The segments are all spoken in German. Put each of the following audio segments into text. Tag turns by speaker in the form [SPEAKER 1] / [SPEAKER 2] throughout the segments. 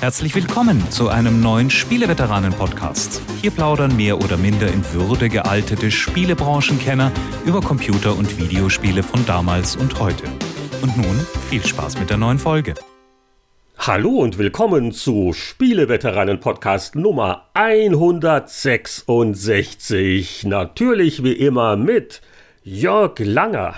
[SPEAKER 1] Herzlich willkommen zu einem neuen Spieleveteranen-Podcast. Hier plaudern mehr oder minder in Würde gealtete Spielebranchenkenner über Computer- und Videospiele von damals und heute. Und nun viel Spaß mit der neuen Folge.
[SPEAKER 2] Hallo und willkommen zu Spieleveteranen-Podcast Nummer 166. Natürlich wie immer mit Jörg Langer.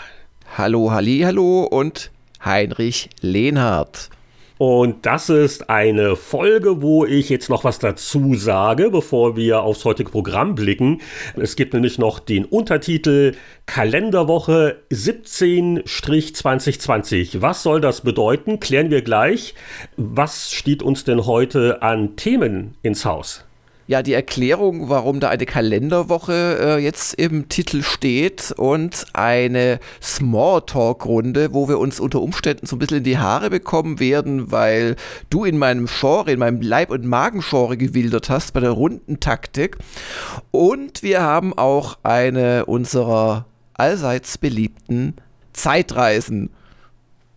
[SPEAKER 3] Hallo, Halli, hallo und Heinrich Lehnhardt.
[SPEAKER 2] Und das ist eine Folge, wo ich jetzt noch was dazu sage, bevor wir aufs heutige Programm blicken. Es gibt nämlich noch den Untertitel Kalenderwoche 17-2020. Was soll das bedeuten? Klären wir gleich. Was steht uns denn heute an Themen ins Haus?
[SPEAKER 3] Ja die Erklärung, warum da eine Kalenderwoche äh, jetzt im Titel steht und eine Smalltalk-Runde, wo wir uns unter Umständen so ein bisschen in die Haare bekommen werden, weil du in meinem Genre, in meinem Leib- und Magengenre gewildert hast bei der Rundentaktik. Und wir haben auch eine unserer allseits beliebten Zeitreisen.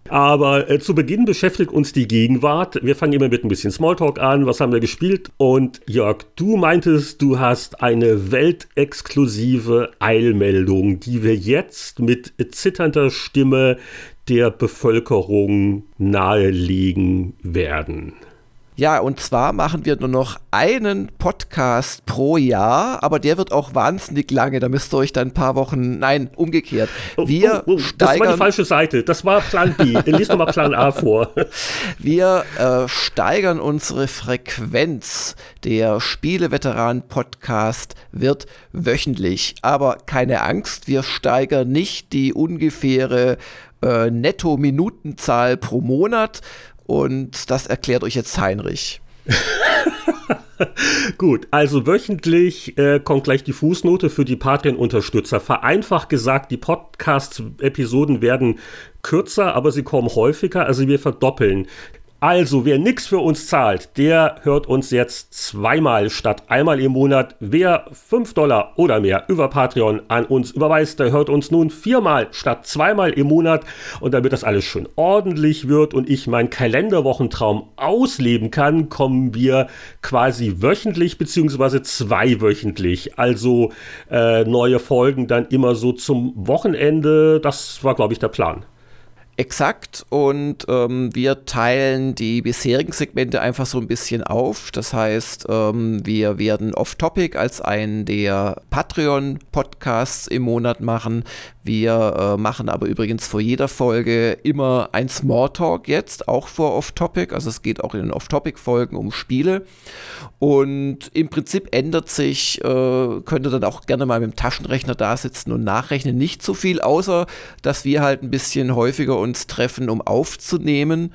[SPEAKER 2] Aber äh, zu Beginn beschäftigt uns die Gegenwart. Wir fangen immer mit ein bisschen Smalltalk an. Was haben wir gespielt? Und Jörg, du meintest, du hast eine weltexklusive Eilmeldung, die wir jetzt mit zitternder Stimme der Bevölkerung nahelegen werden.
[SPEAKER 3] Ja, und zwar machen wir nur noch einen Podcast pro Jahr, aber der wird auch wahnsinnig lange. Da müsst ihr euch dann ein paar Wochen, nein, umgekehrt.
[SPEAKER 2] Oh,
[SPEAKER 3] wir
[SPEAKER 2] oh, oh,
[SPEAKER 3] steigern,
[SPEAKER 2] das war die falsche Seite. Das war Plan B. Lies doch mal Plan A vor.
[SPEAKER 3] Wir äh, steigern unsere Frequenz. Der Spieleveteran-Podcast wird wöchentlich. Aber keine Angst, wir steigern nicht die ungefähre äh, Netto-Minutenzahl pro Monat, und das erklärt euch jetzt Heinrich.
[SPEAKER 2] Gut, also wöchentlich äh, kommt gleich die Fußnote für die Patreon-Unterstützer. Vereinfacht gesagt, die Podcast-Episoden werden kürzer, aber sie kommen häufiger, also wir verdoppeln. Also, wer nichts für uns zahlt, der hört uns jetzt zweimal statt einmal im Monat. Wer 5 Dollar oder mehr über Patreon an uns überweist, der hört uns nun viermal statt zweimal im Monat. Und damit das alles schön ordentlich wird und ich meinen Kalenderwochentraum ausleben kann, kommen wir quasi wöchentlich beziehungsweise zweiwöchentlich. Also äh, neue Folgen dann immer so zum Wochenende. Das war, glaube ich, der Plan.
[SPEAKER 3] Exakt. Und ähm, wir teilen die bisherigen Segmente einfach so ein bisschen auf. Das heißt, ähm, wir werden Off-Topic als einen der Patreon-Podcasts im Monat machen. Wir äh, machen aber übrigens vor jeder Folge immer ein Smalltalk jetzt, auch vor Off-Topic. Also es geht auch in den Off-Topic-Folgen um Spiele. Und im Prinzip ändert sich, äh, könnt ihr dann auch gerne mal mit dem Taschenrechner da sitzen und nachrechnen. Nicht so viel, außer dass wir halt ein bisschen häufiger uns treffen, um aufzunehmen.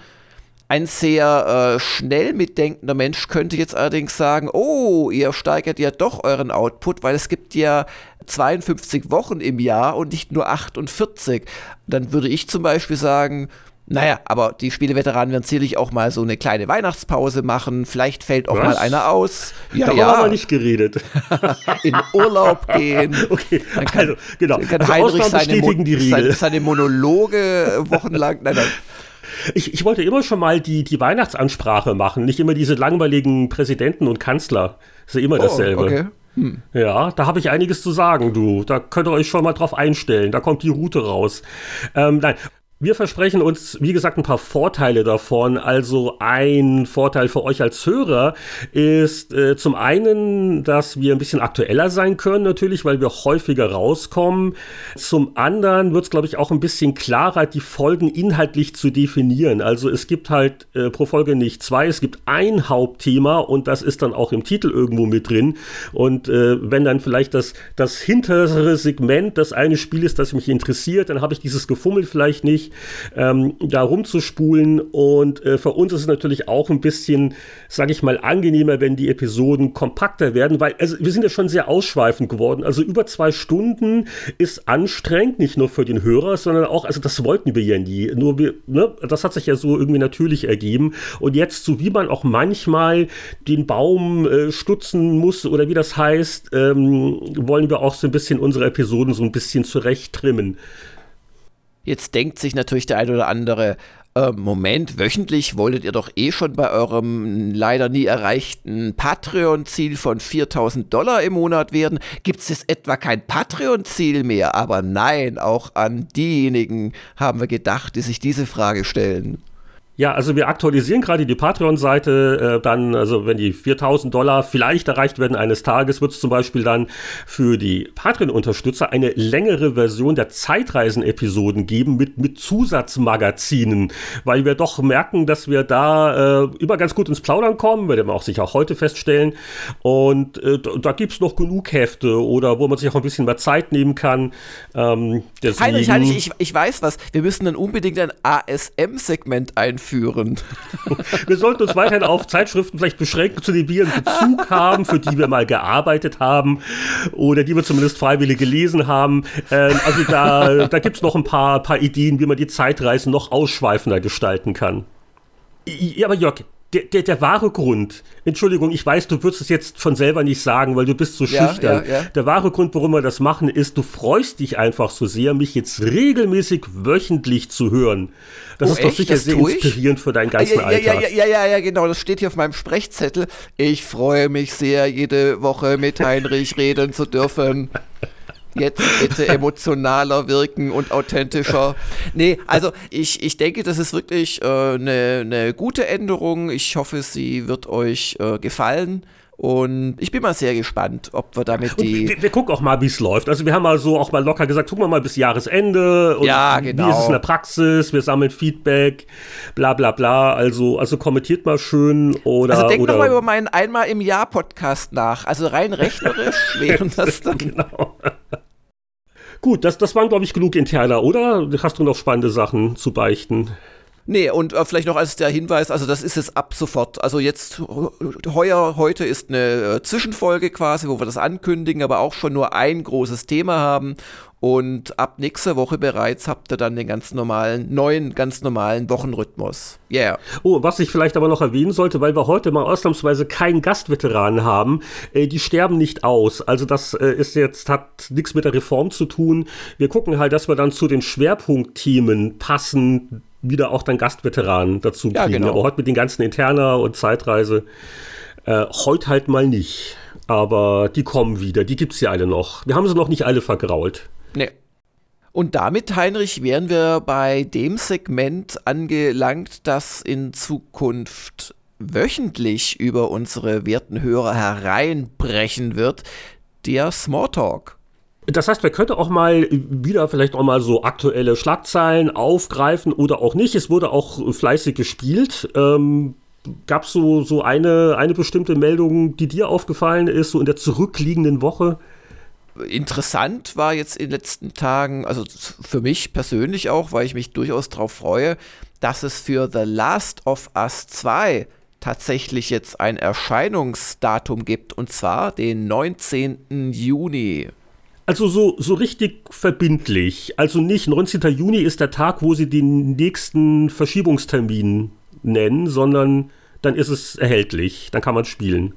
[SPEAKER 3] Ein sehr äh, schnell mitdenkender Mensch könnte jetzt allerdings sagen, oh, ihr steigert ja doch euren Output, weil es gibt ja 52 Wochen im Jahr und nicht nur 48. Dann würde ich zum Beispiel sagen, naja, aber die Spieleveteranen werden sicherlich auch mal so eine kleine Weihnachtspause machen. Vielleicht fällt auch Was? mal einer aus.
[SPEAKER 2] Ja, Darüber ja. haben wir nicht geredet.
[SPEAKER 3] In Urlaub gehen.
[SPEAKER 2] Okay, dann kann, also, genau.
[SPEAKER 3] Kann also Heinrich seine, Mo seine, seine, Monologe wochenlang. Nein, nein.
[SPEAKER 2] Ich, ich wollte immer schon mal die, die Weihnachtsansprache machen, nicht immer diese langweiligen Präsidenten und Kanzler. Das ist ja immer oh, dasselbe. Okay. Hm. Ja, da habe ich einiges zu sagen, du. Da könnt ihr euch schon mal drauf einstellen. Da kommt die Route raus. Ähm, nein, wir versprechen uns, wie gesagt, ein paar Vorteile davon. Also ein Vorteil für euch als Hörer ist äh, zum einen, dass wir ein bisschen aktueller sein können, natürlich, weil wir häufiger rauskommen. Zum anderen wird es, glaube ich, auch ein bisschen klarer, die Folgen inhaltlich zu definieren. Also es gibt halt äh, pro Folge nicht zwei, es gibt ein Hauptthema und das ist dann auch im Titel irgendwo mit drin. Und äh, wenn dann vielleicht das, das hintere Segment das eine Spiel ist, das mich interessiert, dann habe ich dieses Gefummel vielleicht nicht ähm, da rumzuspulen. Und äh, für uns ist es natürlich auch ein bisschen, sage ich mal, angenehmer, wenn die Episoden kompakter werden, weil also, wir sind ja schon sehr ausschweifend geworden. Also über zwei Stunden ist anstrengend, nicht nur für den Hörer, sondern auch, also das wollten wir ja nie. Nur wir, ne, das hat sich ja so irgendwie natürlich ergeben. Und jetzt, so wie man auch manchmal den Baum äh, stutzen muss oder wie das heißt, ähm, wollen wir auch so ein bisschen unsere Episoden so ein bisschen zurecht trimmen.
[SPEAKER 3] Jetzt denkt sich natürlich der eine oder andere, äh, Moment, wöchentlich wolltet ihr doch eh schon bei eurem leider nie erreichten Patreon-Ziel von 4000 Dollar im Monat werden. Gibt es jetzt etwa kein Patreon-Ziel mehr? Aber nein, auch an diejenigen haben wir gedacht, die sich diese Frage stellen.
[SPEAKER 2] Ja, also wir aktualisieren gerade die Patreon-Seite. Äh, dann, also wenn die 4000 Dollar vielleicht erreicht werden eines Tages, wird es zum Beispiel dann für die Patreon-Unterstützer eine längere Version der Zeitreisen-Episoden geben mit, mit Zusatzmagazinen, weil wir doch merken, dass wir da äh, immer ganz gut ins Plaudern kommen, werden wir auch sicher auch heute feststellen. Und äh, da gibt's noch genug Hefte oder wo man sich auch ein bisschen mehr Zeit nehmen kann.
[SPEAKER 3] Ähm, Heinrich, Heinrich, ich, ich weiß was. Wir müssen dann unbedingt ein ASM-Segment einführen einführen.
[SPEAKER 2] Wir sollten uns weiterhin auf Zeitschriften vielleicht beschränken, zu denen wir einen Bezug haben, für die wir mal gearbeitet haben oder die wir zumindest freiwillig gelesen haben. Ähm, also da, da gibt es noch ein paar, paar Ideen, wie man die Zeitreisen noch ausschweifender gestalten kann. Ja, aber Jörg, der, der, der wahre Grund, Entschuldigung, ich weiß, du würdest es jetzt von selber nicht sagen, weil du bist so ja, schüchtern. Ja, ja. Der wahre Grund, warum wir das machen, ist, du freust dich einfach so sehr, mich jetzt regelmäßig wöchentlich zu hören. Das oh, ist doch sicher das sehr inspirierend für deinen ganzen
[SPEAKER 3] ja,
[SPEAKER 2] Alltag.
[SPEAKER 3] Ja, ja, ja, ja, genau, das steht hier auf meinem Sprechzettel. Ich freue mich sehr, jede Woche mit Heinrich reden zu dürfen jetzt bitte emotionaler wirken und authentischer. Nee, also ich, ich denke, das ist wirklich eine äh, ne gute Änderung. Ich hoffe, sie wird euch äh, gefallen. Und ich bin mal sehr gespannt, ob wir damit die.
[SPEAKER 2] Wir, wir, gucken auch mal, wie es läuft. Also wir haben mal so auch mal locker gesagt, gucken wir mal bis Jahresende.
[SPEAKER 3] Ja, genau.
[SPEAKER 2] Wie ist es in der Praxis? Wir sammeln Feedback, bla bla bla. Also, also kommentiert mal schön oder.
[SPEAKER 3] Also denk
[SPEAKER 2] oder,
[SPEAKER 3] mal über meinen einmal im Jahr Podcast nach. Also rein rechnerisch wären das dann. genau.
[SPEAKER 2] Gut, das, das waren, glaube ich, genug interner, oder? Hast du noch spannende Sachen zu beichten?
[SPEAKER 3] Nee, und äh, vielleicht noch als der Hinweis, also das ist jetzt ab sofort. Also jetzt heuer, heute ist eine äh, Zwischenfolge quasi, wo wir das ankündigen, aber auch schon nur ein großes Thema haben. Und ab nächster Woche bereits habt ihr dann den ganz normalen, neuen, ganz normalen Wochenrhythmus.
[SPEAKER 2] Yeah. Oh, was ich vielleicht aber noch erwähnen sollte, weil wir heute mal ausnahmsweise keinen Gastveteran haben, äh, die sterben nicht aus. Also das äh, ist jetzt, hat nichts mit der Reform zu tun. Wir gucken halt, dass wir dann zu den Schwerpunktthemen passen, wieder auch dann Gastveteranen dazu kriegen. Ja, genau. Aber heute mit den ganzen Interner und Zeitreise, äh, heute halt mal nicht. Aber die kommen wieder, die gibt es ja alle noch. Wir haben sie noch nicht alle vergrault.
[SPEAKER 3] Nee. Und damit, Heinrich, wären wir bei dem Segment angelangt, das in Zukunft wöchentlich über unsere werten Hörer hereinbrechen wird, der Smalltalk.
[SPEAKER 2] Das heißt, wir könnten auch mal wieder vielleicht auch mal so aktuelle Schlagzeilen aufgreifen oder auch nicht. Es wurde auch fleißig gespielt. Ähm, Gab es so, so eine, eine bestimmte Meldung, die dir aufgefallen ist, so in der zurückliegenden Woche?
[SPEAKER 3] Interessant war jetzt in den letzten Tagen, also für mich persönlich auch, weil ich mich durchaus darauf freue, dass es für The Last of Us 2 tatsächlich jetzt ein Erscheinungsdatum gibt, und zwar den 19. Juni.
[SPEAKER 2] Also so, so richtig verbindlich. Also nicht 19. Juni ist der Tag, wo sie den nächsten Verschiebungstermin nennen, sondern dann ist es erhältlich, dann kann man spielen.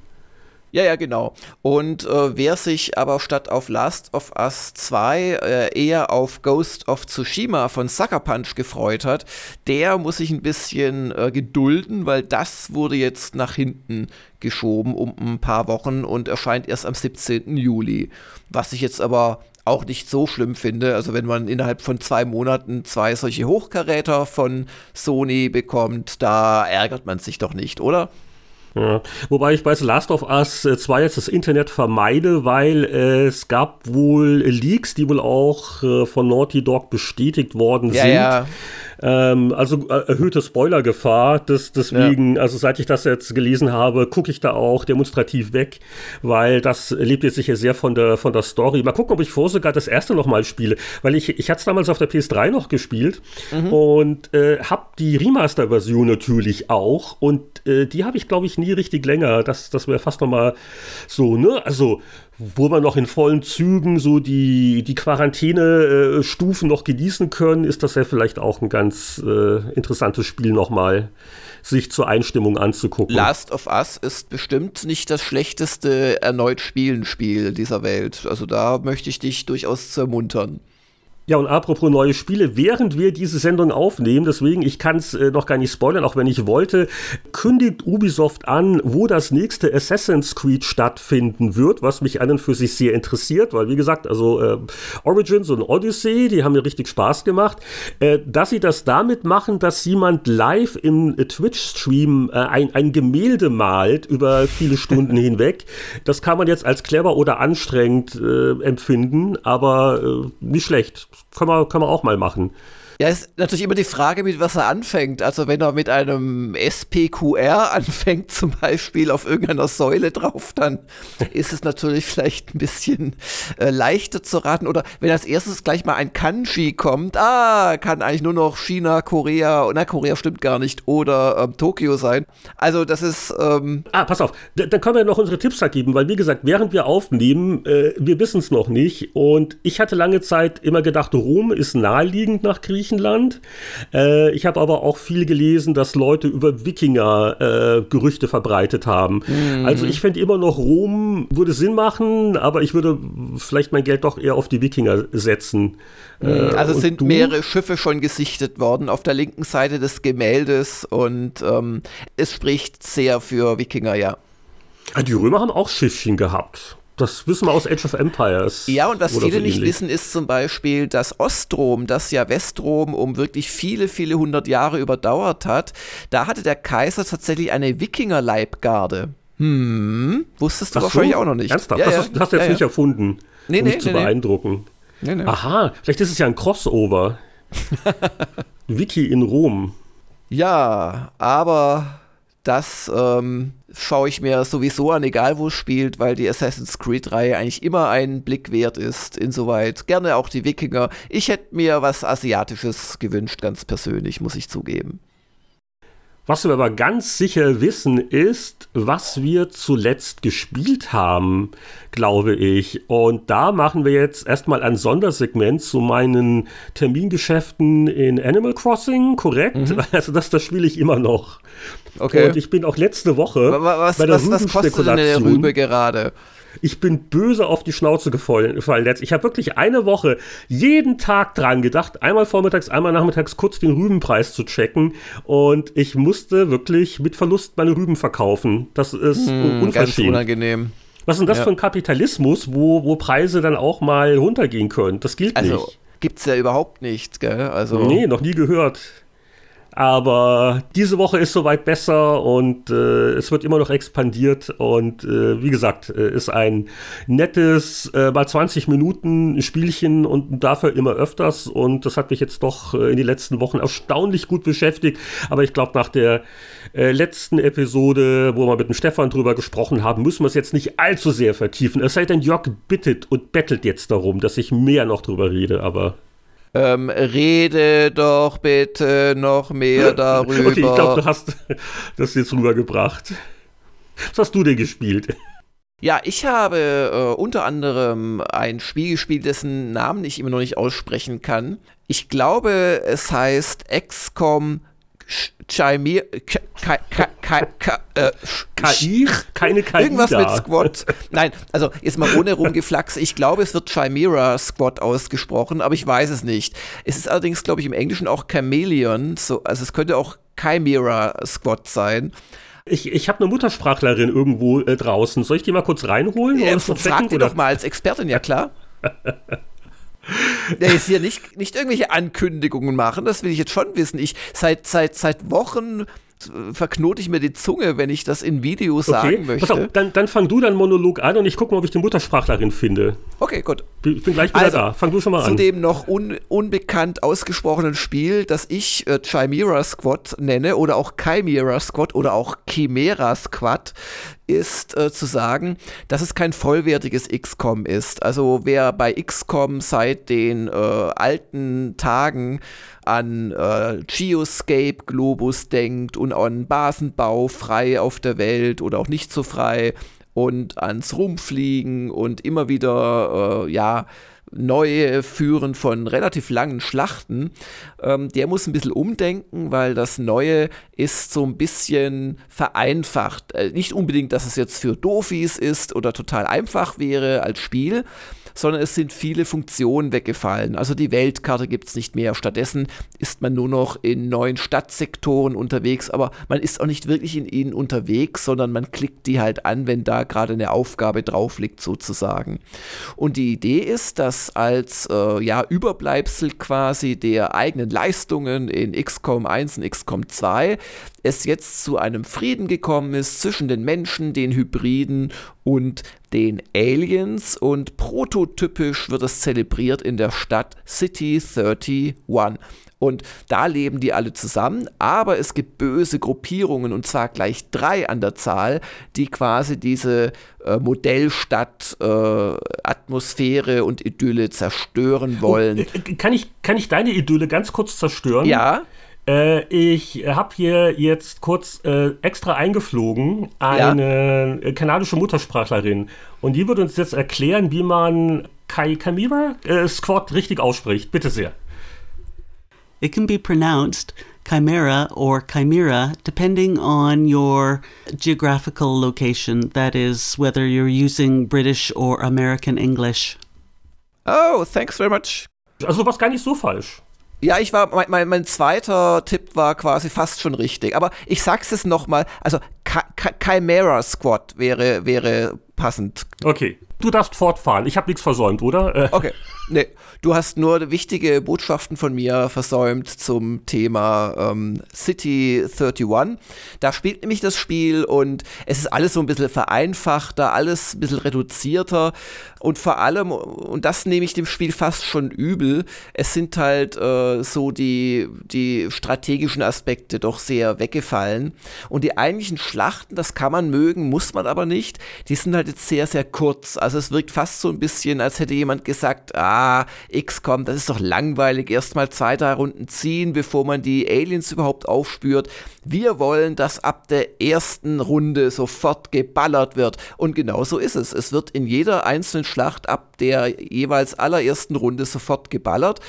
[SPEAKER 3] Ja, ja, genau. Und äh, wer sich aber statt auf Last of Us 2 äh, eher auf Ghost of Tsushima von Sucker Punch gefreut hat, der muss sich ein bisschen äh, gedulden, weil das wurde jetzt nach hinten geschoben um ein paar Wochen und erscheint erst am 17. Juli. Was ich jetzt aber auch nicht so schlimm finde. Also wenn man innerhalb von zwei Monaten zwei solche Hochkaräter von Sony bekommt, da ärgert man sich doch nicht, oder?
[SPEAKER 2] Ja. Wobei ich bei The Last of Us 2 jetzt das Internet vermeide, weil äh, es gab wohl Leaks, die wohl auch äh, von Naughty Dog bestätigt worden ja, sind. Ja. Ähm, also äh, erhöhte Spoilergefahr. Das, deswegen, ja. also seit ich das jetzt gelesen habe, gucke ich da auch demonstrativ weg, weil das lebt jetzt sicher sehr von der, von der Story. Mal gucken, ob ich vor sogar das erste nochmal spiele, weil ich, ich hatte es damals auf der PS3 noch gespielt mhm. und äh, habe die Remaster-Version natürlich auch und äh, die habe ich, glaube ich, nie richtig länger. Das, das wäre fast nochmal so, ne? Also wo wir noch in vollen Zügen so die, die Quarantäne-Stufen noch genießen können, ist das ja vielleicht auch ein ganz äh, interessantes Spiel nochmal sich zur Einstimmung anzugucken.
[SPEAKER 3] Last of Us ist bestimmt nicht das schlechteste erneut Spielen-Spiel dieser Welt. Also da möchte ich dich durchaus zermuntern.
[SPEAKER 2] Ja, und apropos neue Spiele, während wir diese Sendung aufnehmen, deswegen, ich kann es äh, noch gar nicht spoilern, auch wenn ich wollte, kündigt Ubisoft an, wo das nächste Assassin's Creed stattfinden wird, was mich an und für sich sehr interessiert, weil wie gesagt, also äh, Origins und Odyssey, die haben mir richtig Spaß gemacht. Äh, dass sie das damit machen, dass jemand live im äh, Twitch-Stream äh, ein, ein Gemälde malt über viele Stunden hinweg, das kann man jetzt als clever oder anstrengend äh, empfinden, aber nicht schlecht können wir, können wir auch mal machen.
[SPEAKER 3] Ja, ist natürlich immer die Frage, mit was er anfängt. Also wenn er mit einem SPQR anfängt, zum Beispiel auf irgendeiner Säule drauf, dann ist es natürlich vielleicht ein bisschen äh, leichter zu raten. Oder wenn als erstes gleich mal ein Kanji kommt, ah, kann eigentlich nur noch China, Korea, na, Korea stimmt gar nicht, oder ähm, Tokio sein. Also das ist. Ähm
[SPEAKER 2] ah, pass auf, dann können wir noch unsere Tipps geben, weil wie gesagt, während wir aufnehmen, äh, wir wissen es noch nicht. Und ich hatte lange Zeit immer gedacht, Rom ist naheliegend nach Griechenland. Griechenland. Äh, ich habe aber auch viel gelesen, dass Leute über Wikinger äh, Gerüchte verbreitet haben. Mhm. Also ich finde immer noch, Rom würde Sinn machen, aber ich würde vielleicht mein Geld doch eher auf die Wikinger setzen.
[SPEAKER 3] Mhm. Äh, also sind du? mehrere Schiffe schon gesichtet worden auf der linken Seite des Gemäldes und ähm, es spricht sehr für Wikinger, ja.
[SPEAKER 2] Ah, die Römer haben auch Schiffchen gehabt. Das wissen wir aus Age of Empires.
[SPEAKER 3] Ja, und was viele so nicht wissen, ist zum Beispiel, dass Ostrom, das ja Westrom um wirklich viele, viele hundert Jahre überdauert hat, da hatte der Kaiser tatsächlich eine Wikinger-Leibgarde. Hm, wusstest du Ach wahrscheinlich so? auch noch nicht.
[SPEAKER 2] Ernsthaft? Ja, das, hast, das hast du jetzt ja, nicht erfunden,
[SPEAKER 3] nee,
[SPEAKER 2] um
[SPEAKER 3] nee,
[SPEAKER 2] mich zu nee, beeindrucken. Aha, vielleicht ist es ja ein Crossover. Wiki in Rom.
[SPEAKER 3] Ja, aber das ähm, schaue ich mir sowieso an, egal wo es spielt, weil die Assassin's Creed-Reihe eigentlich immer einen Blick wert ist. Insoweit gerne auch die Wikinger. Ich hätte mir was Asiatisches gewünscht, ganz persönlich, muss ich zugeben.
[SPEAKER 2] Was wir aber ganz sicher wissen, ist, was wir zuletzt gespielt haben, glaube ich. Und da machen wir jetzt erstmal ein Sondersegment zu meinen Termingeschäften in Animal Crossing, korrekt? Mhm. Also das, das spiele ich immer noch. Okay. Und ich bin auch letzte Woche
[SPEAKER 3] was, bei der was, was kostet denn der Rübe gerade?
[SPEAKER 2] Ich bin böse auf die Schnauze gefallen. Jetzt. Ich habe wirklich eine Woche jeden Tag dran gedacht, einmal vormittags, einmal nachmittags kurz den Rübenpreis zu checken. Und ich musste wirklich mit Verlust meine Rüben verkaufen. Das ist hm, unverschämt. Ganz
[SPEAKER 3] unangenehm.
[SPEAKER 2] Was ist denn das ja. für ein Kapitalismus, wo, wo Preise dann auch mal runtergehen können? Das gilt also, nicht.
[SPEAKER 3] Gibt's ja überhaupt nicht, gell? Also
[SPEAKER 2] nee, noch nie gehört. Aber diese Woche ist soweit besser und äh, es wird immer noch expandiert. Und äh, wie gesagt, äh, ist ein nettes, äh, mal 20 Minuten Spielchen und dafür immer öfters. Und das hat mich jetzt doch äh, in den letzten Wochen erstaunlich gut beschäftigt. Aber ich glaube, nach der äh, letzten Episode, wo wir mit dem Stefan drüber gesprochen haben, müssen wir es jetzt nicht allzu sehr vertiefen. Es sei denn, Jörg bittet und bettelt jetzt darum, dass ich mehr noch drüber rede. Aber
[SPEAKER 3] ähm, rede doch bitte noch mehr darüber. Okay,
[SPEAKER 2] ich glaube, du hast das jetzt rübergebracht. Was hast du denn gespielt?
[SPEAKER 3] Ja, ich habe äh, unter anderem ein Spiel gespielt, dessen Namen ich immer noch nicht aussprechen kann. Ich glaube, es heißt XCOM Chimir,
[SPEAKER 2] KI? Keine KI.
[SPEAKER 3] Irgendwas mit Squad. Nein, also jetzt mal ohne rumgeflachs. Ich glaube, es wird Chimera Squad ausgesprochen, aber ich weiß es nicht. Es ist allerdings, glaube ich, im Englischen auch Chameleon. So, also es könnte auch Chimera Squad sein.
[SPEAKER 2] Ich, ich habe eine Muttersprachlerin irgendwo äh, draußen. Soll ich die mal kurz reinholen?
[SPEAKER 3] Ja, frag die doch mal als Expertin, ja klar. Der ist hier nicht, nicht irgendwelche Ankündigungen machen, das will ich jetzt schon wissen. Ich seit, seit, seit Wochen verknote ich mir die Zunge, wenn ich das in Videos okay. sagen möchte. Pass auf,
[SPEAKER 2] dann, dann fang du deinen Monolog an und ich gucke mal, ob ich die Muttersprachlerin finde.
[SPEAKER 3] Okay, gut.
[SPEAKER 2] Ich bin gleich wieder also, da. Fang du schon mal
[SPEAKER 3] an. Zu dem noch un, unbekannt ausgesprochenen Spiel, das ich äh, Chimera Squad nenne oder auch Chimera Squad oder auch Chimera Squad, ist äh, zu sagen, dass es kein vollwertiges XCOM ist. Also wer bei XCOM seit den äh, alten Tagen an äh, Geoscape Globus denkt und an Basenbau frei auf der Welt oder auch nicht so frei und ans Rumfliegen und immer wieder, äh, ja, neue Führen von relativ langen Schlachten, ähm, der muss ein bisschen umdenken, weil das Neue ist so ein bisschen vereinfacht. Äh, nicht unbedingt, dass es jetzt für Dofis ist oder total einfach wäre als Spiel, sondern es sind viele Funktionen weggefallen. Also die Weltkarte gibt es nicht mehr. Stattdessen ist man nur noch in neuen Stadtsektoren unterwegs, aber man ist auch nicht wirklich in ihnen unterwegs, sondern man klickt die halt an, wenn da gerade eine Aufgabe drauf liegt sozusagen. Und die Idee ist, dass als äh, ja, Überbleibsel quasi der eigenen Leistungen in XCOM 1 und XCOM 2 es jetzt zu einem Frieden gekommen ist zwischen den Menschen, den Hybriden und den Aliens und prototypisch wird es zelebriert in der Stadt City 31. Und da leben die alle zusammen, aber es gibt böse Gruppierungen und zwar gleich drei an der Zahl, die quasi diese äh, Modellstadt, äh, Atmosphäre und Idylle zerstören oh, wollen.
[SPEAKER 2] Oh, kann, ich, kann ich deine Idylle ganz kurz zerstören?
[SPEAKER 3] Ja.
[SPEAKER 2] Äh, ich habe hier jetzt kurz äh, extra eingeflogen eine ja. kanadische Muttersprachlerin und die wird uns jetzt erklären, wie man Kai Chimera äh, Squad richtig ausspricht. Bitte sehr.
[SPEAKER 4] It can be pronounced chimera or chimera depending on your geographical location, that is, whether you're using British or American English.
[SPEAKER 3] Oh, thanks very much.
[SPEAKER 2] Also was gar nicht so falsch.
[SPEAKER 3] Ja, ich war, mein, mein, mein, zweiter Tipp war quasi fast schon richtig. Aber ich sag's es nochmal, also Chimera Squad wäre, wäre passend.
[SPEAKER 2] Okay. Du darfst fortfahren. Ich habe nichts versäumt, oder?
[SPEAKER 3] Äh. Okay. Nee, du hast nur wichtige Botschaften von mir versäumt zum Thema ähm, City 31. Da spielt nämlich das Spiel und es ist alles so ein bisschen vereinfachter, alles ein bisschen reduzierter und vor allem, und das nehme ich dem Spiel fast schon übel, es sind halt äh, so die, die strategischen Aspekte doch sehr weggefallen und die eigentlichen Schlachten, das kann man mögen, muss man aber nicht, die sind halt jetzt sehr, sehr kurz. Also es wirkt fast so ein bisschen, als hätte jemand gesagt, ah, XCOM, das ist doch langweilig, erstmal zwei, drei Runden ziehen, bevor man die Aliens überhaupt aufspürt. Wir wollen, dass ab der ersten Runde sofort geballert wird. Und genau so ist es. Es wird in jeder einzelnen Schlacht ab der jeweils allerersten Runde sofort geballert.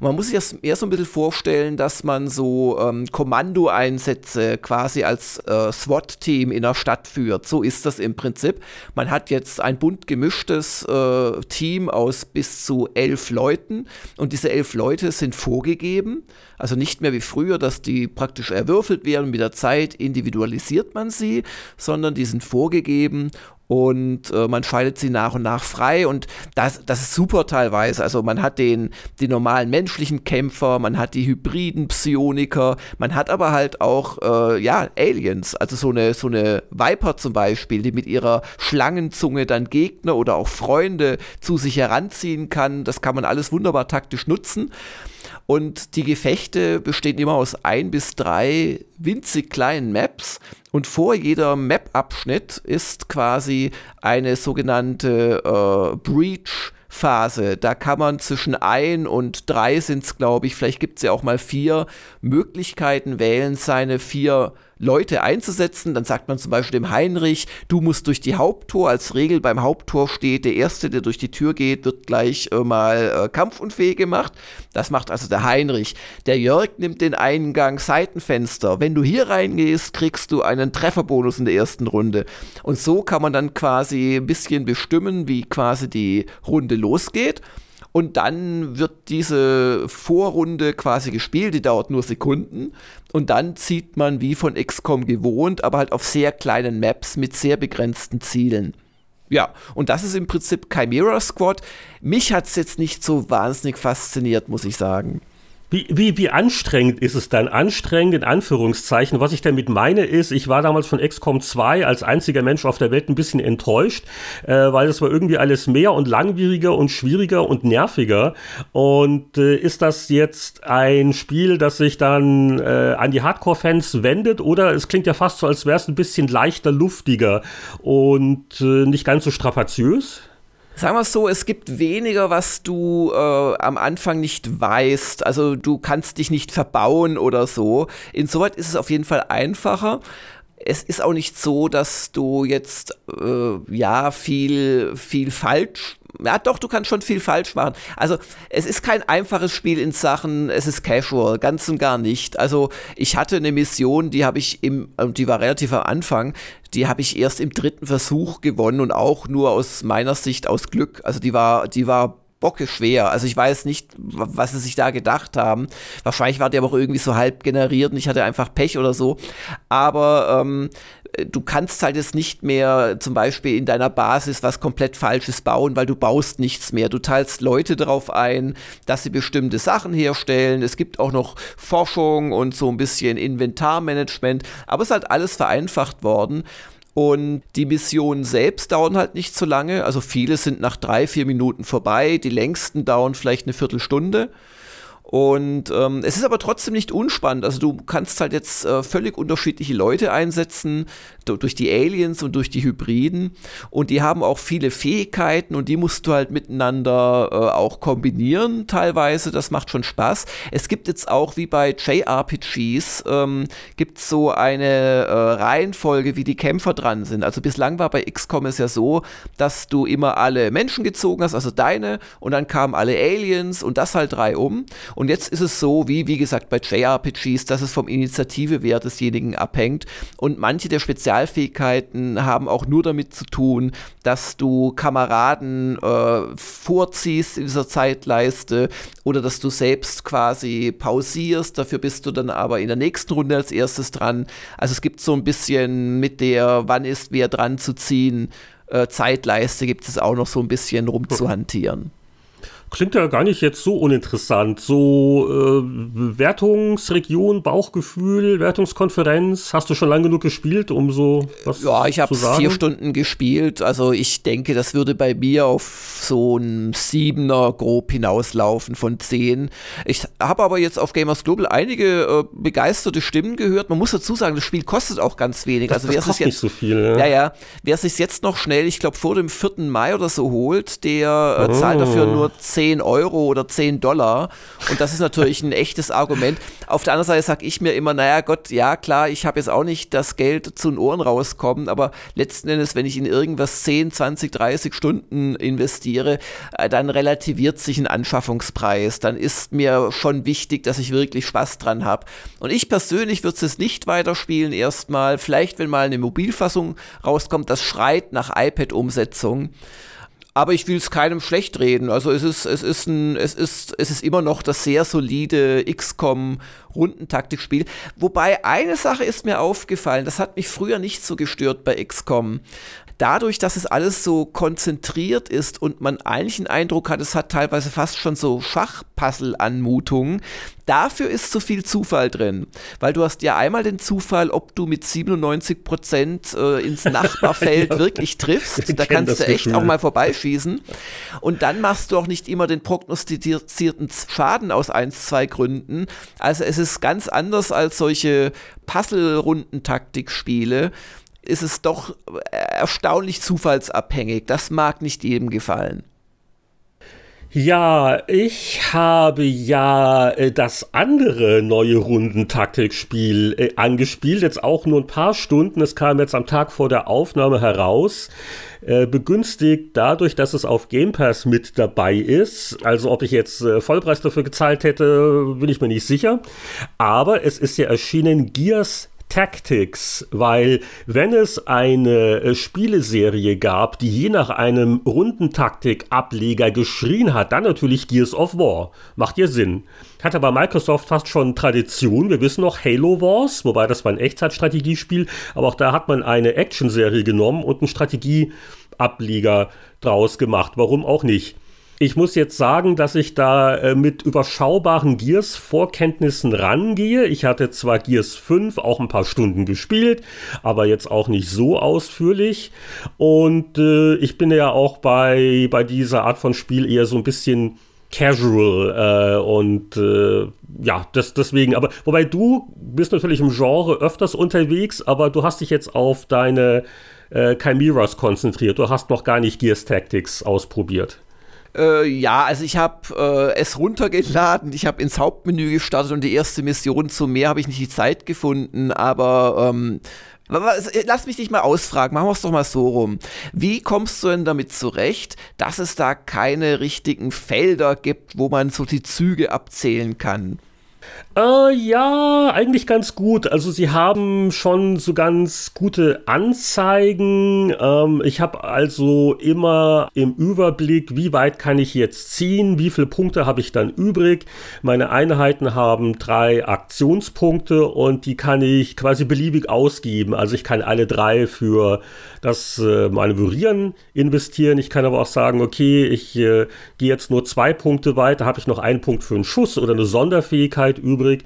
[SPEAKER 3] Man muss sich das eher so ein bisschen vorstellen, dass man so ähm, Kommandoeinsätze quasi als äh, SWAT-Team in der Stadt führt. So ist das im Prinzip. Man hat jetzt ein bunt gemischtes äh, Team aus bis zu elf Leuten und diese elf Leute sind vorgegeben. Also nicht mehr wie früher, dass die praktisch erwürfelt werden. Mit der Zeit individualisiert man sie, sondern die sind vorgegeben und äh, man schaltet sie nach und nach frei und das, das ist super teilweise. Also man hat den, den normalen menschlichen Kämpfer, man hat die hybriden Psioniker, man hat aber halt auch äh, ja Aliens, also so eine so eine Viper zum Beispiel, die mit ihrer Schlangenzunge dann Gegner oder auch Freunde zu sich heranziehen kann. Das kann man alles wunderbar taktisch nutzen. Und die Gefechte bestehen immer aus ein bis drei winzig kleinen Maps. Und vor jeder Map-Abschnitt ist quasi eine sogenannte äh, Breach. Phase. Da kann man zwischen ein und drei sind es, glaube ich, vielleicht gibt es ja auch mal vier Möglichkeiten wählen, seine vier Leute einzusetzen. Dann sagt man zum Beispiel dem Heinrich, du musst durch die Haupttor. Als Regel beim Haupttor steht, der Erste, der durch die Tür geht, wird gleich äh, mal äh, kampfunfähig gemacht. Das macht also der Heinrich. Der Jörg nimmt den Eingang Seitenfenster. Wenn du hier reingehst, kriegst du einen Trefferbonus in der ersten Runde. Und so kann man dann quasi ein bisschen bestimmen, wie quasi die Runde losgeht. Und dann wird diese Vorrunde quasi gespielt, die dauert nur Sekunden. Und dann zieht man wie von XCOM gewohnt, aber halt auf sehr kleinen Maps mit sehr begrenzten Zielen. Ja, und das ist im Prinzip Chimera Squad. Mich hat es jetzt nicht so wahnsinnig fasziniert, muss ich sagen.
[SPEAKER 2] Wie, wie, wie anstrengend ist es dann? Anstrengend in Anführungszeichen. Was ich damit meine ist, ich war damals von XCOM 2 als einziger Mensch auf der Welt ein bisschen enttäuscht, äh, weil es war irgendwie alles mehr und langwieriger und schwieriger und nerviger. Und äh, ist das jetzt ein Spiel, das sich dann äh, an die Hardcore-Fans wendet? Oder es klingt ja fast so, als wäre es ein bisschen leichter, luftiger und äh, nicht ganz so strapaziös?
[SPEAKER 3] Sagen wir es so, es gibt weniger, was du äh, am Anfang nicht weißt. Also du kannst dich nicht verbauen oder so. Insoweit ist es auf jeden Fall einfacher. Es ist auch nicht so, dass du jetzt äh, ja viel viel falsch ja doch, du kannst schon viel falsch machen. Also es ist kein einfaches Spiel in Sachen, es ist casual, ganz und gar nicht. Also ich hatte eine Mission, die habe ich im, die war relativ am Anfang, die habe ich erst im dritten Versuch gewonnen und auch nur aus meiner Sicht aus Glück. Also die war, die war bocke schwer. Also ich weiß nicht, was sie sich da gedacht haben. Wahrscheinlich war der aber auch irgendwie so halb generiert und ich hatte einfach Pech oder so. Aber ähm, du kannst halt jetzt nicht mehr zum Beispiel in deiner Basis was komplett Falsches bauen, weil du baust nichts mehr. Du teilst Leute darauf ein, dass sie bestimmte Sachen herstellen. Es gibt auch noch Forschung und so ein bisschen Inventarmanagement, aber es ist halt alles vereinfacht worden. Und die Missionen selbst dauern halt nicht so lange. Also viele sind nach drei, vier Minuten vorbei. Die längsten dauern vielleicht eine Viertelstunde. Und ähm, es ist aber trotzdem nicht unspannend. Also du kannst halt jetzt äh, völlig unterschiedliche Leute einsetzen, durch die Aliens und durch die Hybriden. Und die haben auch viele Fähigkeiten und die musst du halt miteinander äh, auch kombinieren teilweise. Das macht schon Spaß. Es gibt jetzt auch wie bei JRPGs, ähm, gibt so eine äh, Reihenfolge, wie die Kämpfer dran sind. Also bislang war bei XCOM es ja so, dass du immer alle Menschen gezogen hast, also deine, und dann kamen alle Aliens und das halt drei um. Und jetzt ist es so, wie, wie gesagt, bei JRPGs, dass es vom Initiativewert desjenigen abhängt. Und manche der Spezial Spezialfähigkeiten haben auch nur damit zu tun, dass du Kameraden äh, vorziehst in dieser Zeitleiste oder dass du selbst quasi pausierst. Dafür bist du dann aber in der nächsten Runde als erstes dran. Also es gibt so ein bisschen mit der, wann ist wer dran zu ziehen, äh, Zeitleiste gibt es auch noch so ein bisschen rumzuhantieren.
[SPEAKER 2] Klingt ja gar nicht jetzt so uninteressant. So äh, Wertungsregion, Bauchgefühl, Wertungskonferenz. Hast du schon lange genug gespielt, um so was
[SPEAKER 3] Ja, ich habe vier Stunden gespielt. Also ich denke, das würde bei mir auf so ein Siebener grob hinauslaufen von zehn. Ich habe aber jetzt auf Gamers Global einige äh, begeisterte Stimmen gehört. Man muss dazu sagen, das Spiel kostet auch ganz wenig.
[SPEAKER 2] Das, also wer
[SPEAKER 3] es
[SPEAKER 2] jetzt nicht so viel. Ja,
[SPEAKER 3] ja. ja wer sich jetzt noch schnell, ich glaube vor dem 4. Mai oder so holt, der äh, oh. zahlt dafür nur 10 10 Euro oder 10 Dollar. Und das ist natürlich ein echtes Argument. Auf der anderen Seite sage ich mir immer, naja Gott, ja klar, ich habe jetzt auch nicht das Geld zu den Ohren rauskommen, aber letzten Endes, wenn ich in irgendwas 10, 20, 30 Stunden investiere, äh, dann relativiert sich ein Anschaffungspreis. Dann ist mir schon wichtig, dass ich wirklich Spaß dran habe. Und ich persönlich würde es nicht weiterspielen erstmal. Vielleicht, wenn mal eine Mobilfassung rauskommt, das schreit nach iPad-Umsetzung aber ich will es keinem schlecht reden. Also es ist, es ist ein, es ist, es ist immer noch das sehr solide XCOM Rundentaktikspiel. Wobei eine Sache ist mir aufgefallen, das hat mich früher nicht so gestört bei XCOM dadurch, dass es alles so konzentriert ist und man eigentlich den Eindruck hat, es hat teilweise fast schon so Schachpuzzle-Anmutungen, dafür ist so viel Zufall drin. Weil du hast ja einmal den Zufall, ob du mit 97 Prozent äh, ins Nachbarfeld ja, wirklich triffst. Da kannst du echt Gefühl. auch mal vorbeischießen. Und dann machst du auch nicht immer den prognostizierten Schaden aus eins, zwei Gründen. Also es ist ganz anders als solche Puzzle-Rundentaktikspiele ist es doch erstaunlich zufallsabhängig. Das mag nicht jedem gefallen.
[SPEAKER 2] Ja, ich habe ja äh, das andere neue Rundentaktikspiel äh, angespielt, jetzt auch nur ein paar Stunden. Es kam jetzt am Tag vor der Aufnahme heraus. Äh, begünstigt dadurch, dass es auf Game Pass mit dabei ist. Also ob ich jetzt äh, Vollpreis dafür gezahlt hätte, bin ich mir nicht sicher. Aber es ist ja erschienen Gears Tactics, weil wenn es eine äh, Spieleserie gab, die je nach einem Rundentaktik-Ableger geschrien hat, dann natürlich Gears of War. Macht ihr Sinn. Hat aber Microsoft fast schon Tradition. Wir wissen noch Halo Wars, wobei das war ein Echtzeitstrategiespiel, aber auch da hat man eine Actionserie genommen und einen Strategieableger draus gemacht. Warum auch nicht? Ich muss jetzt sagen, dass ich da äh, mit überschaubaren Gears-Vorkenntnissen rangehe. Ich hatte zwar Gears 5 auch ein paar Stunden gespielt, aber jetzt auch nicht so ausführlich. Und äh, ich bin ja auch bei, bei dieser Art von Spiel eher so ein bisschen casual äh, und äh, ja, das, deswegen, aber wobei du bist natürlich im Genre öfters unterwegs, aber du hast dich jetzt auf deine äh, Chimeras konzentriert. Du hast noch gar nicht Gears Tactics ausprobiert.
[SPEAKER 3] Äh, ja, also ich habe äh, es runtergeladen, ich habe ins Hauptmenü gestartet und die erste Mission zum Meer habe ich nicht die Zeit gefunden, aber ähm, Lass mich dich mal ausfragen, machen wir es doch mal so rum. Wie kommst du denn damit zurecht, dass es da keine richtigen Felder gibt, wo man so die Züge abzählen kann?
[SPEAKER 2] Äh, ja, eigentlich ganz gut. Also sie haben schon so ganz gute Anzeigen. Ähm, ich habe also immer im Überblick, wie weit kann ich jetzt ziehen, wie viele Punkte habe ich dann übrig. Meine Einheiten haben drei Aktionspunkte und die kann ich quasi beliebig ausgeben. Also ich kann alle drei für das äh, Manövrieren investieren. Ich kann aber auch sagen, okay, ich äh, gehe jetzt nur zwei Punkte weiter, habe ich noch einen Punkt für einen Schuss oder eine Sonderfähigkeit übrig.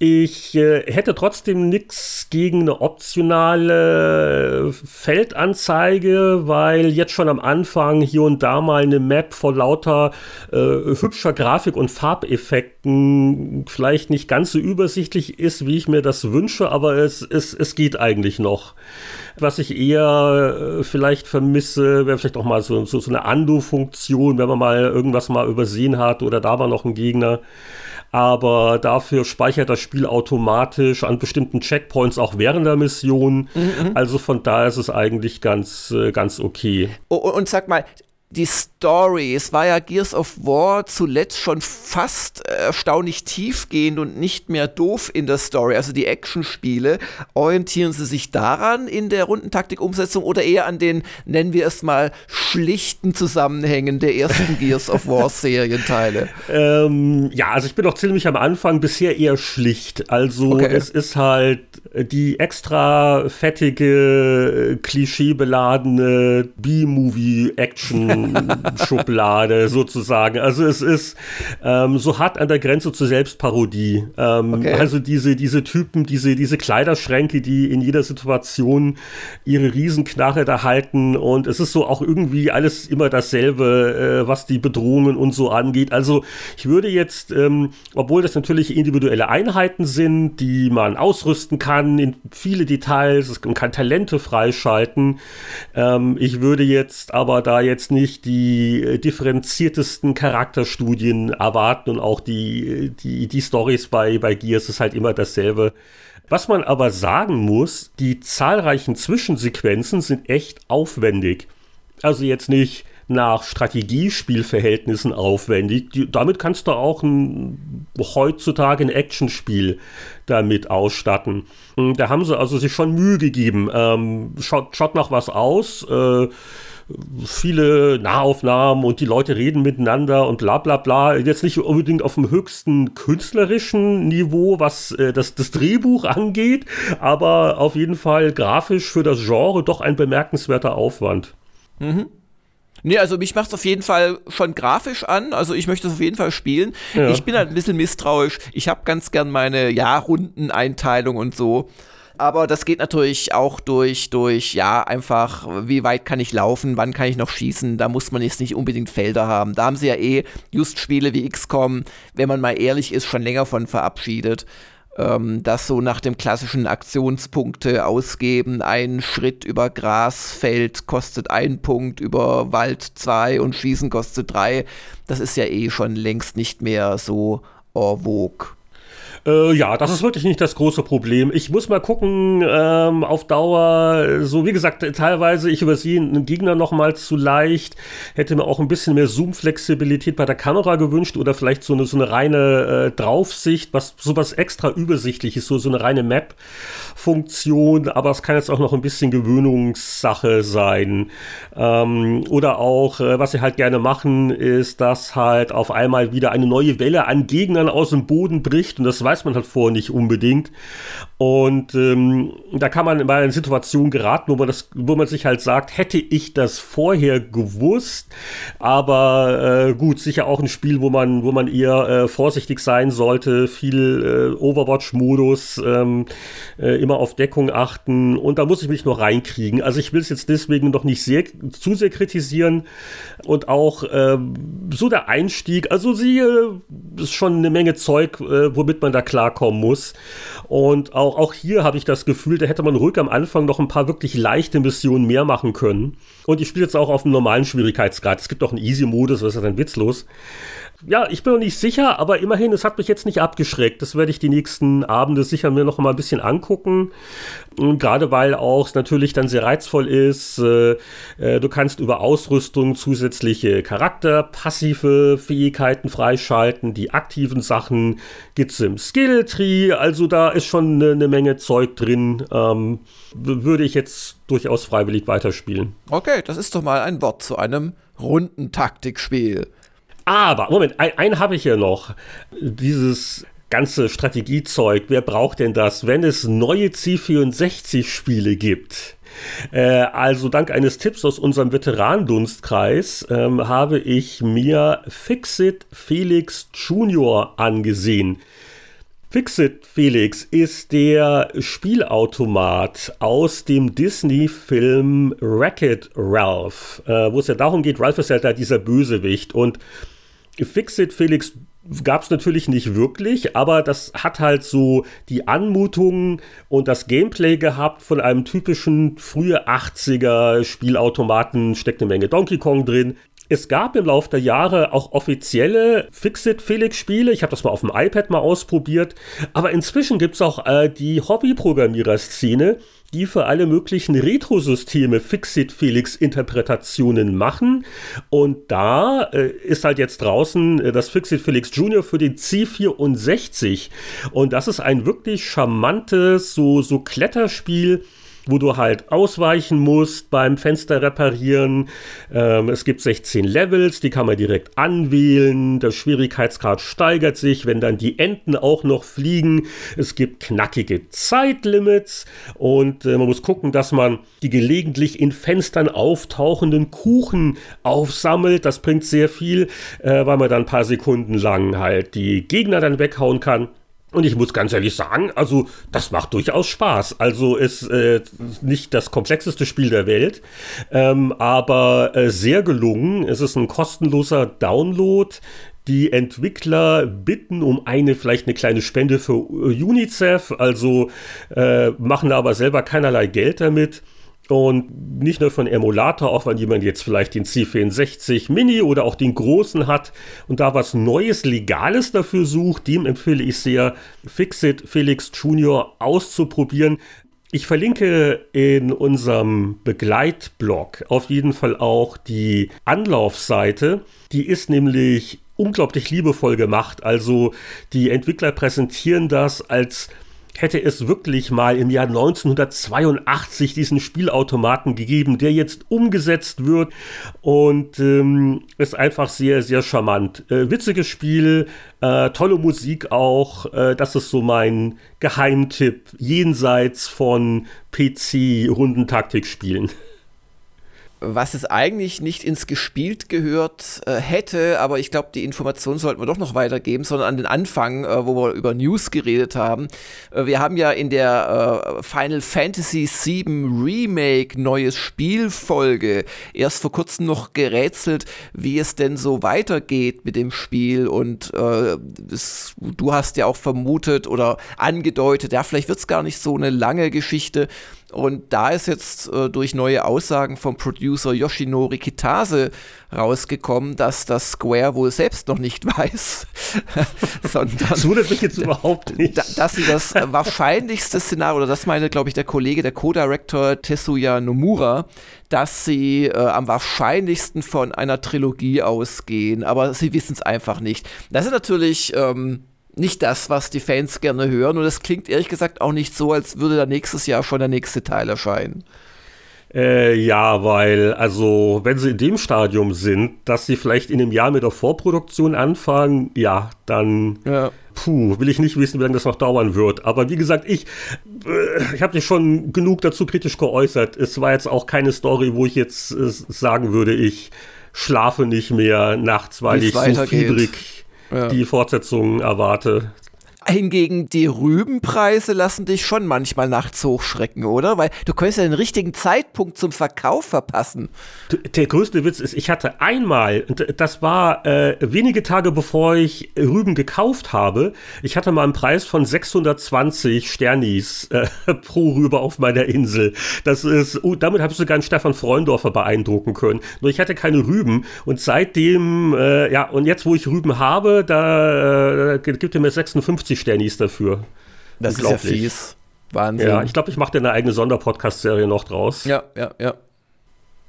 [SPEAKER 2] Ich äh, hätte trotzdem nichts gegen eine optionale Feldanzeige, weil jetzt schon am Anfang hier und da mal eine Map vor lauter äh, hübscher Grafik und Farbeffekten vielleicht nicht ganz so übersichtlich ist, wie ich mir das wünsche, aber es, es, es geht eigentlich noch. Was ich eher äh, vielleicht vermisse, wäre vielleicht auch mal so, so, so eine Ando-Funktion, wenn man mal irgendwas mal übersehen hat oder da war noch ein Gegner aber dafür speichert das Spiel automatisch an bestimmten Checkpoints auch während der Mission. Mhm. Also von daher ist es eigentlich ganz, äh, ganz okay.
[SPEAKER 3] Oh, und sag mal, die Story. Es war ja Gears of War zuletzt schon fast erstaunlich tiefgehend und nicht mehr doof in der Story. Also die Actionspiele. Orientieren sie sich daran in der Rundentaktik-Umsetzung oder eher an den, nennen wir es mal, schlichten Zusammenhängen der ersten Gears of War Serienteile?
[SPEAKER 2] Ähm, ja, also ich bin auch ziemlich am Anfang bisher eher schlicht. Also okay. es ist halt die extra fettige, klischeebeladene B-Movie-Action Schublade sozusagen. Also es ist ähm, so hart an der Grenze zur Selbstparodie. Ähm, okay. Also diese, diese Typen, diese, diese Kleiderschränke, die in jeder Situation ihre Riesenknarre da halten und es ist so auch irgendwie alles immer dasselbe, äh, was die Bedrohungen und so angeht. Also ich würde jetzt, ähm, obwohl das natürlich individuelle Einheiten sind, die man ausrüsten kann in viele Details, man kann Talente freischalten. Ähm, ich würde jetzt aber da jetzt nicht die äh, differenziertesten Charakterstudien erwarten und auch die, die, die Stories bei, bei Gears ist halt immer dasselbe. Was man aber sagen muss, die zahlreichen Zwischensequenzen sind echt aufwendig. Also jetzt nicht nach Strategiespielverhältnissen aufwendig. Die, damit kannst du auch ein, heutzutage ein Actionspiel damit ausstatten. Da haben sie also sich schon Mühe gegeben. Ähm, schaut, schaut nach was aus. Äh, viele Nahaufnahmen und die Leute reden miteinander und bla bla bla. Jetzt nicht unbedingt auf dem höchsten künstlerischen Niveau, was äh, das, das Drehbuch angeht, aber auf jeden Fall grafisch für das Genre doch ein bemerkenswerter Aufwand.
[SPEAKER 3] Mhm. Nee, also mich macht es auf jeden Fall schon grafisch an. Also ich möchte es auf jeden Fall spielen. Ja. Ich bin halt ein bisschen misstrauisch. Ich habe ganz gern meine Jahrrundeneinteilung und so. Aber das geht natürlich auch durch, durch, ja, einfach, wie weit kann ich laufen, wann kann ich noch schießen. Da muss man jetzt nicht unbedingt Felder haben. Da haben sie ja eh just Spiele wie XCOM, wenn man mal ehrlich ist, schon länger von verabschiedet. Ähm, das so nach dem klassischen Aktionspunkte ausgeben. Ein Schritt über Grasfeld kostet ein Punkt, über Wald zwei und Schießen kostet drei. Das ist ja eh schon längst nicht mehr so en vogue.
[SPEAKER 2] Äh, ja, das ist wirklich nicht das große Problem. Ich muss mal gucken, ähm, auf Dauer, so wie gesagt, teilweise, ich übersehe einen Gegner noch mal zu leicht, hätte mir auch ein bisschen mehr Zoom-Flexibilität bei der Kamera gewünscht oder vielleicht so eine, so eine reine äh, Draufsicht, was sowas extra übersichtlich ist, so, so eine reine Map-Funktion, aber es kann jetzt auch noch ein bisschen Gewöhnungssache sein. Ähm, oder auch, äh, was sie halt gerne machen, ist, dass halt auf einmal wieder eine neue Welle an Gegnern aus dem Boden bricht. Und das weiß weiß man halt vorher nicht unbedingt. Und ähm, da kann man in eine Situation geraten, wo man, das, wo man sich halt sagt, hätte ich das vorher gewusst, aber äh, gut, sicher auch ein Spiel, wo man, wo man eher äh, vorsichtig sein sollte, viel äh, Overwatch-Modus, ähm, äh, immer auf Deckung achten und da muss ich mich noch reinkriegen. Also ich will es jetzt deswegen noch nicht sehr, zu sehr kritisieren und auch ähm, so der Einstieg, also sie ist schon eine Menge Zeug, äh, womit man da klarkommen muss. Und auch, auch hier habe ich das Gefühl, da hätte man ruhig am Anfang noch ein paar wirklich leichte Missionen mehr machen können. Und ich spiele jetzt auch auf dem normalen Schwierigkeitsgrad. Es gibt auch einen Easy-Modus, das ist dann witzlos ja, ich bin noch nicht sicher, aber immerhin, es hat mich jetzt nicht abgeschreckt. Das werde ich die nächsten Abende sicher mir noch mal ein bisschen angucken. Gerade weil auch es natürlich dann sehr reizvoll ist. Äh, äh, du kannst über Ausrüstung zusätzliche Charakter, passive Fähigkeiten freischalten. Die aktiven Sachen gibt's im Skill-Tree. Also da ist schon eine, eine Menge Zeug drin. Ähm, würde ich jetzt durchaus freiwillig weiterspielen.
[SPEAKER 3] Okay, das ist doch mal ein Wort zu einem runden Taktikspiel.
[SPEAKER 2] Aber, Moment, ein, einen habe ich hier noch. Dieses ganze Strategiezeug, wer braucht denn das, wenn es neue C64-Spiele gibt? Äh, also dank eines Tipps aus unserem Veteranendunstkreis ähm, habe ich mir Fixit Felix Junior angesehen. Fixit Felix ist der Spielautomat aus dem Disney-Film Wreck-It Ralph, äh, wo es ja darum geht, Ralph ist ja da dieser Bösewicht und Fixit Felix gab es natürlich nicht wirklich, aber das hat halt so die Anmutung und das Gameplay gehabt von einem typischen frühe 80er Spielautomaten, steckt eine Menge Donkey Kong drin. Es gab im Laufe der Jahre auch offizielle Fixit Felix Spiele. Ich habe das mal auf dem iPad mal ausprobiert. Aber inzwischen gibt es auch äh, die Hobbyprogrammierer-Szene, die für alle möglichen Retro-Systeme Fixit-Felix-Interpretationen machen. Und da äh, ist halt jetzt draußen äh, das Fixit-Felix Junior für den C64. Und das ist ein wirklich charmantes, so, so Kletterspiel wo du halt ausweichen musst beim Fenster reparieren. Ähm, es gibt 16 Levels, die kann man direkt anwählen. Der Schwierigkeitsgrad steigert sich, wenn dann die Enten auch noch fliegen. Es gibt knackige Zeitlimits und äh, man muss gucken, dass man die gelegentlich in Fenstern auftauchenden Kuchen aufsammelt. Das bringt sehr viel, äh, weil man dann ein paar Sekunden lang halt die Gegner dann weghauen kann. Und ich muss ganz ehrlich sagen, also das macht durchaus Spaß. Also ist äh, nicht das komplexeste Spiel der Welt, ähm, aber äh, sehr gelungen. Es ist ein kostenloser Download. Die Entwickler bitten um eine, vielleicht eine kleine Spende für äh, UNICEF, also äh, machen aber selber keinerlei Geld damit. Und nicht nur von Emulator, auch wenn jemand jetzt vielleicht den C64 Mini oder auch den großen hat und da was Neues, Legales dafür sucht, dem empfehle ich sehr, Fixit Felix Junior auszuprobieren. Ich verlinke in unserem Begleitblog auf jeden Fall auch die Anlaufseite. Die ist nämlich unglaublich liebevoll gemacht. Also die Entwickler präsentieren das als hätte es wirklich mal im Jahr 1982 diesen Spielautomaten gegeben, der jetzt umgesetzt wird und ähm, ist einfach sehr, sehr charmant. Äh, witziges Spiel, äh, tolle Musik auch. Äh, das ist so mein Geheimtipp jenseits von PC-Rundentaktikspielen
[SPEAKER 3] was es eigentlich nicht ins Gespielt gehört äh, hätte, aber ich glaube, die Information sollten wir doch noch weitergeben, sondern an den Anfang, äh, wo wir über News geredet haben. Äh, wir haben ja in der äh, Final Fantasy VII Remake neues Spielfolge erst vor kurzem noch gerätselt, wie es denn so weitergeht mit dem Spiel und äh, das, du hast ja auch vermutet oder angedeutet, ja, vielleicht wird es gar nicht so eine lange Geschichte. Und da ist jetzt äh, durch neue Aussagen vom Producer Yoshinori Kitase rausgekommen, dass das Square wohl selbst noch nicht weiß,
[SPEAKER 2] sondern das wundert mich jetzt überhaupt nicht,
[SPEAKER 3] dass sie das wahrscheinlichste Szenario, oder das meine, glaube ich, der Kollege, der Co-Director Tetsuya Nomura, dass sie äh, am wahrscheinlichsten von einer Trilogie ausgehen, aber sie wissen es einfach nicht. Das ist natürlich ähm, nicht das, was die Fans gerne hören. Und es klingt ehrlich gesagt auch nicht so, als würde da nächstes Jahr schon der nächste Teil erscheinen.
[SPEAKER 2] Äh, ja, weil, also, wenn sie in dem Stadium sind, dass sie vielleicht in einem Jahr mit der Vorproduktion anfangen, ja, dann, ja. puh, will ich nicht wissen, wie lange das noch dauern wird. Aber wie gesagt, ich, äh, ich habe mich schon genug dazu kritisch geäußert. Es war jetzt auch keine Story, wo ich jetzt äh, sagen würde, ich schlafe nicht mehr nachts, weil ich so fiebrig ja. die Fortsetzung erwarte.
[SPEAKER 3] Hingegen die Rübenpreise lassen dich schon manchmal nachts hochschrecken, oder? Weil du könntest ja den richtigen Zeitpunkt zum Verkauf verpassen.
[SPEAKER 2] Der größte Witz ist, ich hatte einmal, das war äh, wenige Tage bevor ich Rüben gekauft habe, ich hatte mal einen Preis von 620 Sternis äh, pro Rübe auf meiner Insel. Das ist, uh, damit habe ich sogar einen Stefan Freundorfer beeindrucken können. Nur ich hatte keine Rüben und seitdem, äh, ja, und jetzt, wo ich Rüben habe, da äh, gibt er mir 56 Sternis dafür.
[SPEAKER 3] Das ist ja fies.
[SPEAKER 2] Wahnsinn. Ja, ich glaube, ich mache da eine eigene Sonderpodcast-Serie noch draus.
[SPEAKER 3] Ja, ja, ja.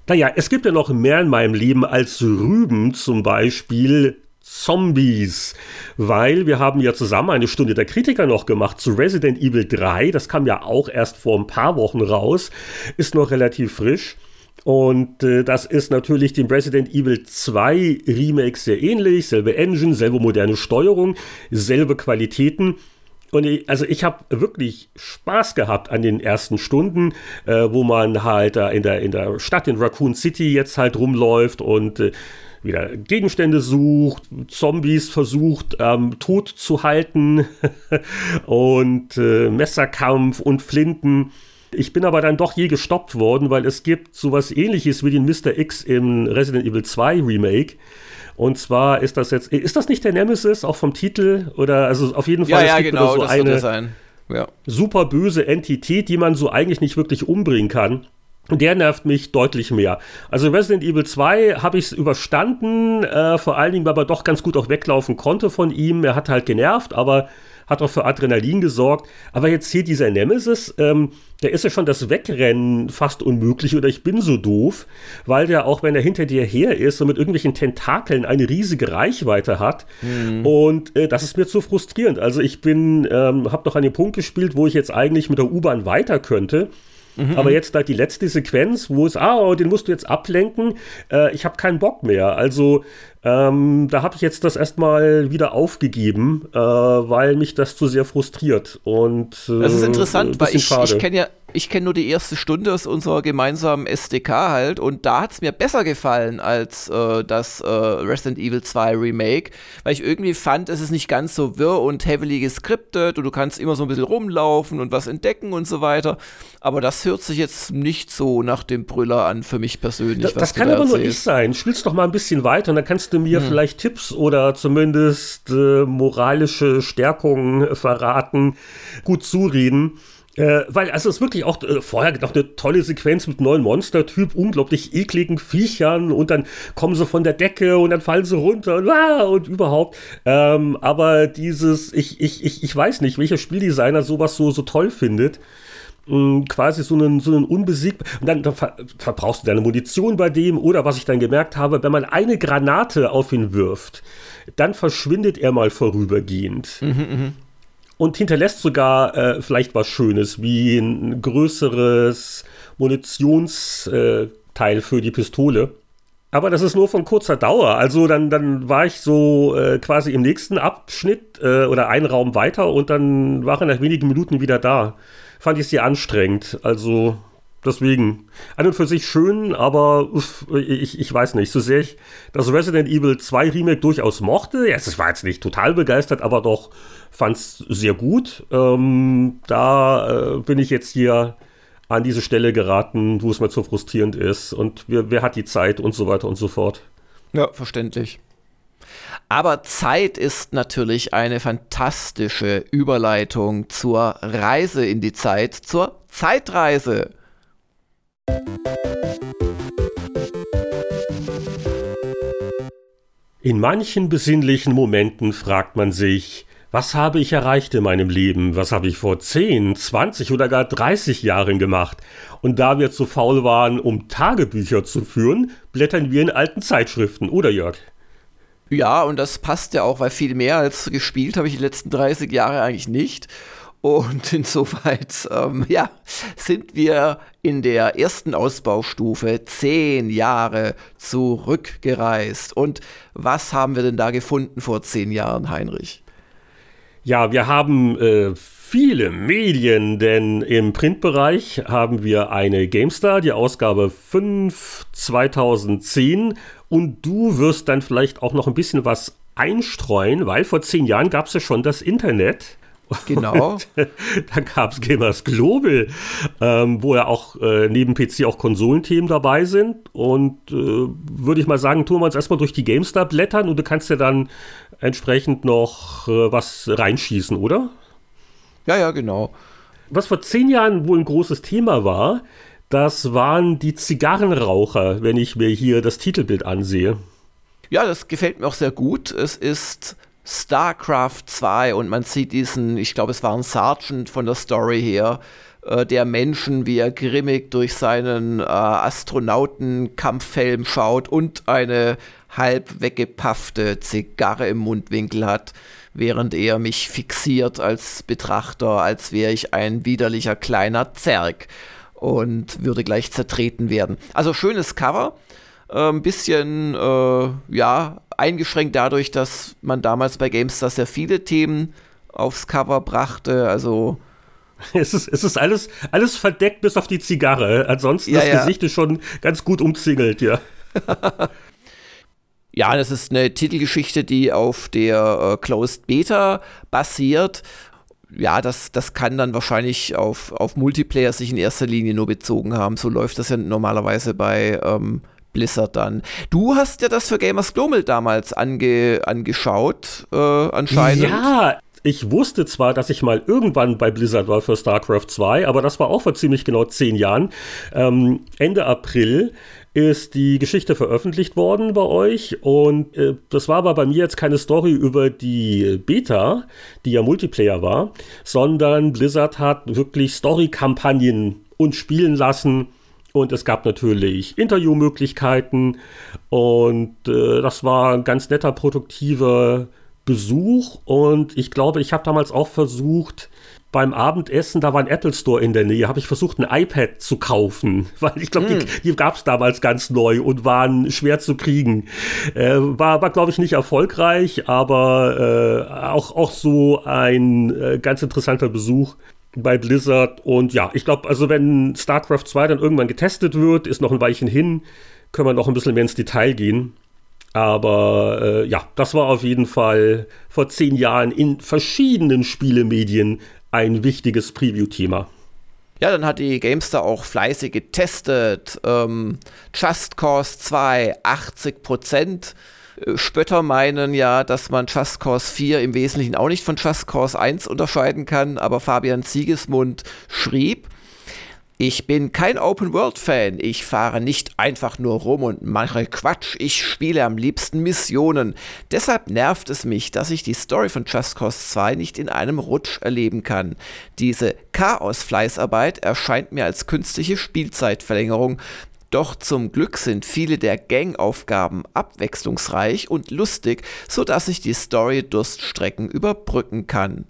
[SPEAKER 2] Naja, es gibt ja noch mehr in meinem Leben als Rüben, zum Beispiel Zombies, weil wir haben ja zusammen eine Stunde der Kritiker noch gemacht zu Resident Evil 3, das kam ja auch erst vor ein paar Wochen raus, ist noch relativ frisch. Und äh, das ist natürlich dem Resident Evil 2 Remake sehr ähnlich, selbe Engine, selbe moderne Steuerung, selbe Qualitäten. Und ich, also ich habe wirklich Spaß gehabt an den ersten Stunden, äh, wo man halt da in der, in der Stadt, in Raccoon City jetzt halt rumläuft und äh, wieder Gegenstände sucht, Zombies versucht ähm, tot zu halten und äh, Messerkampf und Flinten. Ich bin aber dann doch je gestoppt worden, weil es gibt sowas ähnliches wie den Mr. X im Resident Evil 2 Remake. Und zwar ist das jetzt, ist das nicht der Nemesis, auch vom Titel? Oder also auf jeden Fall,
[SPEAKER 3] ja, ja, genau, so eine
[SPEAKER 2] ja. super böse Entität, die man so eigentlich nicht wirklich umbringen kann. Der nervt mich deutlich mehr. Also Resident Evil 2 habe ich es überstanden, äh, vor allen Dingen, weil man doch ganz gut auch weglaufen konnte von ihm. Er hat halt genervt, aber hat auch für Adrenalin gesorgt. Aber jetzt hier dieser Nemesis, ähm, der ist ja schon das Wegrennen fast unmöglich oder ich bin so doof, weil der auch, wenn er hinter dir her ist und mit irgendwelchen Tentakeln eine riesige Reichweite hat. Mhm. Und äh, das ist mir zu frustrierend. Also ich bin, ähm, habe noch an dem Punkt gespielt, wo ich jetzt eigentlich mit der U-Bahn weiter könnte. Mhm. Aber jetzt halt die letzte Sequenz, wo es, ah, den musst du jetzt ablenken. Äh, ich habe keinen Bock mehr. Also ähm, da habe ich jetzt das erstmal wieder aufgegeben, äh, weil mich das zu sehr frustriert. Und,
[SPEAKER 3] äh, das ist interessant, weil ich, ich kenne ja, ich kenne nur die erste Stunde aus unserer gemeinsamen SDK halt und da hat es mir besser gefallen als äh, das äh, Resident Evil 2 Remake, weil ich irgendwie fand, es ist nicht ganz so wirr und heavily geskriptet und du kannst immer so ein bisschen rumlaufen und was entdecken und so weiter. Aber das hört sich jetzt nicht so nach dem Brüller an für mich persönlich.
[SPEAKER 2] Da, das kann da aber erzählst. nur ich sein. Spiel's doch mal ein bisschen weiter und dann kannst du mir hm. vielleicht Tipps oder zumindest äh, moralische Stärkungen verraten, gut zureden. Äh, weil, also es ist wirklich auch äh, vorher noch eine tolle Sequenz mit neuen Monstertyp, unglaublich ekligen Viechern und dann kommen sie von der Decke und dann fallen sie runter und, ah, und überhaupt. Ähm, aber dieses, ich, ich, ich, ich weiß nicht, welcher Spieldesigner sowas so, so toll findet mm, quasi so einen, so einen unbesiegt. Und dann, dann ver verbrauchst du deine Munition bei dem. Oder was ich dann gemerkt habe, wenn man eine Granate auf ihn wirft, dann verschwindet er mal vorübergehend. Mhm, mh und hinterlässt sogar äh, vielleicht was Schönes, wie ein größeres Munitionsteil äh, für die Pistole. Aber das ist nur von kurzer Dauer. Also dann, dann war ich so äh, quasi im nächsten Abschnitt äh, oder einen Raum weiter und dann war er nach wenigen Minuten wieder da. Fand ich sehr anstrengend. Also Deswegen, an und für sich schön, aber uff, ich, ich weiß nicht, so sehr ich das Resident Evil 2 Remake durchaus mochte. Ja, es war jetzt nicht total begeistert, aber doch fand es sehr gut. Ähm, da äh, bin ich jetzt hier an diese Stelle geraten, wo es mir zu frustrierend ist. Und wer, wer hat die Zeit und so weiter und so fort.
[SPEAKER 3] Ja, verständlich. Aber Zeit ist natürlich eine fantastische Überleitung zur Reise in die Zeit, zur Zeitreise.
[SPEAKER 2] In manchen besinnlichen Momenten fragt man sich, was habe ich erreicht in meinem Leben? Was habe ich vor 10, 20 oder gar 30 Jahren gemacht? Und da wir zu faul waren, um Tagebücher zu führen, blättern wir in alten Zeitschriften, oder Jörg?
[SPEAKER 3] Ja, und das passt ja auch, weil viel mehr als gespielt habe ich die letzten 30 Jahre eigentlich nicht. Und insoweit, ähm, ja, sind wir in der ersten Ausbaustufe zehn Jahre zurückgereist. Und was haben wir denn da gefunden vor zehn Jahren, Heinrich?
[SPEAKER 2] Ja, wir haben äh, viele Medien, denn im Printbereich haben wir eine GameStar, die Ausgabe 5 2010. Und du wirst dann vielleicht auch noch ein bisschen was einstreuen, weil vor zehn Jahren gab es ja schon das Internet.
[SPEAKER 3] Genau.
[SPEAKER 2] dann gab es Gamers Global, ähm, wo ja auch äh, neben PC auch Konsolenthemen dabei sind. Und äh, würde ich mal sagen, tun wir uns erstmal durch die GameStar blättern und du kannst ja dann entsprechend noch äh, was reinschießen, oder?
[SPEAKER 3] Ja, ja, genau.
[SPEAKER 2] Was vor zehn Jahren wohl ein großes Thema war, das waren die Zigarrenraucher, wenn ich mir hier das Titelbild ansehe.
[SPEAKER 3] Ja, das gefällt mir auch sehr gut. Es ist StarCraft 2 und man sieht diesen, ich glaube, es war ein Sergeant von der Story her, äh, der Menschen, wie er grimmig durch seinen äh, Astronautenkampfhelm schaut und eine halb weggepaffte Zigarre im Mundwinkel hat, während er mich fixiert als Betrachter, als wäre ich ein widerlicher kleiner Zerg und würde gleich zertreten werden. Also schönes Cover, äh, ein bisschen, äh, ja, eingeschränkt dadurch, dass man damals bei GameStar sehr viele Themen aufs Cover brachte, also
[SPEAKER 2] es ist, es ist alles, alles verdeckt bis auf die Zigarre. Ansonsten ja, das ja. Gesicht ist schon ganz gut umzingelt, ja.
[SPEAKER 3] ja, das ist eine Titelgeschichte, die auf der äh, Closed Beta basiert ja, das, das kann dann wahrscheinlich auf, auf Multiplayer sich in erster Linie nur bezogen haben. So läuft das ja normalerweise bei ähm, Blizzard dann. Du hast ja das für Gamers Global damals ange, angeschaut, äh, anscheinend.
[SPEAKER 2] Ja, ich wusste zwar, dass ich mal irgendwann bei Blizzard war für StarCraft 2, aber das war auch vor ziemlich genau zehn Jahren. Ähm, Ende April ist die Geschichte veröffentlicht worden bei euch und äh, das war aber bei mir jetzt keine Story über die Beta, die ja Multiplayer war, sondern Blizzard hat wirklich Story-Kampagnen uns spielen lassen und es gab natürlich Interviewmöglichkeiten und äh, das war ein ganz netter, produktiver Besuch und ich glaube, ich habe damals auch versucht, beim Abendessen, da war ein Apple Store in der Nähe, habe ich versucht, ein iPad zu kaufen, weil ich glaube, hm. die, die gab es damals ganz neu und waren schwer zu kriegen. Äh, war, war glaube ich, nicht erfolgreich, aber äh, auch, auch so ein äh, ganz interessanter Besuch bei Blizzard. Und ja, ich glaube, also wenn StarCraft 2 dann irgendwann getestet wird, ist noch ein Weilchen hin, können wir noch ein bisschen mehr ins Detail gehen. Aber äh, ja, das war auf jeden Fall vor zehn Jahren in verschiedenen Spielemedien ein wichtiges Preview-Thema.
[SPEAKER 3] Ja, dann hat die Gamestar auch fleißig getestet. Ähm, Just Cause 2, 80 Prozent. Äh, Spötter meinen ja, dass man Just Cause 4 im Wesentlichen auch nicht von Just Cause 1 unterscheiden kann, aber Fabian Siegesmund schrieb, ich bin kein Open-World-Fan. Ich fahre nicht einfach nur rum und mache Quatsch. Ich spiele am liebsten Missionen. Deshalb nervt es mich, dass ich die Story von Just Cause 2 nicht in einem Rutsch erleben kann. Diese Chaos-Fleißarbeit erscheint mir als künstliche Spielzeitverlängerung. Doch zum Glück sind viele der Gangaufgaben abwechslungsreich und lustig, sodass ich die Story-Durststrecken überbrücken kann.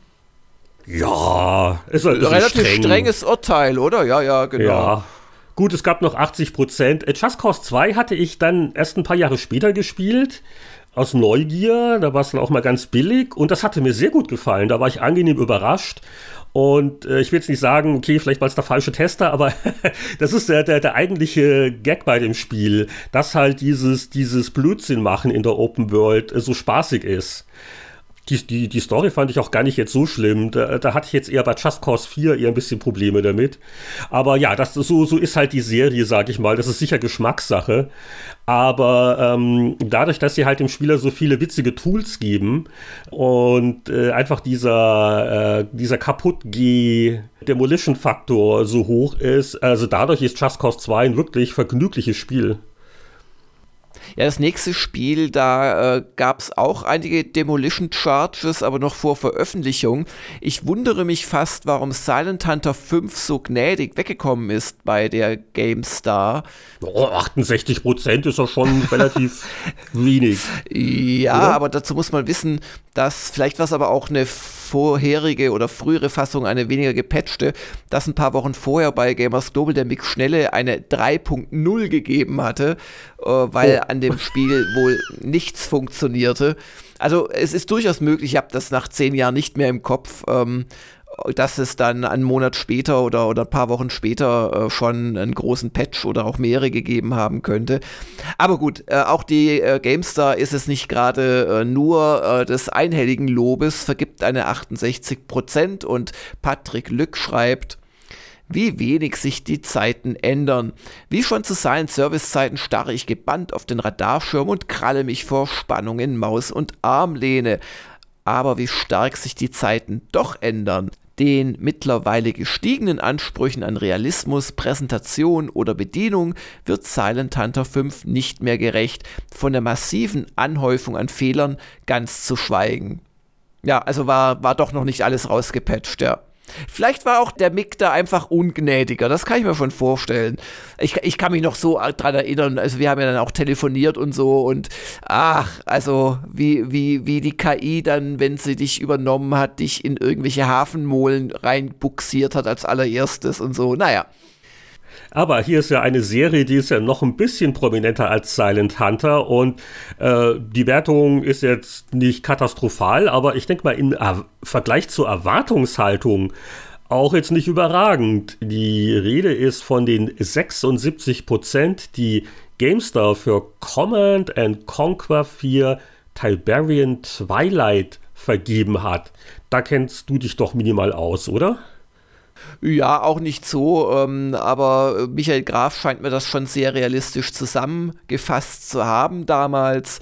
[SPEAKER 2] Ja,
[SPEAKER 3] ist ein relativ streng. strenges Urteil, oder? Ja, ja, genau. Ja.
[SPEAKER 2] Gut, es gab noch 80 Prozent. Äh, Just Cause 2 hatte ich dann erst ein paar Jahre später gespielt. Aus Neugier, da war es dann auch mal ganz billig und das hatte mir sehr gut gefallen. Da war ich angenehm überrascht. Und äh, ich will jetzt nicht sagen, okay, vielleicht war es der falsche Tester, aber das ist der, der, der eigentliche Gag bei dem Spiel, dass halt dieses, dieses Blödsinn machen in der Open World äh, so spaßig ist die, die, die Story fand ich auch gar nicht jetzt so schlimm. Da, da hatte ich jetzt eher bei Just Cause 4 eher ein bisschen Probleme damit. Aber ja, das, so, so ist halt die Serie, sag ich mal. Das ist sicher Geschmackssache. Aber ähm, dadurch, dass sie halt dem Spieler so viele witzige Tools geben und äh, einfach dieser, äh, dieser Kaputt-G-Demolition-Faktor so hoch ist, also dadurch ist Just Cause 2 ein wirklich vergnügliches Spiel.
[SPEAKER 3] Ja, das nächste Spiel, da äh, gab es auch einige Demolition Charges, aber noch vor Veröffentlichung. Ich wundere mich fast, warum Silent Hunter 5 so gnädig weggekommen ist bei der GameStar.
[SPEAKER 2] Oh, 68 Prozent ist doch schon relativ wenig.
[SPEAKER 3] Ja, oder? aber dazu muss man wissen, dass vielleicht war es aber auch eine vorherige oder frühere Fassung, eine weniger gepatchte, dass ein paar Wochen vorher bei Gamers Global der Mick Schnelle eine 3.0 gegeben hatte, äh, weil oh. an dem Spiel wohl nichts funktionierte. Also es ist durchaus möglich, ich habe das nach zehn Jahren nicht mehr im Kopf. Ähm, dass es dann einen Monat später oder, oder ein paar Wochen später äh, schon einen großen Patch oder auch mehrere gegeben haben könnte. Aber gut, äh, auch die äh, GameStar ist es nicht gerade äh, nur äh, des einhelligen Lobes, vergibt eine 68 Prozent und Patrick Lück schreibt, wie wenig sich die Zeiten ändern. Wie schon zu seinen Servicezeiten starre ich gebannt auf den Radarschirm und kralle mich vor Spannung in Maus und Armlehne. Aber wie stark sich die Zeiten doch ändern. Den mittlerweile gestiegenen Ansprüchen an Realismus, Präsentation oder Bedienung wird Silent Hunter 5 nicht mehr gerecht, von der massiven Anhäufung an Fehlern ganz zu schweigen. Ja, also war, war doch noch nicht alles rausgepatcht, ja. Vielleicht war auch der Mick da einfach ungnädiger, das kann ich mir schon vorstellen. Ich, ich kann mich noch so dran erinnern, also wir haben ja dann auch telefoniert und so und ach, also wie, wie, wie die KI dann, wenn sie dich übernommen hat, dich in irgendwelche Hafenmolen reinbuxiert hat als allererstes und so, naja.
[SPEAKER 2] Aber hier ist ja eine Serie, die ist ja noch ein bisschen prominenter als Silent Hunter und äh, die Wertung ist jetzt nicht katastrophal, aber ich denke mal im er Vergleich zur Erwartungshaltung auch jetzt nicht überragend. Die Rede ist von den 76 Prozent, die GameStar für Command and Conquer 4 Tiberian Twilight vergeben hat. Da kennst du dich doch minimal aus, oder?
[SPEAKER 3] Ja, auch nicht so, ähm, aber Michael Graf scheint mir das schon sehr realistisch zusammengefasst zu haben damals.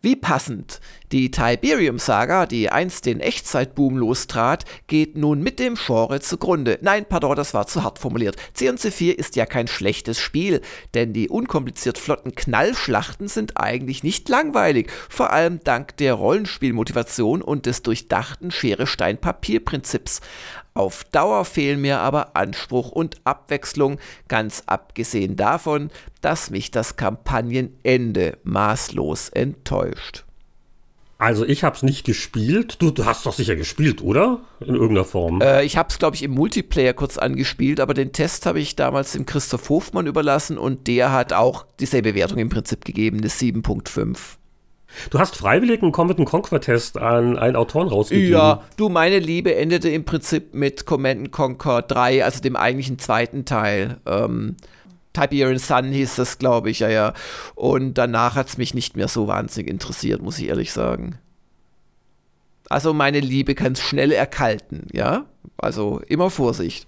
[SPEAKER 3] Wie passend. Die Tiberium-Saga, die einst den Echtzeitboom lostrat, geht nun mit dem Genre zugrunde. Nein, pardon, das war zu hart formuliert. C&C4 ist ja kein schlechtes Spiel, denn die unkompliziert flotten Knallschlachten sind eigentlich nicht langweilig, vor allem dank der Rollenspielmotivation und des durchdachten Schere-Stein-Papier-Prinzips. Auf Dauer fehlen mir aber Anspruch und Abwechslung, ganz abgesehen davon, dass mich das Kampagnenende maßlos enttäuscht.
[SPEAKER 2] Also ich habe es nicht gespielt. Du, du, hast doch sicher gespielt, oder? In irgendeiner Form.
[SPEAKER 3] Äh, ich habe es, glaube ich, im Multiplayer kurz angespielt, aber den Test habe ich damals dem Christoph Hofmann überlassen und der hat auch dieselbe Wertung im Prinzip gegeben, eine 7.5.
[SPEAKER 2] Du hast freiwillig einen Command Conquer Test an einen Autoren rausgegeben.
[SPEAKER 3] Ja, du, meine Liebe endete im Prinzip mit Command Conquer 3, also dem eigentlichen zweiten Teil. Ähm, Tiberian Sun hieß das, glaube ich, ja, ja. Und danach hat es mich nicht mehr so wahnsinnig interessiert, muss ich ehrlich sagen. Also meine Liebe kann schnell erkalten, ja. Also immer Vorsicht.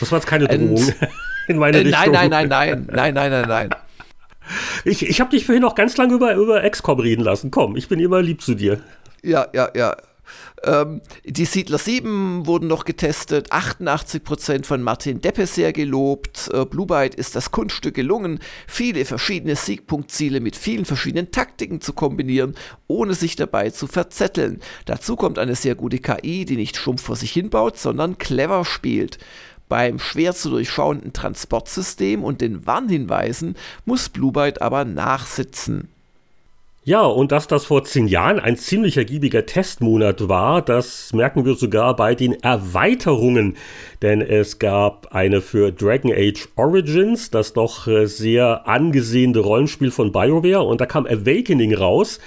[SPEAKER 2] Das war jetzt keine Drohung in meine
[SPEAKER 3] äh, Richtung. Nein, nein, nein, nein, nein, nein, nein, nein.
[SPEAKER 2] Ich, ich habe dich vorhin noch ganz lange über, über XCOM reden lassen. Komm, ich bin immer lieb zu dir.
[SPEAKER 3] Ja, ja, ja. Ähm, die Siedler 7 wurden noch getestet, 88% von Martin Deppe sehr gelobt. Äh, Blue Byte ist das Kunststück gelungen, viele verschiedene Siegpunktziele mit vielen verschiedenen Taktiken zu kombinieren, ohne sich dabei zu verzetteln. Dazu kommt eine sehr gute KI, die nicht stumpf vor sich hinbaut, sondern clever spielt. Beim schwer zu durchschauenden Transportsystem und den Warnhinweisen muss Blue Byte aber nachsitzen.
[SPEAKER 2] Ja, und dass das vor zehn Jahren ein ziemlich ergiebiger Testmonat war, das merken wir sogar bei den Erweiterungen. Denn es gab eine für Dragon Age Origins, das doch äh, sehr angesehene Rollenspiel von BioWare, und da kam Awakening raus.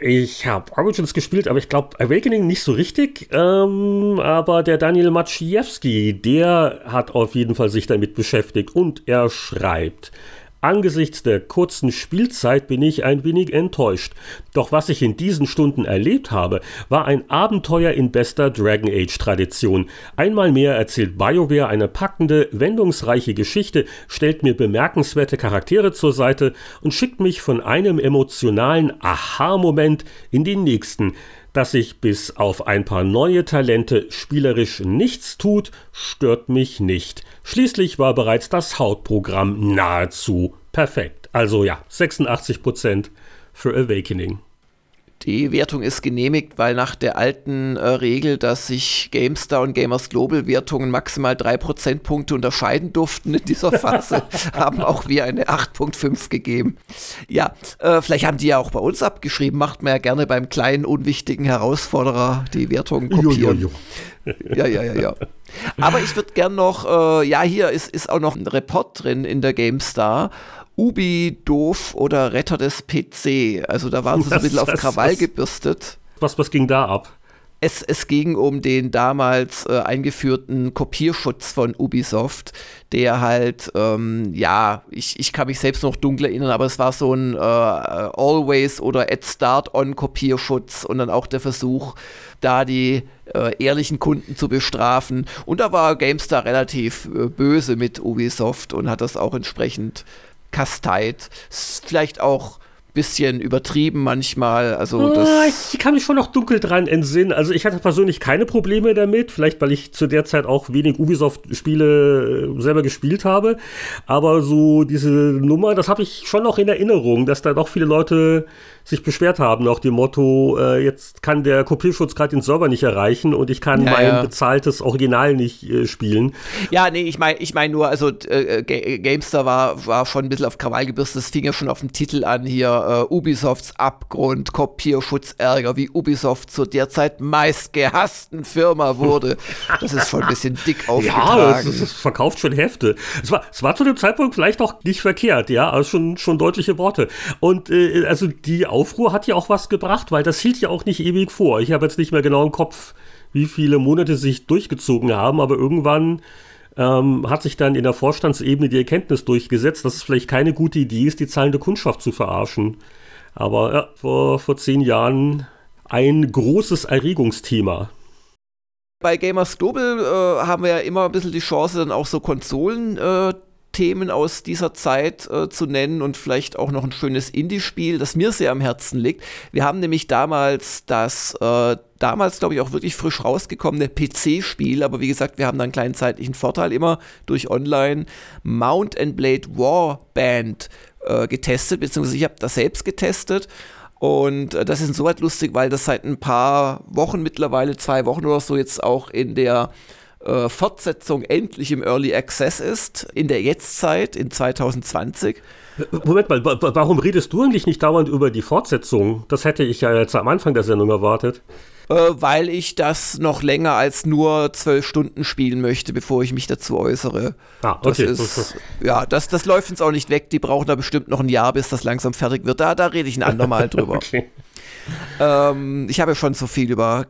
[SPEAKER 2] Ich habe Origins gespielt, aber ich glaube Awakening nicht so richtig. Ähm, aber der Daniel Maciejewski, der hat auf jeden Fall sich damit beschäftigt und er schreibt. Angesichts der kurzen Spielzeit bin ich ein wenig enttäuscht. Doch was ich in diesen Stunden erlebt habe, war ein Abenteuer in bester Dragon Age Tradition. Einmal mehr erzählt BioWare eine packende, wendungsreiche Geschichte, stellt mir bemerkenswerte Charaktere zur Seite und schickt mich von einem emotionalen Aha-Moment in den nächsten. Dass sich bis auf ein paar neue Talente spielerisch nichts tut, stört mich nicht. Schließlich war bereits das Hauptprogramm nahezu perfekt. Also ja, 86% für Awakening.
[SPEAKER 3] Die Wertung ist genehmigt, weil nach der alten äh, Regel, dass sich GameStar und Gamers Global Wertungen maximal 3 Prozentpunkte unterscheiden durften in dieser Phase, haben auch wir eine 8.5 gegeben. Ja, äh, vielleicht haben die ja auch bei uns abgeschrieben. Macht man ja gerne beim kleinen, unwichtigen Herausforderer die Wertungen kopieren. Jo, jo, jo. ja, ja, ja, ja. Aber ich würde gern noch, äh, ja, hier ist, ist auch noch ein Report drin in der GameStar. Ubi doof oder Retter des PC. Also da waren sie so ein bisschen auf Krawall was, gebürstet.
[SPEAKER 2] Was, was ging da ab?
[SPEAKER 3] Es, es ging um den damals äh, eingeführten Kopierschutz von Ubisoft, der halt, ähm, ja, ich, ich kann mich selbst noch dunkel erinnern, aber es war so ein äh, Always oder At Start on Kopierschutz und dann auch der Versuch, da die äh, ehrlichen Kunden zu bestrafen. Und da war GameStar relativ äh, böse mit Ubisoft und hat das auch entsprechend kasteit. Vielleicht auch bisschen übertrieben manchmal. Also
[SPEAKER 2] das ich kann mich schon noch dunkel dran entsinnen. Also ich hatte persönlich keine Probleme damit, vielleicht weil ich zu der Zeit auch wenig Ubisoft-Spiele äh, selber gespielt habe. Aber so diese Nummer, das habe ich schon noch in Erinnerung, dass da doch viele Leute sich beschwert haben nach dem Motto, äh, jetzt kann der Kopierschutz gerade den Server nicht erreichen und ich kann ja, mein ja. bezahltes Original nicht äh, spielen.
[SPEAKER 3] Ja, nee, ich meine ich mein nur, also äh, Gamestar war, war schon ein bisschen auf Krawall gebürstet, das fing ja schon auf dem Titel an hier, äh, Ubisofts Abgrund, Kopierschutzärger, wie Ubisoft zur derzeit meist gehassten Firma wurde. Das ist schon ein bisschen dick aufgetragen. Ja, es,
[SPEAKER 2] es verkauft schon Hefte. Es war, es war zu dem Zeitpunkt vielleicht auch nicht verkehrt, ja, also schon, schon deutliche Worte. Und äh, also die Aufruhr hat ja auch was gebracht, weil das hielt ja auch nicht ewig vor. Ich habe jetzt nicht mehr genau im Kopf, wie viele Monate sich durchgezogen haben, aber irgendwann ähm, hat sich dann in der Vorstandsebene die Erkenntnis durchgesetzt, dass es vielleicht keine gute Idee ist, die zahlende Kundschaft zu verarschen. Aber ja, vor, vor zehn Jahren ein großes Erregungsthema.
[SPEAKER 3] Bei Gamers Global äh, haben wir ja immer ein bisschen die Chance, dann auch so Konsolen äh, Themen aus dieser Zeit äh, zu nennen und vielleicht auch noch ein schönes Indie-Spiel, das mir sehr am Herzen liegt. Wir haben nämlich damals das, äh, damals glaube ich auch wirklich frisch rausgekommene PC-Spiel, aber wie gesagt, wir haben da einen kleinen zeitlichen Vorteil immer durch Online, Mount and Blade Warband äh, getestet, beziehungsweise ich habe das selbst getestet. Und äh, das ist insoweit lustig, weil das seit ein paar Wochen mittlerweile, zwei Wochen oder so, jetzt auch in der äh, Fortsetzung endlich im Early Access ist, in der Jetztzeit, in 2020.
[SPEAKER 2] Moment mal, warum redest du eigentlich nicht dauernd über die Fortsetzung? Das hätte ich ja jetzt am Anfang der Sendung erwartet.
[SPEAKER 3] Äh, weil ich das noch länger als nur zwölf Stunden spielen möchte, bevor ich mich dazu äußere. Ah, okay. Das ist, ja, das, das läuft uns auch nicht weg. Die brauchen da bestimmt noch ein Jahr, bis das langsam fertig wird. Da, da rede ich ein andermal drüber. okay. Ähm, ich habe ja schon so viel über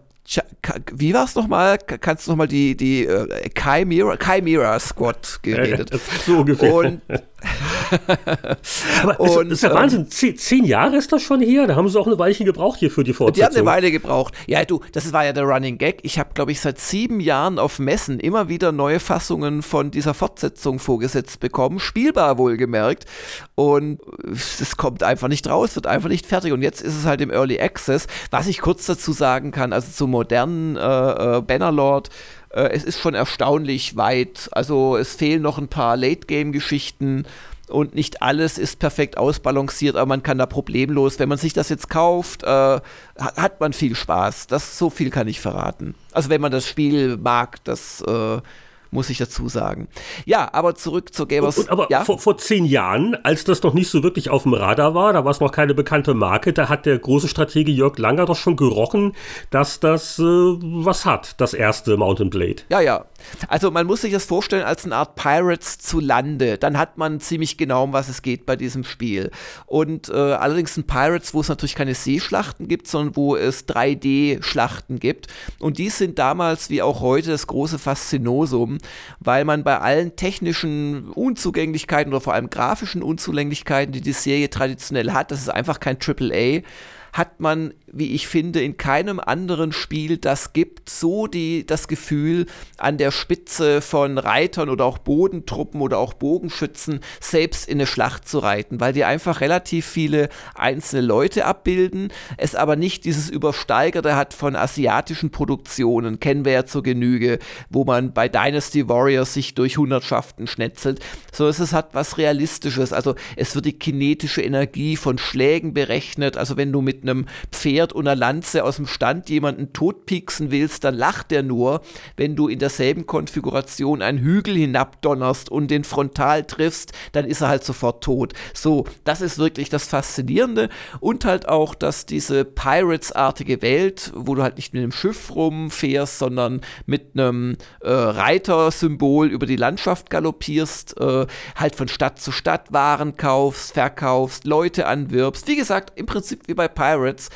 [SPEAKER 3] wie war es nochmal? Kannst du nochmal die, die äh, Chimera, Chimera Squad geredet? So ungefähr. Und
[SPEAKER 2] Aber und, ist, ja ähm, Wahnsinn. Zehn, zehn, Jahre ist das schon her. Da haben sie auch eine Weile gebraucht hier für die Fortsetzung.
[SPEAKER 3] Die haben eine Weile gebraucht. Ja, du, das war ja der Running Gag. Ich habe, glaube ich, seit sieben Jahren auf Messen immer wieder neue Fassungen von dieser Fortsetzung vorgesetzt bekommen. Spielbar wohlgemerkt. Und es kommt einfach nicht raus, wird einfach nicht fertig. Und jetzt ist es halt im Early Access. Was ich kurz dazu sagen kann, also zum modernen äh, äh, Bannerlord äh, es ist schon erstaunlich weit. Also es fehlen noch ein paar Late-Game-Geschichten und nicht alles ist perfekt ausbalanciert, aber man kann da problemlos, wenn man sich das jetzt kauft, äh, hat man viel Spaß. Das so viel kann ich verraten. Also wenn man das Spiel mag, das äh, muss ich dazu sagen. Ja, aber zurück zur Gamers. Und,
[SPEAKER 2] und aber
[SPEAKER 3] ja?
[SPEAKER 2] vor, vor zehn Jahren, als das noch nicht so wirklich auf dem Radar war, da war es noch keine bekannte Marke, da hat der große Stratege Jörg Langer doch schon gerochen, dass das äh, was hat, das erste Mountain Blade.
[SPEAKER 3] Ja, ja. Also man muss sich das vorstellen als eine Art Pirates zu Lande. Dann hat man ziemlich genau, um was es geht bei diesem Spiel. Und äh, allerdings ein Pirates, wo es natürlich keine Seeschlachten gibt, sondern wo es 3D-Schlachten gibt. Und die sind damals wie auch heute das große Faszinosum, weil man bei allen technischen Unzugänglichkeiten oder vor allem grafischen Unzulänglichkeiten, die die Serie traditionell hat, das ist einfach kein AAA, hat man wie ich finde, in keinem anderen Spiel das gibt, so die, das Gefühl, an der Spitze von Reitern oder auch Bodentruppen oder auch Bogenschützen selbst in eine Schlacht zu reiten, weil die einfach relativ viele einzelne Leute abbilden, es aber nicht dieses Übersteigerte hat von asiatischen Produktionen, kennen wir ja zur Genüge, wo man bei Dynasty Warriors sich durch Hundertschaften schnetzelt, sondern es hat was Realistisches, also es wird die kinetische Energie von Schlägen berechnet, also wenn du mit einem Pferd Schwert und einer Lanze aus dem Stand jemanden totpieksen willst, dann lacht er nur, wenn du in derselben Konfiguration einen Hügel hinabdonnerst und den frontal triffst, dann ist er halt sofort tot. So, das ist wirklich das Faszinierende und halt auch, dass diese Pirates-artige Welt, wo du halt nicht mit einem Schiff rumfährst, sondern mit einem äh, Reitersymbol über die Landschaft galoppierst, äh, halt von Stadt zu Stadt Waren kaufst, verkaufst, Leute anwirbst. Wie gesagt, im Prinzip wie bei Pirates,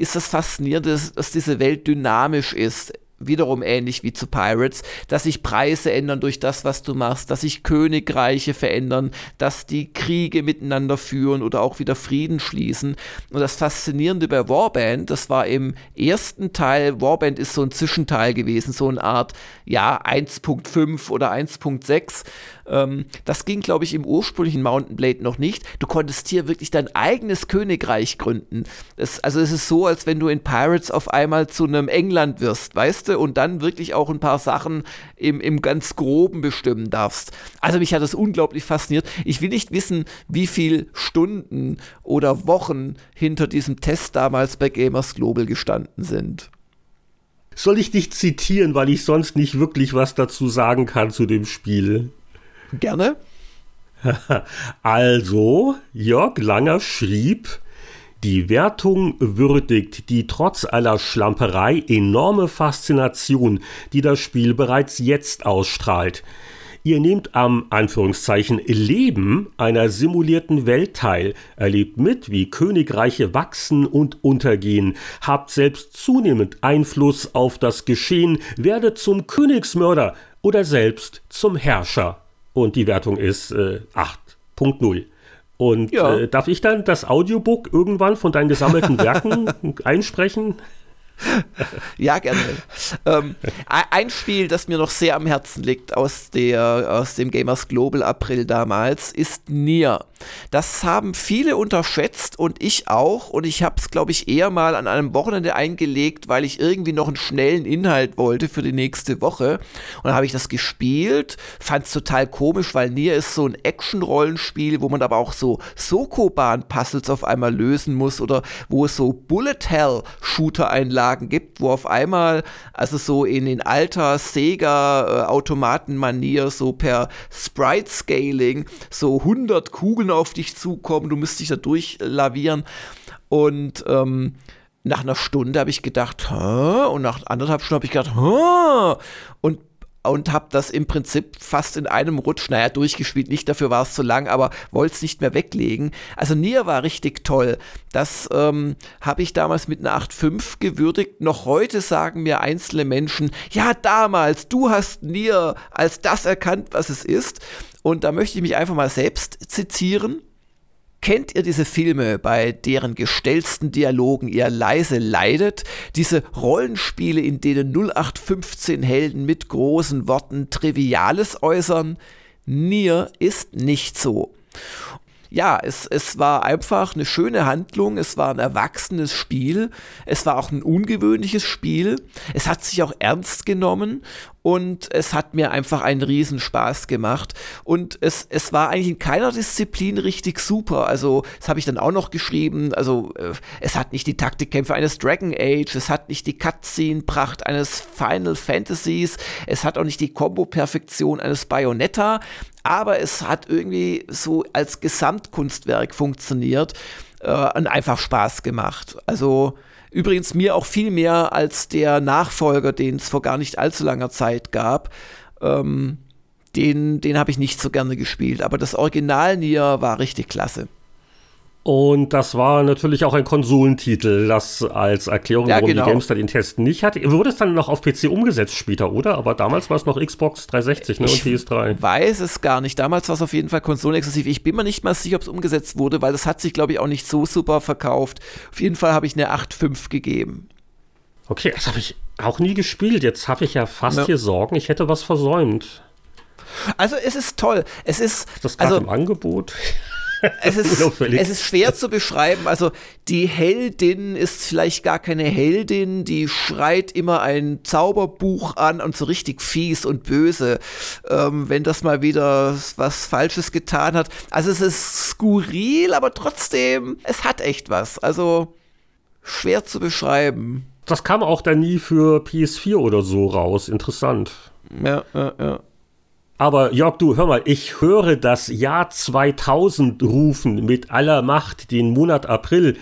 [SPEAKER 3] ist das Faszinierende, dass, dass diese Welt dynamisch ist wiederum ähnlich wie zu Pirates, dass sich Preise ändern durch das, was du machst, dass sich Königreiche verändern, dass die Kriege miteinander führen oder auch wieder Frieden schließen. Und das Faszinierende bei Warband, das war im ersten Teil, Warband ist so ein Zwischenteil gewesen, so eine Art, ja, 1.5 oder 1.6 ähm, das ging, glaube ich, im ursprünglichen Mountain Blade noch nicht. Du konntest hier wirklich dein eigenes Königreich gründen. Das, also es ist so, als wenn du in Pirates auf einmal zu einem England wirst, weißt du, und dann wirklich auch ein paar Sachen im, im ganz Groben bestimmen darfst. Also mich hat das unglaublich fasziniert. Ich will nicht wissen, wie viele Stunden oder Wochen hinter diesem Test damals bei Gamers Global gestanden sind.
[SPEAKER 2] Soll ich dich zitieren, weil ich sonst nicht wirklich was dazu sagen kann zu dem Spiel?
[SPEAKER 3] Gerne.
[SPEAKER 2] Also, Jörg Langer schrieb, die Wertung würdigt die trotz aller Schlamperei enorme Faszination, die das Spiel bereits jetzt ausstrahlt. Ihr nehmt am Anführungszeichen Leben einer simulierten Welt teil, erlebt mit, wie Königreiche wachsen und untergehen, habt selbst zunehmend Einfluss auf das Geschehen, werdet zum Königsmörder oder selbst zum Herrscher und die Wertung ist äh, 8.0. Und ja. äh, darf ich dann das Audiobook irgendwann von deinen gesammelten Werken einsprechen?
[SPEAKER 3] ja, gerne. ähm, ein Spiel, das mir noch sehr am Herzen liegt aus, der, aus dem Gamers Global April damals, ist Nier. Das haben viele unterschätzt und ich auch. Und ich habe es, glaube ich, eher mal an einem Wochenende eingelegt, weil ich irgendwie noch einen schnellen Inhalt wollte für die nächste Woche. Und dann habe ich das gespielt, fand es total komisch, weil Nier ist so ein Action-Rollenspiel, wo man aber auch so Sokoban-Puzzles auf einmal lösen muss oder wo es so Bullet-Hell-Shooter-Einlagen Anlagen gibt, wo auf einmal, also so in den alter Sega-Automaten-Manier, so per Sprite-Scaling, so 100 Kugeln auf dich zukommen, du müsst dich da durchlavieren und ähm, nach einer Stunde habe ich gedacht, Hä? und nach anderthalb Stunden habe ich gedacht, Hä? und und habe das im Prinzip fast in einem Rutsch, naja, durchgespielt, nicht dafür war es zu lang, aber wollte es nicht mehr weglegen. Also Nier war richtig toll. Das ähm, habe ich damals mit einer 8.5 gewürdigt. Noch heute sagen mir einzelne Menschen, ja, damals, du hast Nier als das erkannt, was es ist. Und da möchte ich mich einfach mal selbst zitieren. Kennt ihr diese Filme, bei deren gestellten Dialogen ihr leise leidet? Diese Rollenspiele, in denen 0815 Helden mit großen Worten Triviales äußern? Nier ist nicht so ja, es, es war einfach eine schöne Handlung, es war ein erwachsenes Spiel, es war auch ein ungewöhnliches Spiel, es hat sich auch ernst genommen und es hat mir einfach einen Riesenspaß gemacht. Und es, es war eigentlich in keiner Disziplin richtig super, also das habe ich dann auch noch geschrieben, also äh, es hat nicht die Taktikkämpfe eines Dragon Age, es hat nicht die Cutscene-Pracht eines Final Fantasies, es hat auch nicht die Kombo-Perfektion eines Bayonetta, aber es hat irgendwie so als Gesamtkunstwerk funktioniert äh, und einfach Spaß gemacht. Also übrigens mir auch viel mehr als der Nachfolger, den es vor gar nicht allzu langer Zeit gab. Ähm, den den habe ich nicht so gerne gespielt, aber das Original Nier war richtig klasse.
[SPEAKER 2] Und das war natürlich auch ein Konsolentitel, das als Erklärung, ja, warum genau. die GameStar den Test nicht hatte. Wurde es dann noch auf PC umgesetzt später, oder? Aber damals war es noch Xbox 360 ne, und PS3.
[SPEAKER 3] Ich weiß es gar nicht. Damals war es auf jeden Fall konsolenexklusiv. Ich bin mir nicht mal sicher, ob es umgesetzt wurde, weil das hat sich, glaube ich, auch nicht so super verkauft. Auf jeden Fall habe ich eine 8.5 gegeben.
[SPEAKER 2] Okay, das habe ich auch nie gespielt. Jetzt habe ich ja fast ja. hier Sorgen, ich hätte was versäumt.
[SPEAKER 3] Also es ist toll. Es ist,
[SPEAKER 2] ist das gerade also, im Angebot?
[SPEAKER 3] Es, ist, es ist schwer zu beschreiben. Also die Heldin ist vielleicht gar keine Heldin, die schreit immer ein Zauberbuch an und so richtig fies und böse, ähm, wenn das mal wieder was Falsches getan hat. Also es ist skurril, aber trotzdem, es hat echt was. Also schwer zu beschreiben.
[SPEAKER 2] Das kam auch dann nie für PS4 oder so raus. Interessant.
[SPEAKER 3] Ja, ja, ja.
[SPEAKER 2] Aber Jörg, du hör mal, ich höre das Jahr 2000 rufen mit aller Macht, den Monat April.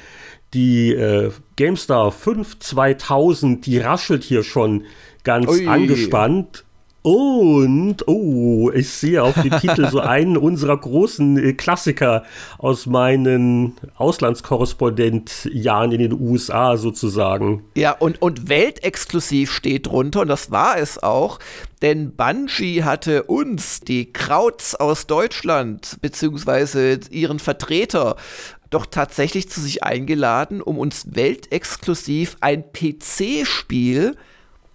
[SPEAKER 2] Die äh, GameStar 5 2000, die raschelt hier schon ganz Ui. angespannt. Und, oh, ich sehe auf dem Titel so einen unserer großen äh, Klassiker aus meinen Auslandskorrespondentjahren in den USA sozusagen.
[SPEAKER 3] Ja, und, und weltexklusiv steht drunter, und das war es auch, denn Bungie hatte uns, die Krauts aus Deutschland, beziehungsweise ihren Vertreter, doch tatsächlich zu sich eingeladen, um uns weltexklusiv ein PC-Spiel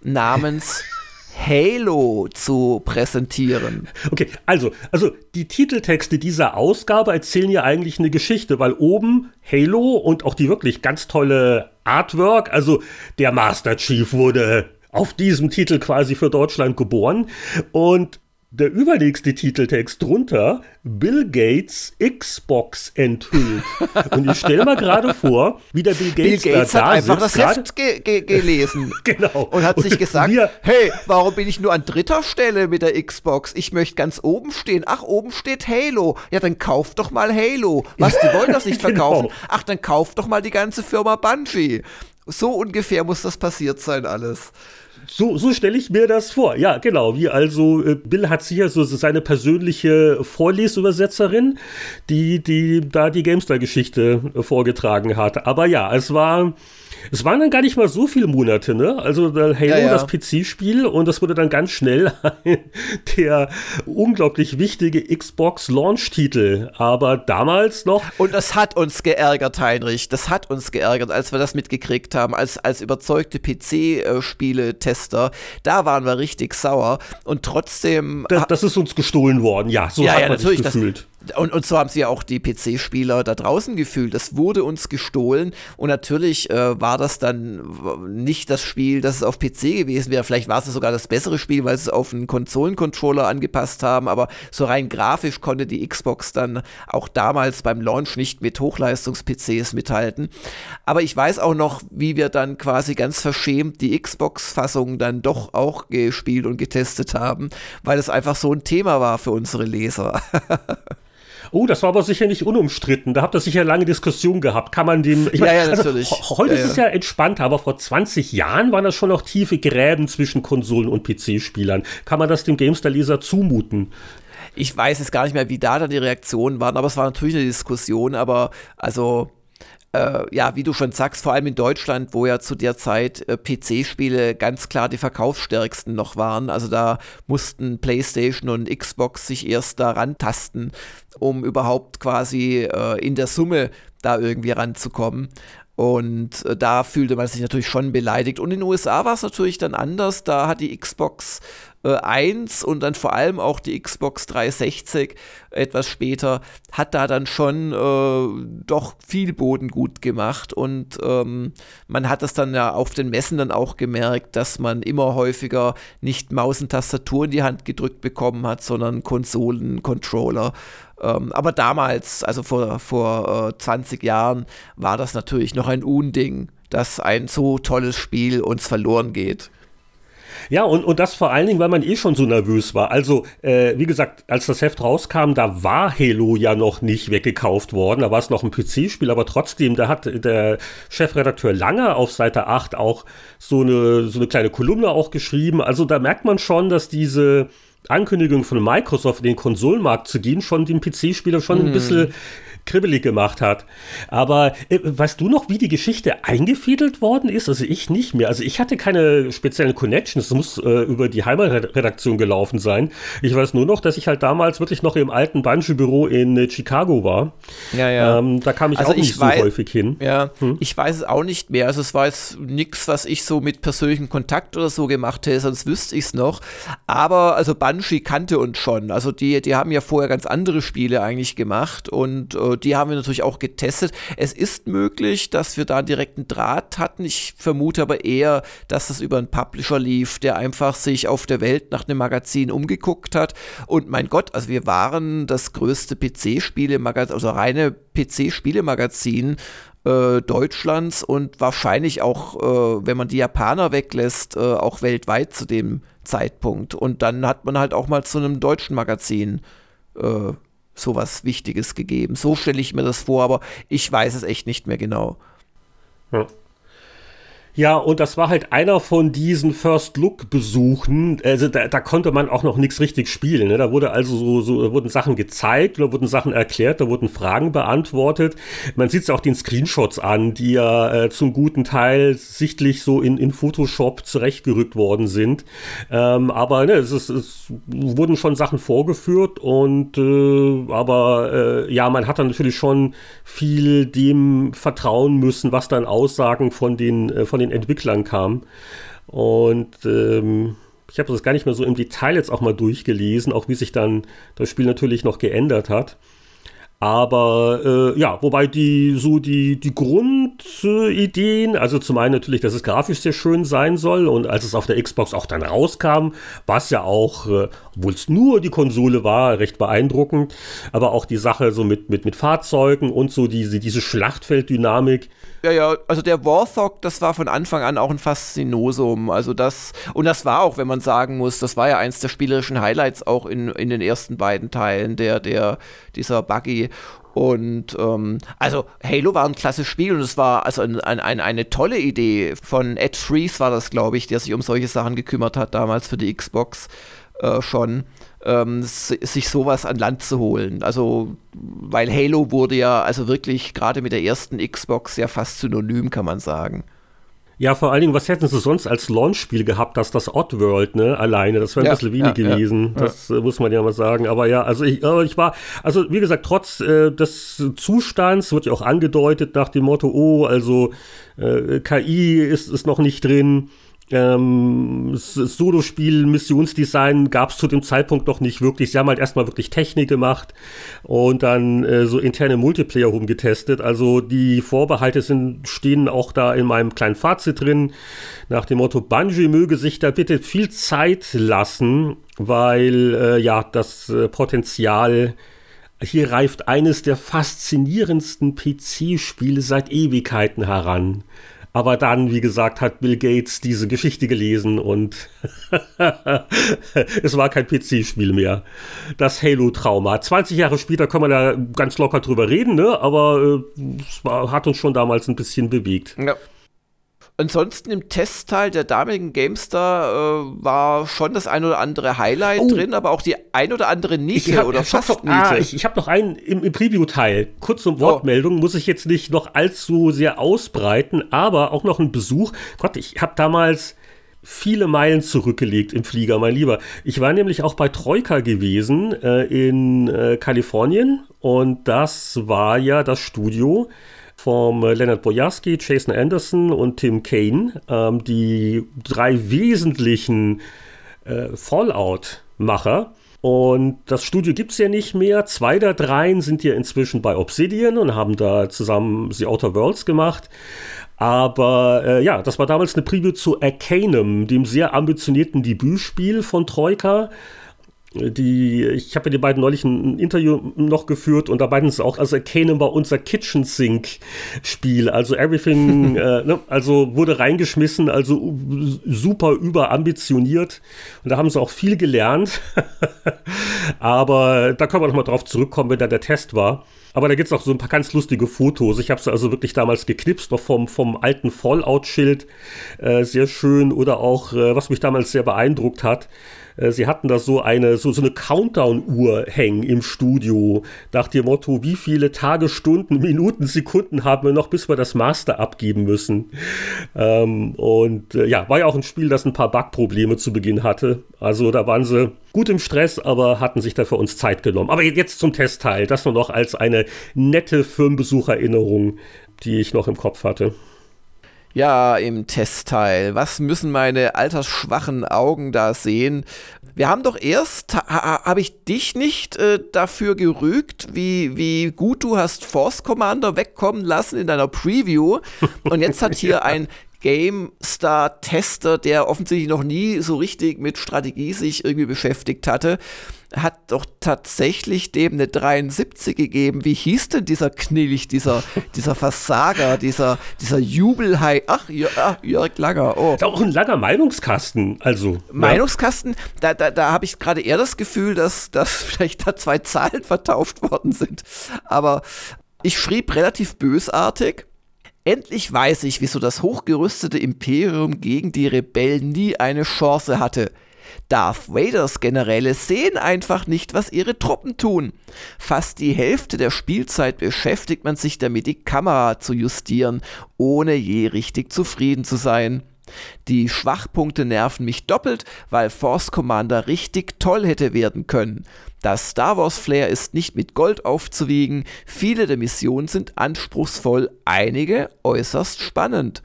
[SPEAKER 3] namens Halo zu präsentieren.
[SPEAKER 2] Okay, also, also die Titeltexte dieser Ausgabe erzählen ja eigentlich eine Geschichte, weil oben Halo und auch die wirklich ganz tolle Artwork, also der Master Chief wurde auf diesem Titel quasi für Deutschland geboren und der übernächste Titeltext drunter, Bill Gates Xbox enthüllt. Und ich stelle mir gerade vor, wie der Bill Gates,
[SPEAKER 3] Bill Gates
[SPEAKER 2] da,
[SPEAKER 3] hat
[SPEAKER 2] da
[SPEAKER 3] einfach
[SPEAKER 2] sitzt,
[SPEAKER 3] das Heft ge ge gelesen.
[SPEAKER 2] genau.
[SPEAKER 3] Und hat sich
[SPEAKER 2] Und
[SPEAKER 3] gesagt,
[SPEAKER 2] wir-
[SPEAKER 3] hey, warum bin ich nur an dritter Stelle mit der Xbox? Ich möchte ganz oben stehen. Ach, oben steht Halo. Ja, dann kauf doch mal Halo. Was, die wollen das nicht
[SPEAKER 2] Genau.
[SPEAKER 3] verkaufen? Ach, dann kauf doch mal die ganze Firma Bungie. So ungefähr muss das passiert sein alles.
[SPEAKER 2] So, so stelle ich mir das vor. Ja, genau. Wie also, äh, Bill hat sicher so seine persönliche Vorlesübersetzerin, die, die da die GameStar-Geschichte vorgetragen hat. Aber ja, es war. Es waren dann gar nicht mal so viele Monate, ne? Also der Halo,
[SPEAKER 3] Ja, ja.
[SPEAKER 2] das PC-Spiel, und das wurde dann ganz schnell der unglaublich wichtige Xbox-Launch-Titel. Aber damals noch
[SPEAKER 3] Und das hat uns geärgert, Heinrich. Das hat uns geärgert, als wir das mitgekriegt haben, als, als überzeugte PC-Spiele-Tester. Da waren wir richtig sauer. Und trotzdem.
[SPEAKER 2] Das, das ist uns gestohlen worden, ja, so
[SPEAKER 3] Ja,
[SPEAKER 2] hat
[SPEAKER 3] ja,
[SPEAKER 2] man sich
[SPEAKER 3] natürlich, das-
[SPEAKER 2] gefühlt.
[SPEAKER 3] Und, und so haben sie ja auch die PC-Spieler da draußen gefühlt. Das wurde uns gestohlen. Und natürlich äh, war das dann nicht das Spiel, das es auf PC gewesen wäre. Vielleicht war es sogar das bessere Spiel, weil sie es auf einen Konsolencontroller angepasst haben. Aber so rein grafisch konnte die Xbox dann auch damals beim Launch nicht mit Hochleistungs-PCs mithalten. Aber ich weiß auch noch, wie wir dann quasi ganz verschämt die Xbox-Fassung dann doch auch gespielt und getestet haben, weil es einfach so ein Thema war für unsere Leser.
[SPEAKER 2] Oh, das war aber sicher nicht unumstritten. Da habt ihr sicher lange Diskussion gehabt. Kann man dem. Ich
[SPEAKER 3] Ja,
[SPEAKER 2] mein,
[SPEAKER 3] ja, natürlich.
[SPEAKER 2] ho- heute
[SPEAKER 3] Ja,
[SPEAKER 2] ist es ja entspannter, aber vor 20 Jahren waren das schon noch tiefe Gräben zwischen Konsolen und PC-Spielern. Kann man das dem GameStar-Leser zumuten?
[SPEAKER 3] Ich weiß jetzt gar nicht mehr, wie da dann die Reaktionen waren, aber es war natürlich eine Diskussion, aber also äh, ja, wie du schon sagst, vor allem in Deutschland, wo ja zu der Zeit äh, PC-Spiele ganz klar die verkaufsstärksten noch waren. Also da mussten PlayStation und Xbox sich erst da rantasten, um überhaupt quasi äh, in der Summe da irgendwie ranzukommen. Und äh, da fühlte man sich natürlich schon beleidigt. Und in den USA war es natürlich dann anders. Da hat die Xbox äh, 1 und dann vor allem auch die Xbox 360 etwas später, hat da dann schon äh, doch viel Boden gut gemacht. Und ähm, man hat das dann ja auf den Messen dann auch gemerkt, dass man immer häufiger nicht Maus und Tastatur in die Hand gedrückt bekommen hat, sondern Konsolen, Controller. Ähm, aber damals, also vor, vor äh, 20 Jahren, war das natürlich noch ein Unding, dass ein so tolles Spiel uns verloren geht.
[SPEAKER 2] Ja, und, und das vor allen Dingen, weil man eh schon so nervös war. Also, äh, wie gesagt, als das Heft rauskam, da war Halo ja noch nicht weggekauft worden. Da war es noch ein PC-Spiel, aber trotzdem, da hat der Chefredakteur Langer auf Seite 8 auch so eine, so eine kleine Kolumne auch geschrieben. Also, da merkt man schon, dass diese Ankündigung von Microsoft in den Konsolenmarkt zu gehen, schon den PC-Spieler schon ein bisschen kribbelig gemacht hat. Aber äh, weißt du noch, wie die Geschichte eingefädelt worden ist? Also ich nicht mehr. Also ich hatte keine speziellen Connections. Das muss äh, über die Heimatredaktion gelaufen sein. Ich weiß nur noch, dass ich halt damals wirklich noch im alten Bungie-Büro in äh, Chicago war.
[SPEAKER 3] Ja, ja.
[SPEAKER 2] Ähm, da kam ich
[SPEAKER 3] Also
[SPEAKER 2] auch nicht
[SPEAKER 3] ich
[SPEAKER 2] so
[SPEAKER 3] wei-
[SPEAKER 2] häufig hin.
[SPEAKER 3] Ja, ich weiß es auch nicht mehr. Also es war jetzt nichts, was ich so mit persönlichem Kontakt oder so gemacht hätte, sonst wüsste ich es noch. Aber also Bungie kannte uns schon. Also die, die haben ja vorher ganz andere Spiele eigentlich gemacht und äh, die haben wir natürlich auch getestet. Es ist möglich, dass wir da einen direkten Draht hatten. Ich vermute aber eher, dass das über einen Publisher lief, der einfach sich auf der Welt nach einem Magazin umgeguckt hat. Und mein Gott, also wir waren das größte PC-Spiele-Magazin, also reine PC-Spiele-Magazin äh, Deutschlands und wahrscheinlich auch, äh, wenn man die Japaner weglässt, äh, auch weltweit zu dem Zeitpunkt. Und dann hat man halt auch mal zu einem deutschen Magazin äh, sowas Wichtiges gegeben. So stelle ich mir das vor, aber ich weiß es echt nicht mehr genau.
[SPEAKER 2] Ja. Ja, und das war halt einer von diesen First-Look-Besuchen. Also da, da, konnte man auch noch nichts richtig spielen. Ne? Da wurde also so, so wurden Sachen gezeigt, da wurden Sachen erklärt, da wurden Fragen beantwortet. Man sieht es auch den Screenshots an, die ja äh, zum guten Teil sichtlich so in, in Photoshop zurechtgerückt worden sind. Ähm, aber ne, es, ist, es wurden schon Sachen vorgeführt und äh, aber äh, ja, man hat dann natürlich schon viel dem vertrauen müssen, was dann Aussagen von den, äh, von den Entwicklern kam. Und ähm, ich habe das gar nicht mehr so im Detail jetzt auch mal durchgelesen, auch wie sich dann das Spiel natürlich noch geändert hat. Aber äh, ja, wobei die so die, die Grundideen, also zum einen natürlich, dass es grafisch sehr schön sein soll und als es auf der Xbox auch dann rauskam, war es ja auch, äh, obwohl es nur die Konsole war, recht beeindruckend, aber auch die Sache so mit, mit, mit Fahrzeugen und so diese, diese Schlachtfelddynamik,
[SPEAKER 3] ja, ja, also der Warthog, das war von Anfang an auch ein Faszinosum. Also das, und das war auch, wenn man sagen muss, das war ja eins der spielerischen Highlights auch in, in den ersten beiden Teilen, der, der, dieser Buggy. Und ähm, also Halo war ein klasse Spiel und es war also ein, ein, eine tolle Idee von Ed Freeze war das, glaube ich, der sich um solche Sachen gekümmert hat damals für die Xbox äh, schon ähm, sich sowas an Land zu holen. Also, weil Halo wurde ja also wirklich gerade mit der ersten Xbox ja fast synonym, kann man sagen.
[SPEAKER 2] Ja, vor allen Dingen, was hätten sie sonst als Launch-Spiel gehabt, dass das Oddworld, ne, alleine, das wäre ein ja, bisschen wenig ja, gewesen, ja, das äh, muss man ja mal sagen, aber ja, also ich, äh, ich war, also wie gesagt, trotz äh, des Zustands wird ja auch angedeutet nach dem Motto, oh, also äh, KI ist, ist noch nicht drin, ähm, Solo-Spiel, Missionsdesign gab es zu dem Zeitpunkt noch nicht wirklich. Sie haben halt erstmal wirklich Technik gemacht und dann äh, so interne Multiplayer rumgetestet. Also die Vorbehalte sind, stehen auch da in meinem kleinen Fazit drin. Nach dem Motto, Bungie möge sich da bitte viel Zeit lassen, weil äh, ja, das äh, Potenzial hier reift eines der faszinierendsten PC-Spiele seit Ewigkeiten heran. Aber dann, wie gesagt, hat Bill Gates diese Geschichte gelesen und es war kein PC-Spiel mehr. Das Halo-Trauma. 20 Jahre später kann man da ganz locker drüber reden, ne? aber äh, es war, hat uns schon damals ein bisschen bewegt.
[SPEAKER 3] Ja. Ansonsten im Testteil der damaligen GameStar äh, war schon das ein oder andere Highlight oh. drin, aber auch die ein oder andere Niete hab, oder fast
[SPEAKER 2] Niete. Ah, ich, ich habe noch einen im, im Preview-Teil. Kurze oh. Wortmeldung, oh. muss ich jetzt nicht noch allzu sehr ausbreiten, aber auch noch ein Besuch. Gott, ich habe damals viele Meilen zurückgelegt im Flieger, mein Lieber. Ich war nämlich auch bei Troika gewesen äh, in äh, Kalifornien und das war ja das Studio, vom äh, Leonard Bojarski, Jason Anderson und Tim Kane, ähm, die drei wesentlichen äh, Fallout-Macher. Und das Studio gibt es ja nicht mehr. Zwei der dreien sind ja inzwischen bei Obsidian und haben da zusammen The Outer Worlds gemacht. Aber äh, ja, das war damals eine Preview zu Arcanum, dem sehr ambitionierten Debütspiel von Troika die, ich habe ja die beiden neulich ein, Interview noch geführt und da beiden ist auch, also Kanan war unser Kitchen Sink Spiel, also everything, äh, ne, also wurde reingeschmissen, also super überambitioniert und da haben sie auch viel gelernt, aber da können wir noch mal drauf zurückkommen, wenn da der Test war. Aber da gibt es auch so ein paar ganz lustige Fotos. Ich habe sie also wirklich damals geknipst, noch vom, vom alten Fallout-Schild. Äh, sehr schön. Oder auch, äh, was mich damals sehr beeindruckt hat, sie hatten da so eine, so, so eine Countdown-Uhr hängen im Studio, nach dem Motto, wie viele Tage, Stunden, Minuten, Sekunden haben wir noch, bis wir das Master abgeben müssen. Ähm, und äh, ja, war ja auch ein Spiel, das ein paar Bug-Probleme zu Beginn hatte. Also da waren sie gut im Stress, aber hatten sich da für uns Zeit genommen. Aber jetzt zum Testteil, das nur noch als eine nette Firmenbesucherinnerung, die ich noch im Kopf hatte.
[SPEAKER 3] Ja, im Testteil. Was müssen meine altersschwachen Augen da sehen? Wir haben doch erst, ha, habe ich dich nicht äh, dafür gerügt, wie, wie gut du hast Force Commander wegkommen lassen in deiner Preview. Und jetzt hat hier ein GameStar-Tester, der offensichtlich noch nie so richtig mit Strategie sich irgendwie beschäftigt hatte, hat doch tatsächlich dem eine 73 gegeben. Wie hieß denn dieser Knilch, dieser, dieser Versager, dieser, dieser Jubelhai? Ach, Jörg, ach, Jörg Langer.
[SPEAKER 2] Oh. Ist auch ein langer Meinungskasten, also.
[SPEAKER 3] Meinungskasten, ja. da, da, da habe ich gerade eher das Gefühl, dass, dass vielleicht da zwei Zahlen vertauft worden sind. Aber ich schrieb relativ bösartig Endlich weiß ich, wieso das hochgerüstete Imperium gegen die Rebellen nie eine Chance hatte. Darth Vaders Generäle sehen einfach nicht, was ihre Truppen tun. Fast die Hälfte der Spielzeit beschäftigt man sich damit, die Kamera zu justieren, ohne je richtig zufrieden zu sein. Die Schwachpunkte nerven mich doppelt, weil Force Commander richtig toll hätte werden können. Das Star Wars Flair ist nicht mit Gold aufzuwiegen, viele der Missionen sind anspruchsvoll, einige äußerst spannend.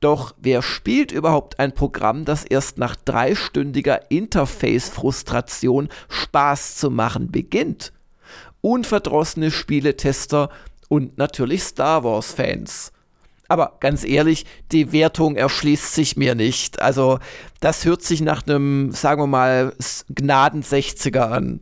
[SPEAKER 3] Doch wer spielt überhaupt ein Programm, das erst nach dreistündiger Interface-Frustration Spaß zu machen beginnt? Unverdrossene Spieletester und natürlich Star Wars-Fans. Aber ganz ehrlich, die Wertung erschließt sich mir nicht. Also, das hört sich nach einem, sagen wir mal, Gnaden 60er an.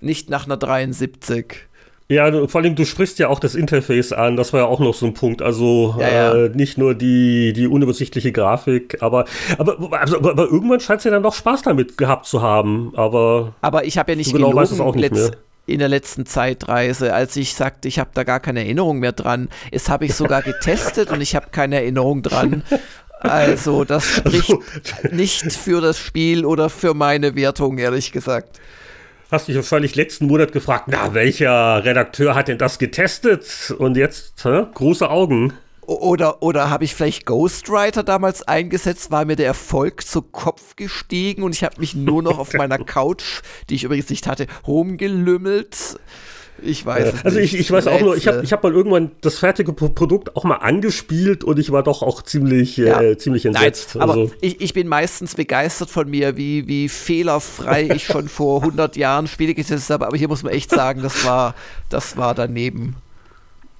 [SPEAKER 3] Nicht nach einer 73.
[SPEAKER 2] Ja, vor allem, du sprichst ja auch das Interface an, das war ja auch noch so ein Punkt. Also ja, ja. Äh, nicht nur die, die unübersichtliche Grafik, aber, aber, also, aber irgendwann scheint es ja dann doch Spaß damit gehabt zu haben. Aber,
[SPEAKER 3] aber ich habe ja nicht so genau gelogen, auch nicht mehr in der letzten Zeitreise, als ich sagte, ich habe da gar keine Erinnerung mehr dran. Es habe ich sogar getestet und ich habe keine Erinnerung dran. Also das spricht also, nicht für das Spiel oder für meine Wertung, ehrlich gesagt
[SPEAKER 2] hast dich wahrscheinlich letzten Monat gefragt, na, welcher Redakteur hat denn das getestet? Und jetzt hä? große Augen.
[SPEAKER 3] Oder, oder habe ich vielleicht Ghostwriter damals eingesetzt, war mir der Erfolg zu Kopf gestiegen und ich habe mich nur noch auf meiner Couch, die ich übrigens nicht hatte, rumgelümmelt. Ich weiß
[SPEAKER 2] es Also ich, ich weiß auch nur, ich habe ich hab mal irgendwann das fertige Produkt auch mal angespielt und ich war doch auch ziemlich, ja. äh, ziemlich entsetzt.
[SPEAKER 3] Nein, aber also. ich, ich bin meistens begeistert von mir, wie, wie fehlerfrei ich schon vor 100 Jahren Spiele getestet habe, aber hier muss man echt sagen, das war, das war daneben.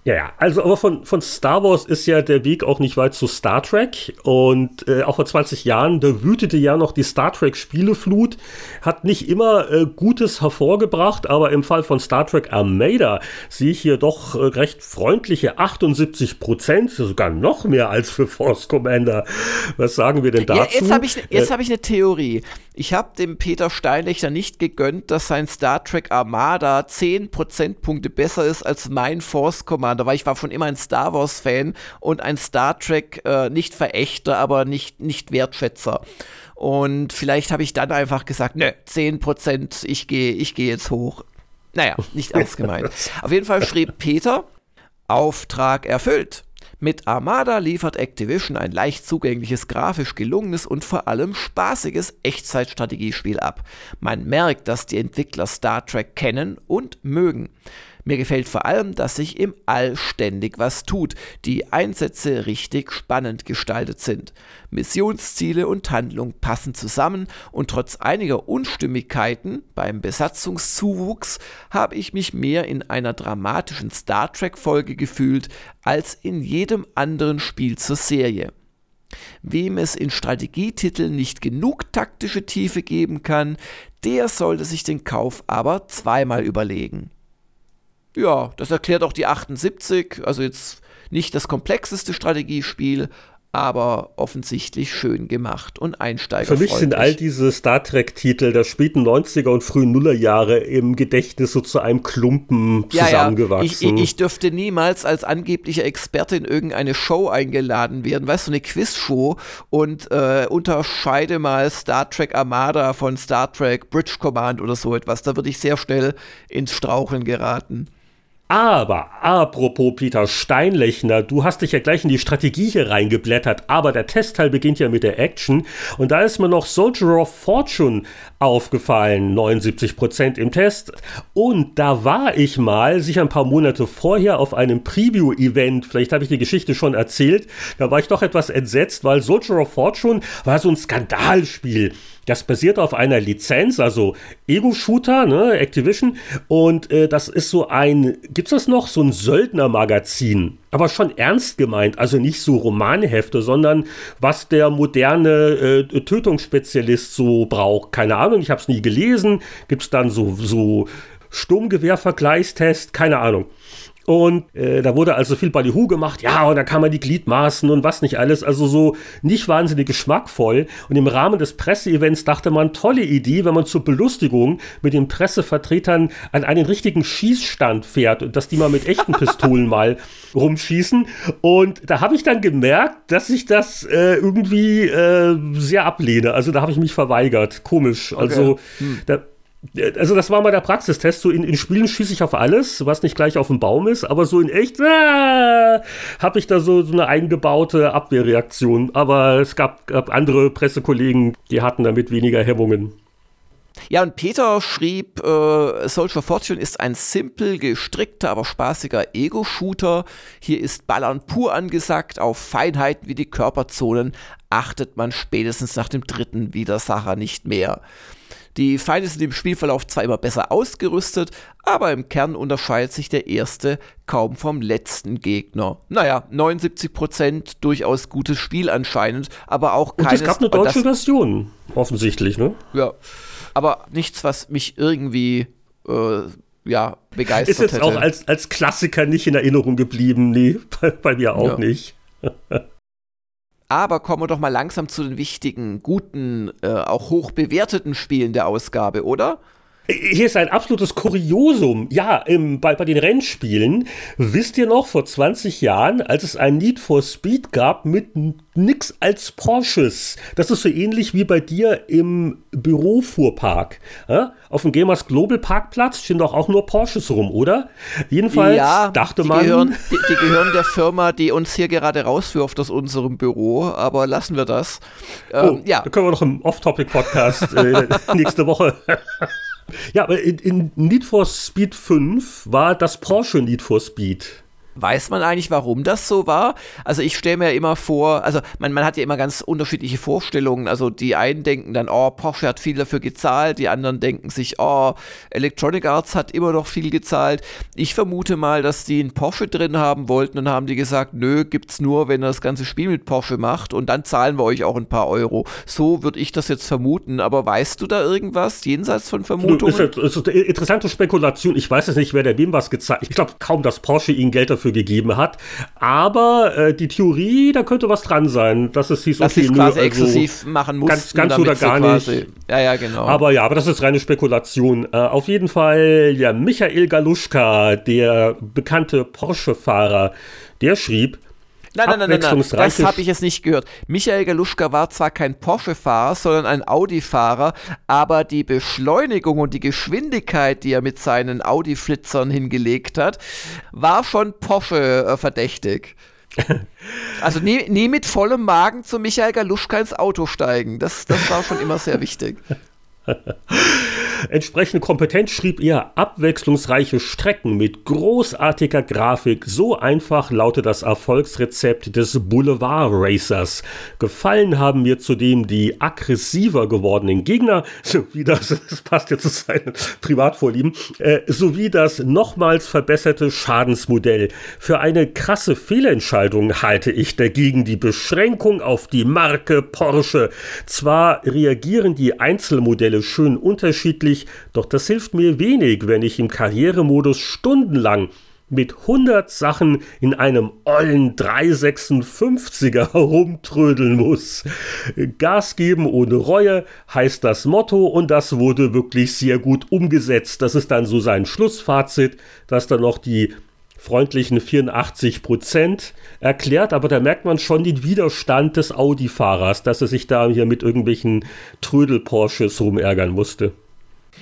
[SPEAKER 2] Ja, ja, also aber von, von Star Wars ist ja der Weg auch nicht weit zu Star Trek. Und äh, auch vor 20 Jahren, da wütete ja noch die Star Trek-Spieleflut, hat nicht immer äh, Gutes hervorgebracht, aber im Fall von Star Trek Armada sehe ich hier doch äh, recht freundliche 78 Prozent, sogar noch mehr als für Force Commander. Was sagen wir denn dazu? Ja,
[SPEAKER 3] jetzt habe ich, ne, hab ich eine Theorie. Ich habe dem Peter Steinlechter nicht gegönnt, dass sein Star Trek Armada 10 Prozentpunkte besser ist als mein Force Commander, weil ich war schon immer ein Star Wars Fan und ein Star Trek äh, nicht Verächter, aber nicht, nicht Wertschätzer. Und vielleicht habe ich dann einfach gesagt, ne, 10 Prozent, ich gehe ich geh jetzt hoch. Naja, nicht ernst gemeint. Auf jeden Fall schrieb Peter, Auftrag erfüllt. Mit Armada liefert Activision ein leicht zugängliches, grafisch gelungenes und vor allem spaßiges Echtzeitstrategiespiel ab. Man merkt, dass die Entwickler Star Trek kennen und mögen. Mir gefällt vor allem, dass sich im All ständig was tut, die Einsätze richtig spannend gestaltet sind. Missionsziele und Handlung passen zusammen und trotz einiger Unstimmigkeiten beim Besatzungszuwuchs habe ich mich mehr in einer dramatischen Star Trek Folge gefühlt als in jedem anderen Spiel zur Serie. Wem es in Strategietiteln nicht genug taktische Tiefe geben kann, der sollte sich den Kauf aber zweimal überlegen. Ja, das erklärt auch die 78, also jetzt nicht das komplexeste Strategiespiel, aber offensichtlich schön gemacht und einsteigerfreundlich.
[SPEAKER 2] Für mich sind all diese Star Trek-Titel der späten 90er und frühen Nullerjahre im Gedächtnis so zu einem Klumpen zusammengewachsen.
[SPEAKER 3] Ja, ja. Ich, ich, dürfte niemals als angeblicher Experte in irgendeine Show eingeladen werden, weißt du, eine Quizshow und äh, unterscheide mal Star Trek Armada von Star Trek Bridge Command oder so etwas. Da würde ich sehr schnell ins Straucheln geraten.
[SPEAKER 2] Aber, apropos Peter Steinlechner, du hast dich ja gleich in die Strategie hier reingeblättert, aber der Testteil beginnt ja mit der Action und da ist mir noch Soldier of Fortune aufgefallen, 79% im Test. Und da war ich mal, sicher ein paar Monate vorher, auf einem Preview-Event, vielleicht habe ich die Geschichte schon erzählt, da war ich doch etwas entsetzt, weil Soldier of Fortune war so ein Skandalspiel. Das basiert auf einer Lizenz, also Ego-Shooter, ne, Activision. Und äh, das ist so ein, gibt's das noch? So ein Söldnermagazin. Aber schon ernst gemeint, also nicht so Romanhefte, sondern was der moderne äh, Tötungsspezialist so braucht. Keine Ahnung, ich habe es nie gelesen. Gibt's dann so, so Sturmgewehr-Vergleichstest? Keine Ahnung. Und äh, da wurde also viel Ballyhoo gemacht. Ja, und da kann man die Gliedmaßen und was nicht alles. Also so nicht wahnsinnig geschmackvoll. Und im Rahmen des Presseevents dachte man, tolle Idee, wenn man zur Belustigung mit den Pressevertretern an einen richtigen Schießstand fährt und dass die mal mit echten Pistolen mal rumschießen. Und da habe ich dann gemerkt, dass ich das äh, irgendwie äh, sehr ablehne. Also da habe ich mich verweigert. Komisch. Okay. Also hm. da, also das war mal der Praxistest. So in, in Spielen schieße ich auf alles, was nicht gleich auf dem Baum ist, aber so in echt ah, habe ich da so, so, eine eingebaute Abwehrreaktion. Aber es gab, gab andere Pressekollegen, die hatten damit weniger Hemmungen.
[SPEAKER 3] Ja, und Peter schrieb, äh, Soldier Fortune ist ein simpel gestrickter, aber spaßiger Ego-Shooter. Hier ist Ballern pur angesagt. Auf Feinheiten wie die Körperzonen achtet man spätestens nach dem dritten Widersacher nicht mehr. Die Feinde sind im Spielverlauf zwar immer besser ausgerüstet, aber im Kern unterscheidet sich der erste kaum vom letzten Gegner. Naja, 79% durchaus gutes Spiel anscheinend, aber auch
[SPEAKER 2] keines... Und es gab eine deutsche Version, offensichtlich, ne?
[SPEAKER 3] Ja, aber nichts, was mich irgendwie... Äh, ja, begeistert
[SPEAKER 2] Ist jetzt
[SPEAKER 3] hätte.
[SPEAKER 2] auch als, als Klassiker nicht in Erinnerung geblieben. Nee, bei, bei mir auch ja. nicht.
[SPEAKER 3] Aber kommen wir doch mal langsam zu den wichtigen, guten, äh, auch hoch bewerteten Spielen der Ausgabe, oder?
[SPEAKER 2] Hier ist ein absolutes Kuriosum. Ja, im, bei, bei den Rennspielen, wisst ihr noch, vor 20 Jahren, als es ein Need for Speed gab mit nix als Porsches. Das ist so ähnlich wie bei dir im Bürofuhrpark. Ja? Auf dem Gamers Global Parkplatz stehen doch auch nur Porsches rum, oder? Jedenfalls ja, dachte
[SPEAKER 3] die
[SPEAKER 2] man.
[SPEAKER 3] Gehören, die, die, gehören der Firma, die uns hier gerade rauswirft aus unserem Büro, aber lassen wir das.
[SPEAKER 2] Ähm, oh, ja. Da können wir noch im Off-Topic-Podcast äh, nächste Woche ja, aber in, in Need for Speed 5 war das Porsche Need for Speed.
[SPEAKER 3] Weiß man eigentlich, warum das so war? Also ich stelle mir immer vor, also man, man hat ja immer ganz unterschiedliche Vorstellungen. Also die einen denken dann, oh, Porsche hat viel dafür gezahlt, die anderen denken sich, oh, Electronic Arts hat immer noch viel gezahlt. Ich vermute mal, dass die einen Porsche drin haben wollten und haben die gesagt, nö, gibt's nur, wenn ihr das ganze Spiel mit Porsche macht und dann zahlen wir euch auch ein paar Euro. So würde ich das jetzt vermuten. Aber weißt du da irgendwas jenseits von Vermutungen?
[SPEAKER 2] Ist, ist eine interessante Spekulation. Ich weiß jetzt nicht, wer der wem was gezahlt. Ich glaube kaum, dass Porsche ihnen Geld dafür dafür gegeben hat. Aber äh, die Theorie, da könnte was dran sein, dass es hieß,
[SPEAKER 3] dass okay, quasi also exklusiv machen mussten.
[SPEAKER 2] Ganz, ganz oder gar nicht.
[SPEAKER 3] Ja, ja, genau.
[SPEAKER 2] Aber ja, aber das ist reine Spekulation. Äh, auf jeden Fall, ja, Michael Galuschka, der bekannte Porsche-Fahrer, der schrieb,
[SPEAKER 3] Nein, nein, nein, nein, nein. das habe ich jetzt nicht gehört. Michael Galuschka war zwar kein Porsche-Fahrer, sondern ein Audi-Fahrer, aber die Beschleunigung und die Geschwindigkeit, die er mit seinen Audi-Flitzern hingelegt hat, war schon Porsche-verdächtig. also nie, nie mit vollem Magen zu Michael Galuschka ins Auto steigen. Das, das war schon immer sehr wichtig.
[SPEAKER 2] Entsprechend kompetent schrieb er abwechslungsreiche Strecken mit großartiger Grafik. So einfach lautet das Erfolgsrezept des Boulevard Racers. Gefallen haben mir zudem die aggressiver gewordenen Gegner, sowie das, das passt jetzt zu seinen Privatvorlieben, äh, sowie das nochmals verbesserte Schadensmodell. Für eine krasse Fehlentscheidung halte ich dagegen die Beschränkung auf die Marke Porsche. Zwar reagieren die Einzelmodelle schön unterschiedlich, doch das hilft mir wenig, wenn ich im Karrieremodus stundenlang mit 100 Sachen in einem ollen 356er herumtrödeln muss. Gas geben ohne Reue heißt das Motto und das wurde wirklich sehr gut umgesetzt. Das ist dann so sein Schlussfazit, dass dann noch die freundlichen 84 Prozent erklärt, aber da merkt man schon den Widerstand des Audi-Fahrers, dass er sich da hier mit irgendwelchen Trödel-Porsches rumärgern musste.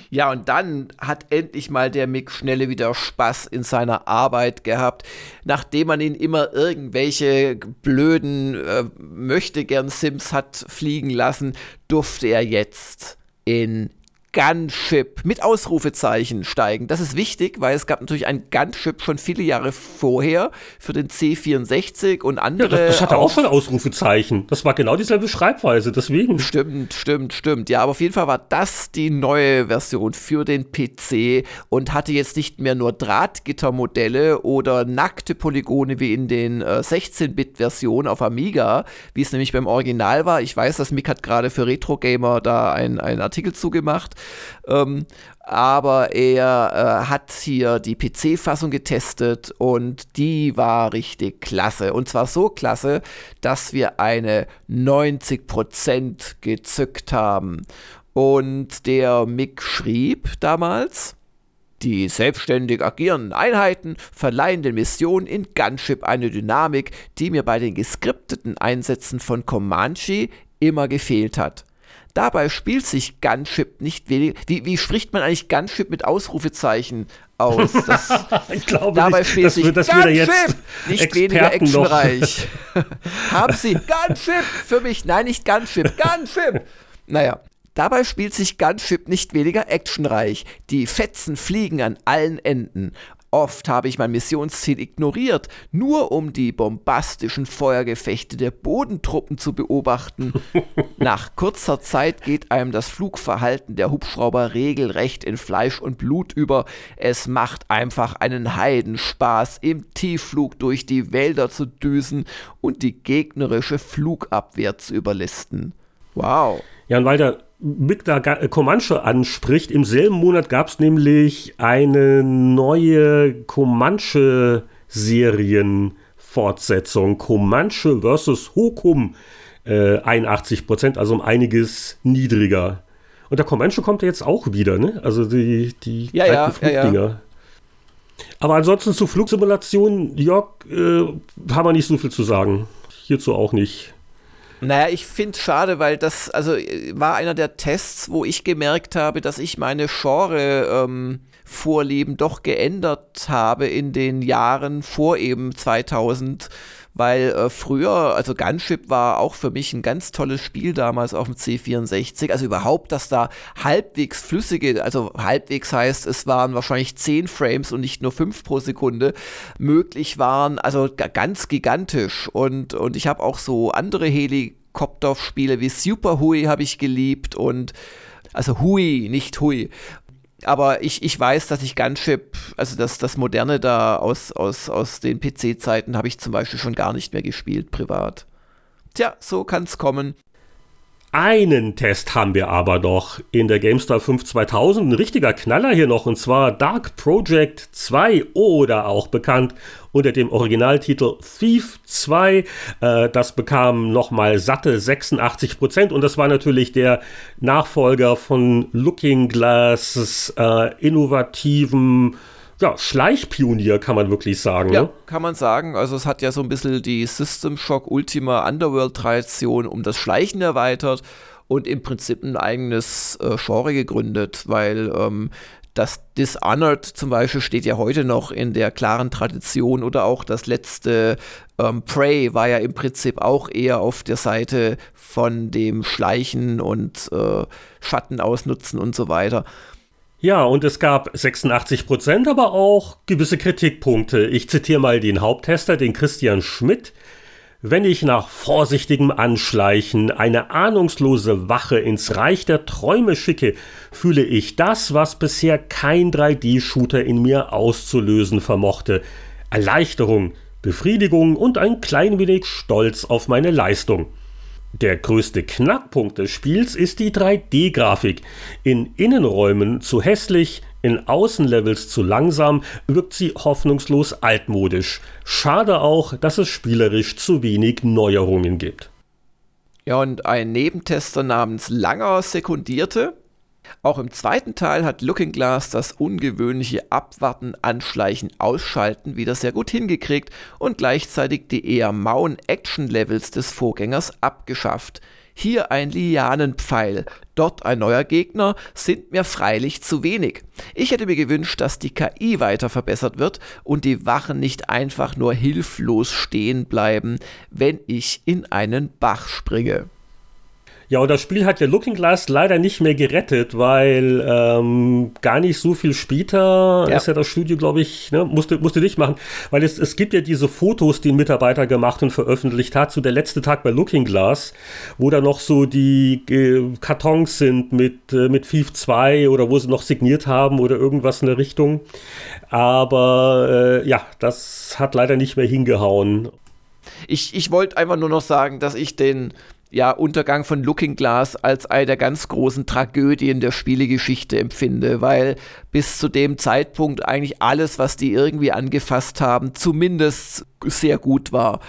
[SPEAKER 3] Ja, und dann hat endlich mal der Mick Schnelle wieder Spaß in seiner Arbeit gehabt. Nachdem man ihn immer irgendwelche blöden äh, Möchtegern-Sims hat fliegen lassen, durfte er jetzt in Gunship mit Ausrufezeichen steigen. Das ist wichtig, weil es gab natürlich ein Gunship schon viele Jahre vorher für den C64 und andere.
[SPEAKER 2] Ja, das, das hatte auch, auch schon Ausrufezeichen. Das war genau dieselbe Schreibweise, deswegen.
[SPEAKER 3] Stimmt, stimmt, stimmt. Ja, aber auf jeden Fall war das die neue Version für den PC und hatte jetzt nicht mehr nur Drahtgittermodelle oder nackte Polygone wie in den äh, 16-Bit-Versionen auf Amiga, wie es nämlich beim Original war. Ich weiß, dass Mick hat gerade für Retro Gamer da einen Artikel zugemacht Ähm, aber er äh, hat hier die PC-Fassung getestet und die war richtig klasse. Und zwar so klasse, dass wir eine 90% gezückt haben. Und der Mick schrieb damals, die selbstständig agierenden Einheiten verleihen den Missionen in Gunship eine Dynamik, die mir bei den geskripteten Einsätzen von Comanche immer gefehlt hat. Dabei spielt sich Gunship nicht wenig. Wie, wie spricht man eigentlich Gunship mit Ausrufezeichen aus? Das,
[SPEAKER 2] ich glaube dabei nicht, spielt sich das Gunship
[SPEAKER 3] nicht Experten weniger actionreich. Haben Sie Gunship für mich? Nein, nicht Gunship. Gunship! Naja, Dabei spielt sich Gunship nicht weniger actionreich. Die Fetzen fliegen an allen Enden. Oft habe ich mein Missionsziel ignoriert, nur um die bombastischen Feuergefechte der Bodentruppen zu beobachten. Nach kurzer Zeit geht einem das Flugverhalten der Hubschrauber regelrecht in Fleisch und Blut über. Es macht einfach einen Heidenspaß, im Tiefflug durch die Wälder zu düsen und die gegnerische Flugabwehr zu überlisten. Wow.
[SPEAKER 2] Ja, und weil der Mick da Comanche anspricht, im selben Monat gab es nämlich eine neue Comanche-Serienfortsetzung. Comanche vs. Hokum. Äh, 81 Prozent, also um einiges niedriger. Und der Comanche kommt ja jetzt auch wieder, ne? Also die, die
[SPEAKER 3] ja, ja, Flugdinger. Ja.
[SPEAKER 2] Aber ansonsten zu Flugsimulationen, Jörg, äh, haben wir nicht so viel zu sagen. Hierzu auch nicht.
[SPEAKER 3] Naja, ich finde es schade, weil das also war einer der Tests, wo ich gemerkt habe, dass ich meine Genre ähm, doch geändert habe in den Jahren vor eben 2000 weil äh, früher, also Gunship war auch für mich ein ganz tolles Spiel damals auf dem C64. Also überhaupt, dass da halbwegs flüssige, also halbwegs heißt, es waren wahrscheinlich 10 Frames und nicht nur 5 pro Sekunde möglich waren, also ganz gigantisch. Und, und ich habe auch so andere Helikopter-Spiele wie Super Hui habe ich geliebt und also Hui, nicht Hui aber ich, ich weiß, dass ich Gunship, also das, das Moderne da aus, aus, aus den PC-Zeiten, habe ich zum Beispiel schon gar nicht mehr gespielt, privat. Tja, so kann es kommen.
[SPEAKER 2] Einen Test haben wir aber noch in der GameStar 5 2000, ein richtiger Knaller hier noch, und zwar Dark Project 2 oder auch bekannt unter dem Originaltitel Thief 2. Äh, das bekam nochmal satte 86% und das war natürlich der Nachfolger von Looking Glass äh, innovativen ja, Schleichpionier kann man wirklich sagen.
[SPEAKER 3] Ja,
[SPEAKER 2] ne?
[SPEAKER 3] kann man sagen. Also es hat ja so ein bisschen die System Shock Ultima Underworld Tradition um das Schleichen erweitert und im Prinzip ein eigenes äh, Genre gegründet, weil ähm, das Dishonored zum Beispiel steht ja heute noch in der klaren Tradition oder auch das letzte ähm, Prey war ja im Prinzip auch eher auf der Seite von dem Schleichen und äh, Schatten ausnutzen und so weiter.
[SPEAKER 2] Ja, und es gab 86 Prozent, aber auch gewisse Kritikpunkte. Ich zitiere mal den Haupttester, den Christian Schmidt. Wenn ich nach vorsichtigem Anschleichen eine ahnungslose Wache ins Reich der Träume schicke, fühle ich das, was bisher kein 3D-Shooter in mir auszulösen vermochte. Erleichterung, Befriedigung und ein klein wenig Stolz auf meine Leistung. Der größte Knackpunkt des Spiels ist die 3D-Grafik. In Innenräumen zu hässlich, in Außenlevels zu langsam, wirkt sie hoffnungslos altmodisch. Schade auch, dass es spielerisch zu wenig Neuerungen gibt.
[SPEAKER 3] Ja, und ein Nebentester namens Langer sekundierte, auch im zweiten Teil hat Looking Glass das ungewöhnliche Abwarten, Anschleichen, Ausschalten wieder sehr gut hingekriegt und gleichzeitig die eher mauen Action-Levels des Vorgängers abgeschafft. Hier ein Lianenpfeil, dort ein neuer Gegner, sind mir freilich zu wenig. Ich hätte mir gewünscht, dass die KI weiter verbessert wird und die Wachen nicht einfach nur hilflos stehen bleiben, wenn ich in einen Bach springe.
[SPEAKER 2] Ja, und das Spiel hat ja Looking Glass leider nicht mehr gerettet, weil ähm, gar nicht so viel später ja. ist ja das Studio, glaube ich, ne, musste, musste nicht machen, weil es, es gibt ja diese Fotos, die ein Mitarbeiter gemacht und veröffentlicht hat, so der letzte Tag bei Looking Glass, wo da noch so die äh, Kartons sind mit, äh, mit Thief 2 oder wo sie noch signiert haben oder irgendwas in der Richtung. Aber äh, ja, das hat leider nicht mehr hingehauen.
[SPEAKER 3] Ich, ich wollte einfach nur noch sagen, dass ich den ja, Untergang von Looking Glass als eine der ganz großen Tragödien der Spielegeschichte empfinde, weil bis zu dem Zeitpunkt eigentlich alles, was die irgendwie angefasst haben, zumindest sehr gut war.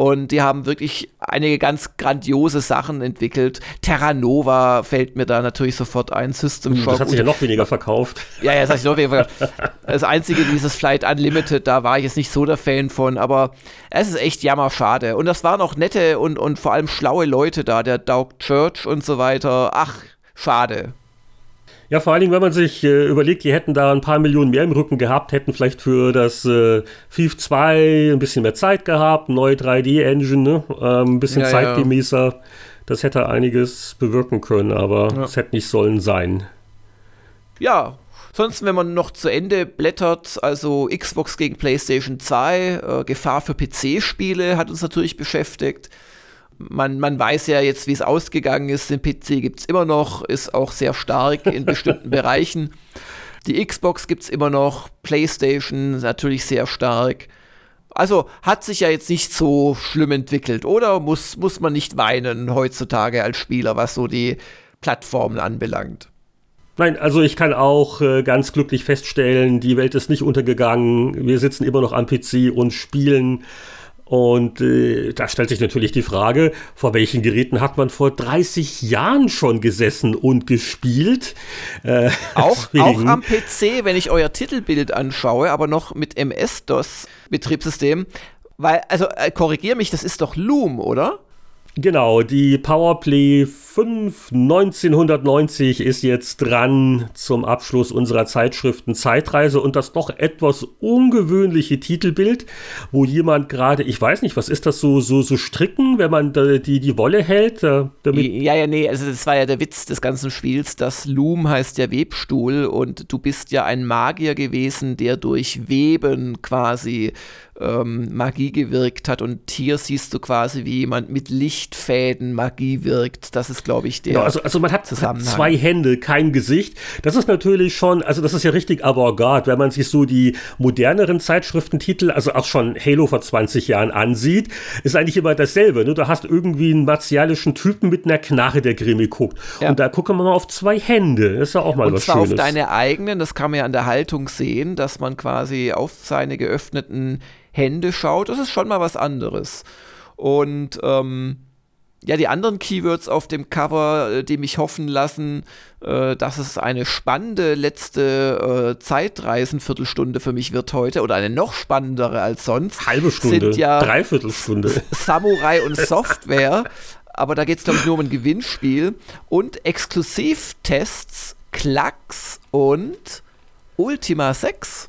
[SPEAKER 3] Und die haben wirklich einige ganz grandiose Sachen entwickelt. Terra Nova fällt mir da natürlich sofort ein. System
[SPEAKER 2] Shock. Das hat sich ja noch weniger verkauft.
[SPEAKER 3] Ja, ja, das hat sich noch weniger verkauft. Das einzige, dieses Flight Unlimited, da war ich jetzt nicht so der Fan von, aber es ist echt jammerschade. Und das waren auch nette und, und vor allem schlaue Leute da, der Doug Church und so weiter. Ach, schade.
[SPEAKER 2] Ja, vor allen Dingen, wenn man sich äh, überlegt, die hätten da ein paar Millionen mehr im Rücken gehabt, hätten vielleicht für das äh, FIFA 2 ein bisschen mehr Zeit gehabt, neue 3D-Engine, ne? ähm, ein bisschen ja, zeitgemäßer. Ja. Das hätte einiges bewirken können, aber es hätte nicht sollen sein.
[SPEAKER 3] Ja, Sonst, wenn man noch zu Ende blättert, also Xbox gegen PlayStation 2, äh, Gefahr für PC-Spiele hat uns natürlich beschäftigt man, man weiß ja jetzt, wie es ausgegangen ist. Den PC gibt es immer noch, ist auch sehr stark in bestimmten Bereichen. Die Xbox gibt es immer noch, PlayStation natürlich sehr stark. Also hat sich ja jetzt nicht so schlimm entwickelt, oder? Muss, muss man nicht weinen heutzutage als Spieler, was so die Plattformen anbelangt?
[SPEAKER 2] Nein, also ich kann auch äh, ganz glücklich feststellen, die Welt ist nicht untergegangen. Wir sitzen immer noch am PC und spielen und äh, da stellt sich natürlich die Frage, vor welchen Geräten hat man vor 30 Jahren schon gesessen und gespielt?
[SPEAKER 3] Äh, auch, auch am PC, wenn ich euer Titelbild anschaue, aber noch mit MS-DOS-Betriebssystem. Weil, also äh, korrigier mich, das ist doch Loom, oder?
[SPEAKER 2] Genau, die Powerplay 5 1990 ist jetzt dran zum Abschluss unserer Zeitschriften Zeitreise und das doch etwas ungewöhnliche Titelbild, wo jemand gerade, ich weiß nicht, was ist das so, so, so stricken, wenn man die, die Wolle hält?
[SPEAKER 3] Damit ja, ja, nee, also das war ja der Witz des ganzen Spiels. Das Loom heißt ja Webstuhl und du bist ja ein Magier gewesen, der durch Weben quasi ähm, Magie gewirkt hat und hier siehst du quasi, wie jemand mit Lichtfäden Magie wirkt. Das ist, glaube ich, der. Genau,
[SPEAKER 2] also, also man hat zwei Hände, kein Gesicht. Das ist natürlich schon, also das ist ja richtig Avantgarde, wenn man sich so die moderneren Zeitschriftentitel, also auch schon Halo vor 20 Jahren ansieht, ist eigentlich immer dasselbe. Ne? Du hast irgendwie einen martialischen Typen mit einer Knarre, der grimmig guckt. Ja. Und da gucken wir mal auf zwei Hände. Das ist ja auch mal und was zwar Schönes. auf
[SPEAKER 3] deine eigenen, das kann man ja an der Haltung sehen, dass man quasi auf seine geöffneten Hände schaut, das ist schon mal was anderes. Und ähm, ja, die anderen Keywords auf dem Cover, äh, die mich hoffen lassen, äh, dass es eine spannende letzte äh, Zeitreisenviertelstunde für mich wird heute oder eine noch spannendere als sonst.
[SPEAKER 2] Halbe Stunde, sind ja Dreiviertelstunde.
[SPEAKER 3] Samurai und Software, aber da geht es, glaube ich, nur um ein Gewinnspiel. Und Exklusivtests, Klacks und Ultima 6.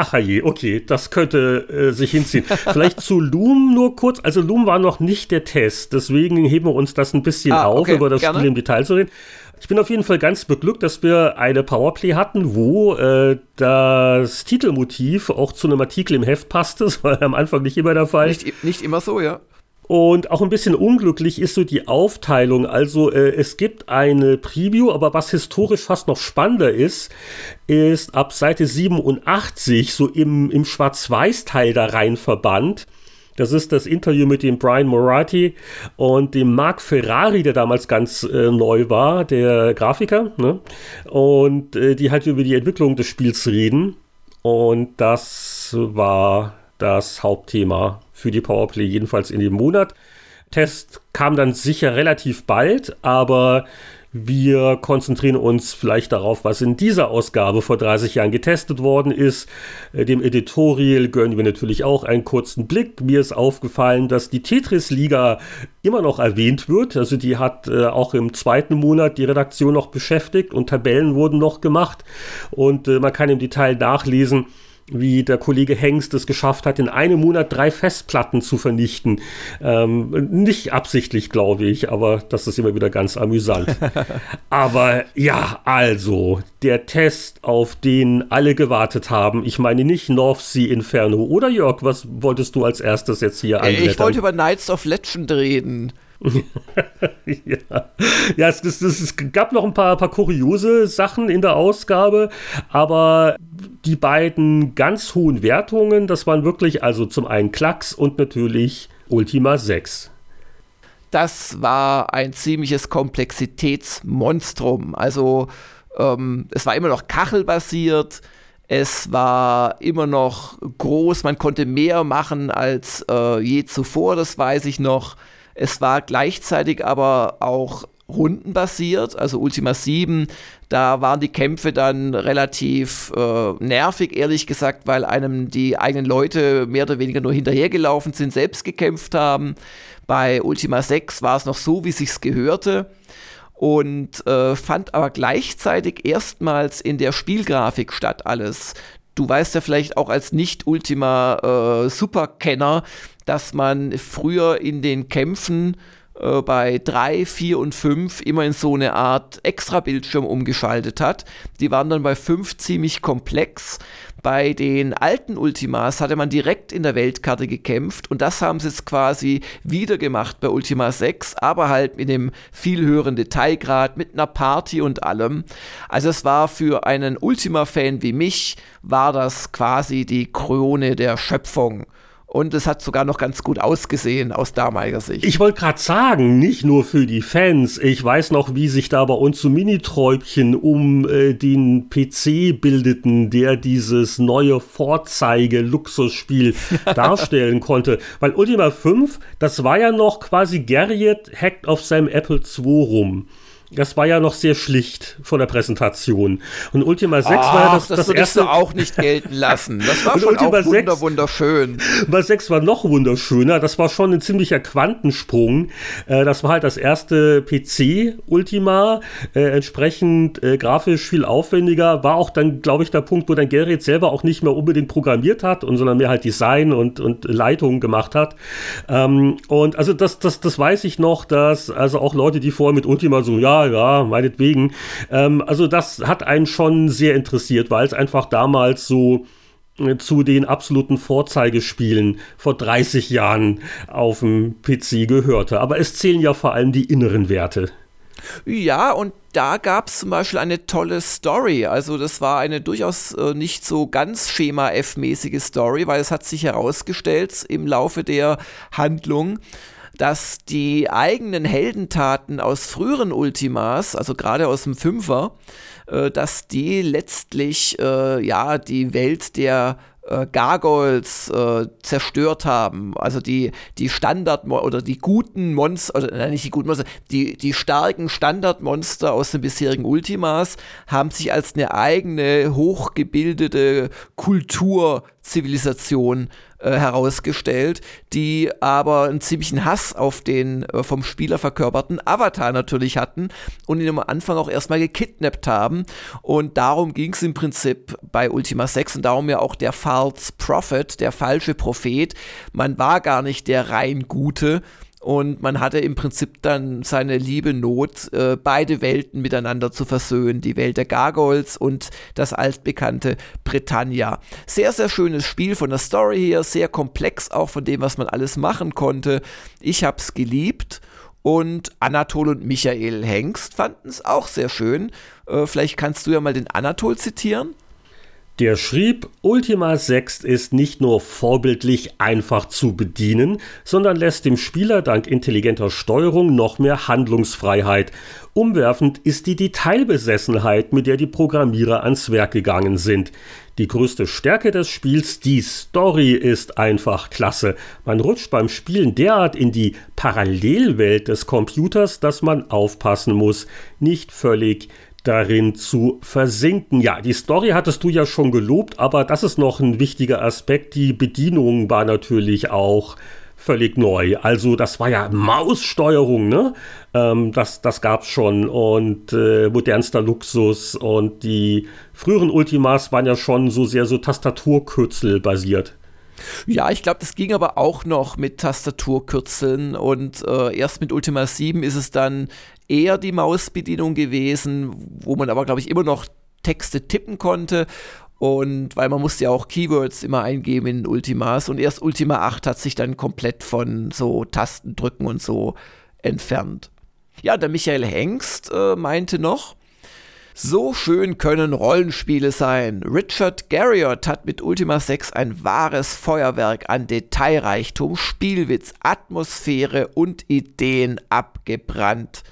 [SPEAKER 2] Ach je, okay, das könnte äh, sich hinziehen. Vielleicht zu Loom nur kurz. Also Loom war noch nicht der Test, deswegen heben wir uns das ein bisschen ah, auf, okay, über das gerne. Spiel im Detail zu reden. Ich bin auf jeden Fall ganz beglückt, dass wir eine Powerplay hatten, wo äh, das Titelmotiv auch zu einem Artikel im Heft passte. Das war am Anfang nicht immer der Fall.
[SPEAKER 3] Nicht, nicht immer so, ja.
[SPEAKER 2] Und auch ein bisschen unglücklich ist so die Aufteilung. Also äh, es gibt eine Preview, aber was historisch fast noch spannender ist, ist ab Seite 87 so im, im Schwarz-Weiß-Teil da rein verbannt. Das ist das Interview mit dem Brian Moratti und dem Mark Ferrari, der damals ganz äh, neu war, der Grafiker. Ne? Und äh, die halt über die Entwicklung des Spiels reden. Und das war das Hauptthema für die Powerplay, jedenfalls in dem Monat. Test kam dann sicher relativ bald, aber wir konzentrieren uns vielleicht darauf, was in dieser Ausgabe vor 30 Jahren getestet worden ist. Äh, dem Editorial gönnen wir natürlich auch einen kurzen Blick. Mir ist aufgefallen, dass die Tetris-Liga immer noch erwähnt wird. Also die hat äh, auch im zweiten Monat die Redaktion noch beschäftigt und Tabellen wurden noch gemacht. Und äh, man kann im Detail nachlesen, wie der Kollege Hengst es geschafft hat, in einem Monat drei Festplatten zu vernichten. Ähm, nicht absichtlich, glaube ich, aber das ist immer wieder ganz amüsant. aber ja, also, der Test, auf den alle gewartet haben. Ich meine nicht North Sea Inferno. Oder Jörg, was wolltest du als erstes jetzt hier
[SPEAKER 3] anblättern? Ich wollte über Knights of Legend reden.
[SPEAKER 2] ja, ja es, es, es, gab noch ein paar, paar kuriose Sachen in der Ausgabe, aber die beiden ganz hohen Wertungen, das waren wirklich also zum einen Klacks und natürlich Ultima 6.
[SPEAKER 3] das war ein ziemliches Komplexitätsmonstrum. Also ähm, es war immer noch kachelbasiert, es war immer noch groß, man konnte mehr machen als äh, je zuvor, das weiß ich noch. Es war gleichzeitig aber auch rundenbasiert, also Ultima 7, da waren die Kämpfe dann relativ äh, nervig, ehrlich gesagt, weil einem die eigenen Leute mehr oder weniger nur hinterhergelaufen sind, selbst gekämpft haben. Bei Ultima 6 war es noch so, wie sich's gehörte und äh, fand aber gleichzeitig erstmals in der Spielgrafik statt alles. Du weißt ja vielleicht auch als Nicht-Ultima äh, dass man früher in den Kämpfen äh, bei 3, 4 und 5 immer in so eine Art Extra-Bildschirm umgeschaltet hat. Die waren dann bei 5 ziemlich komplex. Bei den alten Ultimas hatte man direkt in der Weltkarte gekämpft und das haben sie jetzt quasi wieder gemacht bei Ultima 6, aber halt mit dem viel höheren Detailgrad, mit einer Party und allem. Also es war für einen Ultima-Fan wie mich, war das quasi die Krone der Schöpfung und es hat sogar noch ganz gut ausgesehen aus damaliger Sicht.
[SPEAKER 2] Ich wollte gerade sagen, nicht nur für die Fans. Ich weiß noch, wie sich da bei uns so Miniträubchen um äh, den PC bildeten, der dieses neue Vorzeige-Luxusspiel darstellen konnte. Weil Ultima 5, das war ja noch quasi Garriott hackt auf seinem Apple II rum. Das war ja noch sehr schlicht von der Präsentation. Und Ultima 6 Ach, war ja das,
[SPEAKER 3] das,
[SPEAKER 2] das
[SPEAKER 3] erste. Du auch nicht gelten lassen. Das war schon Ultima auch wunder, 6, wunderschön.
[SPEAKER 2] Ultima 6 war noch wunderschöner. Das war schon ein ziemlicher Quantensprung. Äh, das war halt das erste PC-Ultima. Äh, entsprechend äh, grafisch viel aufwendiger. War auch dann, glaube ich, der Punkt, wo dann Gerrit selber auch nicht mehr unbedingt programmiert hat, und sondern mehr halt Design und, und Leitung gemacht hat. Ähm, und also das, das, das weiß ich noch, dass also auch Leute, die vorher mit Ultima so, ja, ja, meinetwegen. Ähm, also das hat einen schon sehr interessiert, weil es einfach damals so äh, zu den absoluten Vorzeigespielen vor 30 Jahren auf dem PC gehörte. Aber es zählen ja vor allem die inneren Werte.
[SPEAKER 3] Ja, und da gab es zum Beispiel eine tolle Story. Also das war eine durchaus äh, nicht so ganz Schema-F-mäßige Story, weil es hat sich herausgestellt im Laufe der Handlung, dass die eigenen Heldentaten aus früheren Ultimas, also gerade aus dem Fünfer, äh, dass die letztlich äh, ja die Welt der äh, Gargoyles äh, zerstört haben. Also die, die Standard- oder die guten Monster, oder nein, nicht die guten Monster, die, die starken Standardmonster aus den bisherigen Ultimas haben sich als eine eigene, hochgebildete Kulturzivilisation äh, herausgestellt, die aber einen ziemlichen Hass auf den äh, vom Spieler verkörperten Avatar natürlich hatten und ihn am Anfang auch erstmal gekidnappt haben. Und darum ging es im Prinzip bei Ultima 6 und darum ja auch der False Prophet, der falsche Prophet. Man war gar nicht der rein Gute, und man hatte im Prinzip dann seine liebe Not, äh, beide Welten miteinander zu versöhnen. Die Welt der Gargoyles und das altbekannte Britannia. Sehr, sehr schönes Spiel von der Story her, sehr komplex auch von dem, was man alles machen konnte. Ich habe es geliebt. Und Anatol und Michael Hengst fanden es auch sehr schön. Äh, vielleicht kannst du ja mal den Anatol zitieren.
[SPEAKER 2] Der schrieb, Ultima 6 ist nicht nur vorbildlich einfach zu bedienen, sondern lässt dem Spieler dank intelligenter Steuerung noch mehr Handlungsfreiheit. Umwerfend ist die Detailbesessenheit, mit der die Programmierer ans Werk gegangen sind. Die größte Stärke des Spiels, die Story ist einfach klasse. Man rutscht beim Spielen derart in die Parallelwelt des Computers, dass man aufpassen muss, nicht völlig darin zu versinken. Ja, die Story hattest du ja schon gelobt, aber das ist noch ein wichtiger Aspekt. Die Bedienung war natürlich auch völlig neu. Also das war ja Maussteuerung, ne? Ähm, das das gab es schon und äh, modernster Luxus und die früheren Ultimas waren ja schon so sehr so Tastaturkürzel basiert.
[SPEAKER 3] Ja, ich glaube, das ging aber auch noch mit Tastaturkürzeln und äh, erst mit Ultima 7 ist es dann eher die Mausbedienung gewesen, wo man aber, glaube ich, immer noch Texte tippen konnte. Und weil man musste ja auch Keywords immer eingeben in Ultimas. Und erst Ultima 8 hat sich dann komplett von so Tastendrücken und so entfernt. Ja, der Michael Hengst äh, meinte noch, So schön können Rollenspiele sein. Richard Garriott hat mit Ultima 6 ein wahres Feuerwerk an Detailreichtum, Spielwitz, Atmosphäre und Ideen abgebrannt.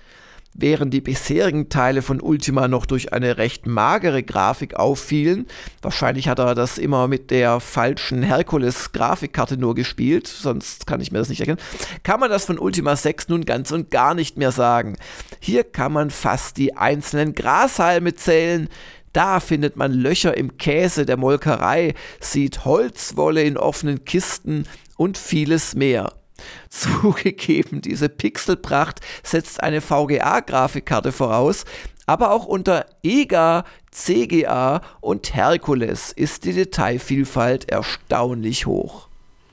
[SPEAKER 3] Während die bisherigen Teile von Ultima noch durch eine recht magere Grafik auffielen, wahrscheinlich hat er das immer mit der falschen Herkules-Grafikkarte nur gespielt, sonst kann ich mir das nicht erkennen, kann man das von Ultima 6 nun ganz und gar nicht mehr sagen. Hier kann man fast die einzelnen Grashalme zählen, da findet man Löcher im Käse der Molkerei, sieht Holzwolle in offenen Kisten und vieles mehr. Zugegeben, diese Pixelpracht setzt eine VGA-Grafikkarte voraus, aber auch unter EGA, CGA und Herkules ist die Detailvielfalt erstaunlich hoch.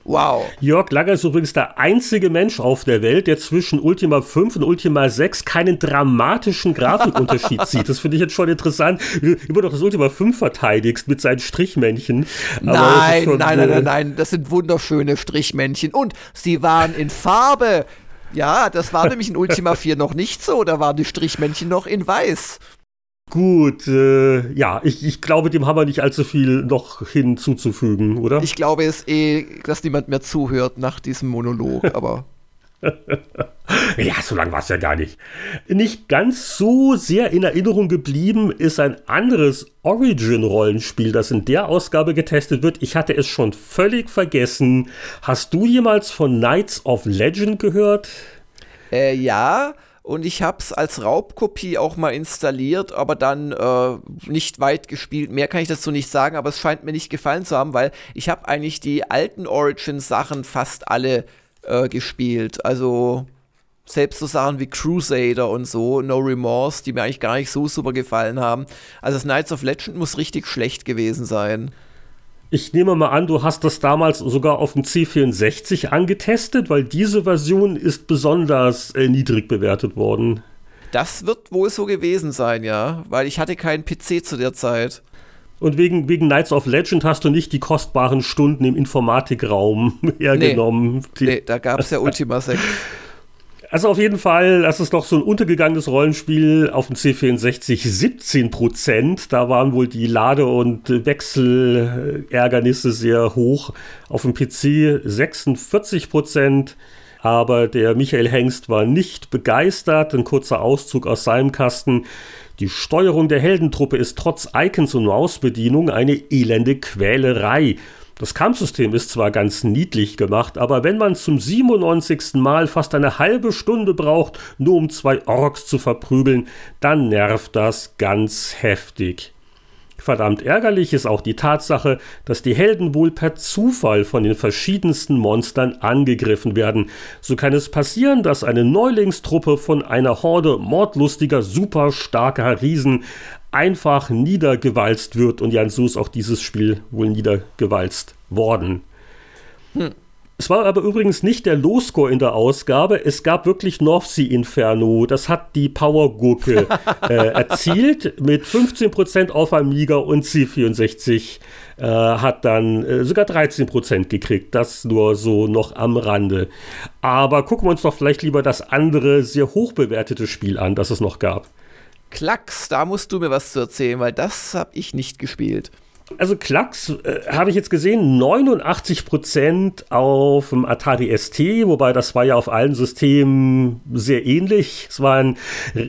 [SPEAKER 3] Wow.
[SPEAKER 2] Jörg Langer ist übrigens der einzige Mensch auf der Welt, der zwischen Ultima 5 und Ultima 6 keinen dramatischen Grafikunterschied sieht. Das finde ich jetzt schon interessant. Immer noch das Ultima 5 verteidigst mit seinen Strichmännchen.
[SPEAKER 3] nein, schon, nein, nein, nein, nein. Das sind wunderschöne Strichmännchen. Und sie waren in Farbe. Ja, das war nämlich in Ultima 4 noch nicht so. Da waren die Strichmännchen noch in weiß.
[SPEAKER 2] Gut, äh, ja, ich, ich glaube, dem haben wir nicht allzu viel noch hinzuzufügen, oder?
[SPEAKER 3] Ich glaube es eh, dass niemand mehr zuhört nach diesem Monolog, aber.
[SPEAKER 2] ja, so lange war es ja gar nicht. Nicht ganz so sehr in Erinnerung geblieben ist ein anderes Origin-Rollenspiel, das in der Ausgabe getestet wird. Ich hatte es schon völlig vergessen. Hast du jemals von Knights of Legend gehört?
[SPEAKER 3] Äh, ja und ich habe es als Raubkopie auch mal installiert, aber dann äh, nicht weit gespielt. Mehr kann ich dazu nicht sagen, aber es scheint mir nicht gefallen zu haben, weil ich habe eigentlich die alten Origin-Sachen fast alle äh, gespielt. Also selbst so Sachen wie Crusader und so, No Remorse, die mir eigentlich gar nicht so super gefallen haben. Also das Knights of Legend muss richtig schlecht gewesen sein.
[SPEAKER 2] Ich nehme mal an, du hast das damals sogar auf dem C64 angetestet, weil diese Version ist besonders äh, niedrig bewertet worden.
[SPEAKER 3] Das wird wohl so gewesen sein, ja, weil ich hatte keinen PC zu der Zeit.
[SPEAKER 2] Und wegen, wegen Knights of Legend hast du nicht die kostbaren Stunden im Informatikraum hergenommen.
[SPEAKER 3] Nee, nee da gab es ja Ultima 6.
[SPEAKER 2] Also auf jeden Fall, das ist doch so ein untergegangenes Rollenspiel auf dem C64 17 Prozent. Da waren wohl die Lade- und Wechselärgernisse sehr hoch. Auf dem PC 46 Prozent. Aber der Michael Hengst war nicht begeistert. Ein kurzer Auszug aus seinem Kasten. Die Steuerung der Heldentruppe ist trotz Icons und Mausbedienung eine elende Quälerei. Das Kampfsystem ist zwar ganz niedlich gemacht, aber wenn man zum 97. Mal fast eine halbe Stunde braucht, nur um zwei Orks zu verprügeln, dann nervt das ganz heftig. Verdammt ärgerlich ist auch die Tatsache, dass die Helden wohl per Zufall von den verschiedensten Monstern angegriffen werden. So kann es passieren, dass eine Neulingstruppe von einer Horde mordlustiger, super starker Riesen einfach niedergewalzt wird. Und Jan So ist auch dieses Spiel wohl niedergewalzt worden. Hm. Es war aber übrigens nicht der Low-Score in der Ausgabe. Es gab wirklich North Sea Inferno. Das hat die Power-Gurke äh, erzielt mit 15% auf Amiga und C64 äh, hat dann äh, sogar 13% gekriegt. Das nur so noch am Rande. Aber gucken wir uns doch vielleicht lieber das andere, sehr hoch bewertete Spiel an, das es noch gab.
[SPEAKER 3] Klacks, da musst du mir was zu erzählen, weil das habe ich nicht gespielt.
[SPEAKER 2] Also Klacks äh, habe ich jetzt gesehen, 89% auf dem Atari ST, wobei das war ja auf allen Systemen sehr ähnlich. Es war ein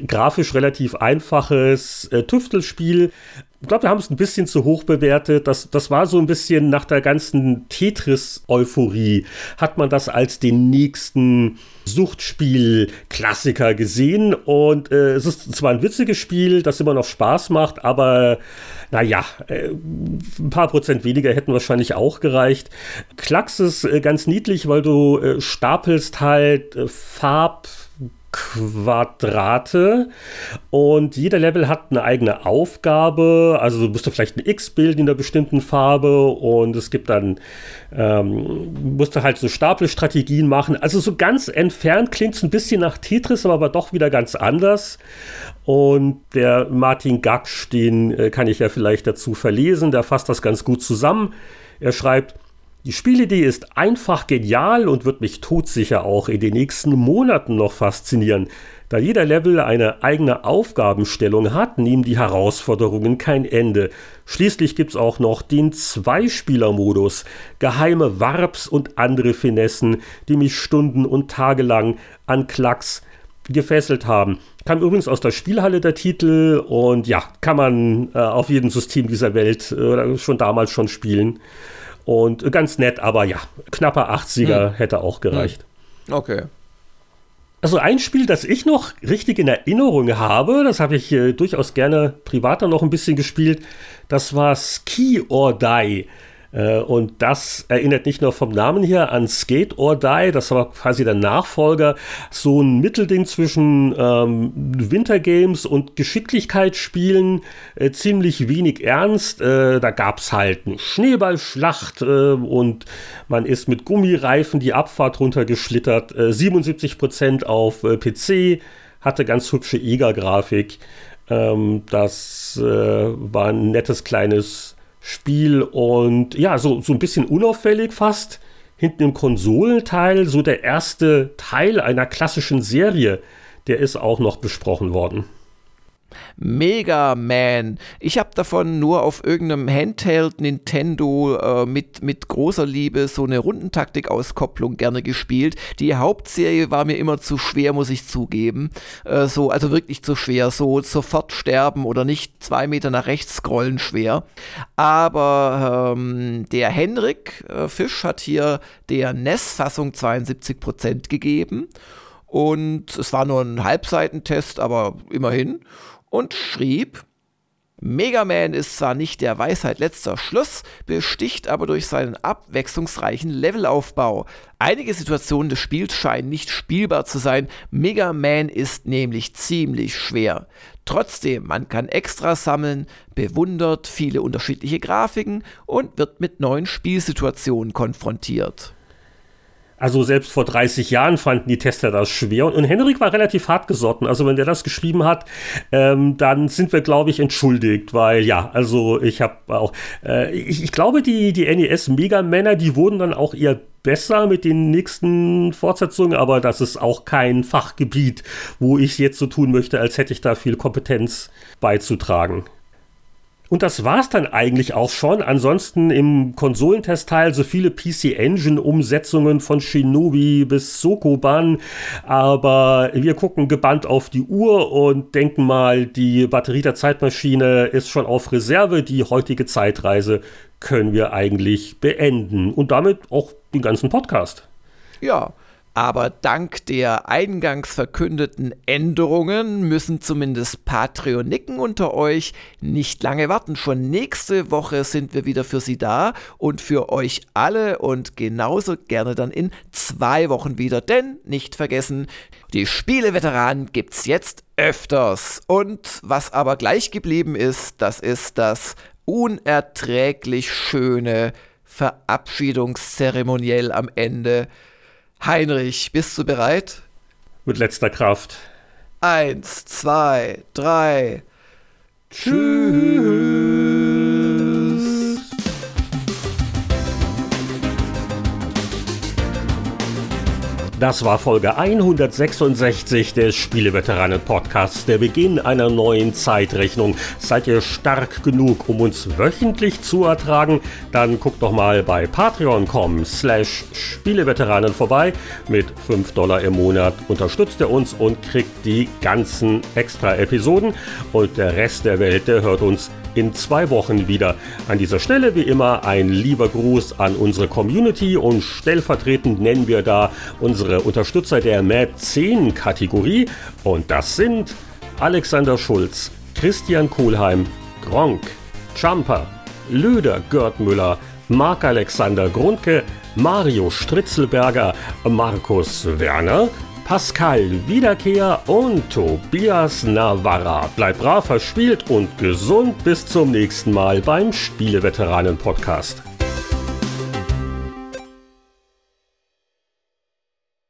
[SPEAKER 2] grafisch relativ einfaches äh, Tüftelspiel. Ich glaube, wir haben es ein bisschen zu hoch bewertet. Das, das war so ein bisschen nach der ganzen Tetris-Euphorie, hat man das als den nächsten Suchtspiel-Klassiker gesehen. Und äh, es ist zwar ein witziges Spiel, das immer noch Spaß macht, aber naja, äh, ein paar Prozent weniger hätten wahrscheinlich auch gereicht. Klacks ist äh, ganz niedlich, weil du äh, stapelst halt äh, Farb. Quadrate und jeder Level hat eine eigene Aufgabe. Also du musst du vielleicht ein X bilden in einer bestimmten Farbe und es gibt dann, ähm, musst du halt so Stapelstrategien machen. Also so ganz entfernt klingt es ein bisschen nach Tetris, aber doch wieder ganz anders. Und der Martin Gaksch, den äh, kann ich ja vielleicht dazu verlesen, der fasst das ganz gut zusammen. Er schreibt, Die Spielidee ist einfach genial und wird mich todsicher auch in den nächsten Monaten noch faszinieren. Da jeder Level eine eigene Aufgabenstellung hat, nehmen die Herausforderungen kein Ende. Schließlich gibt's auch noch den Zweispieler-Modus, geheime Warps und andere Finessen, die mich stunden- und tagelang an Klacks gefesselt haben. Kam übrigens aus der Spielhalle der Titel und ja, kann man äh, auf jedem System dieser Welt äh, schon damals schon spielen. Und ganz nett, aber ja, knapper 80er hm. hätte auch gereicht.
[SPEAKER 3] Hm. Okay.
[SPEAKER 2] Also ein Spiel, das ich noch richtig in Erinnerung habe, das habe ich äh, durchaus gerne privater noch ein bisschen gespielt, das war Ski or Die. Äh, und das erinnert nicht nur vom Namen her an Skate or Die, das war quasi der Nachfolger, so ein Mittelding zwischen ähm, Wintergames und Geschicklichkeitsspielen, äh, ziemlich wenig ernst. Äh, da gab es halt eine Schneeballschlacht äh, und man ist mit Gummireifen die Abfahrt runtergeschlittert. Äh, 77% auf äh, PC, hatte ganz hübsche EGA-Grafik. Ähm, das war ein nettes kleines Spiel und ja, so, so ein bisschen unauffällig fast. Hinten im Konsolenteil, so der erste Teil einer klassischen Serie, der ist auch noch besprochen worden.
[SPEAKER 3] Mega Man. Ich habe davon nur auf irgendeinem Handheld Nintendo äh, mit, mit großer Liebe so eine Rundentaktik-Auskopplung gerne gespielt. Die Hauptserie war mir immer zu schwer, muss ich zugeben. Äh, so, also wirklich zu schwer. So sofort sterben oder nicht zwei Meter nach rechts scrollen schwer. Aber ähm, der Henrik äh, Fisch hat hier der NES-Fassung 72% gegeben. Und es war nur ein Halbseitentest, aber immerhin und schrieb, Mega Man ist zwar nicht der Weisheit letzter Schluss, besticht aber durch seinen abwechslungsreichen Levelaufbau. Einige Situationen des Spiels scheinen nicht spielbar zu sein, Mega Man ist nämlich ziemlich schwer. Trotzdem, man kann extra sammeln, bewundert viele unterschiedliche Grafiken und wird mit neuen Spielsituationen konfrontiert.
[SPEAKER 2] Also selbst vor 30 Jahren fanden die Tester das schwer. Und, und Henrik war relativ hart gesotten. Also wenn der das geschrieben hat, ähm, dann sind wir, glaube ich, entschuldigt. Weil ja, also ich habe auch, äh, ich, ich, glaube, die, die NES-Mega-Männer, die wurden dann auch eher besser mit den nächsten Fortsetzungen. Aber das ist auch kein Fachgebiet, wo ich jetzt so tun möchte, als hätte ich da viel Kompetenz beizutragen. Und das war es dann eigentlich auch schon. Ansonsten im Konsolentestteil so viele PC Engine Umsetzungen von Shinobi bis Sokoban. Aber wir gucken gebannt auf die Uhr und denken mal, die Batterie der Zeitmaschine ist schon auf Reserve. Die heutige Zeitreise können wir eigentlich beenden. Und damit auch den ganzen Podcast.
[SPEAKER 3] Ja, aber dank der eingangs verkündeten Änderungen müssen zumindest Patreoniken unter euch nicht lange warten. Schon nächste Woche sind wir wieder für Sie da und für euch alle und genauso gerne dann in zwei Wochen wieder. Denn nicht vergessen, die Spieleveteranen gibt's jetzt öfters. Und was aber gleich geblieben ist, das ist das unerträglich schöne Verabschiedungszeremoniell am Ende Heinrich, bist du bereit?
[SPEAKER 2] Mit letzter Kraft.
[SPEAKER 3] Eins, zwei, drei. Tschüss.
[SPEAKER 2] Das war Folge 166 des Spieleveteranen-Podcasts, der Beginn einer neuen Zeitrechnung. Seid ihr stark genug, um uns wöchentlich zu ertragen? Dann guckt doch mal bei patreon.com slash Spieleveteranen vorbei. Mit 5 Dollar im Monat unterstützt ihr uns und kriegt die ganzen extra Episoden. Und der Rest der Welt, der hört uns in zwei Wochen wieder. An dieser Stelle wie immer ein lieber Gruß an unsere Community und stellvertretend nennen wir da unsere Unterstützer der Map 10 Kategorie und das sind Alexander Schulz, Christian Kohlheim, Gronk, Jumper, Löder Görtmüller, Marc-Alexander Grundke, Mario Stritzelberger, Markus Werner, Pascal Wiederkehr und Tobias Navarra. Bleibt brav, verspielt und gesund. Bis zum nächsten Mal beim Spieleveteranen-Podcast.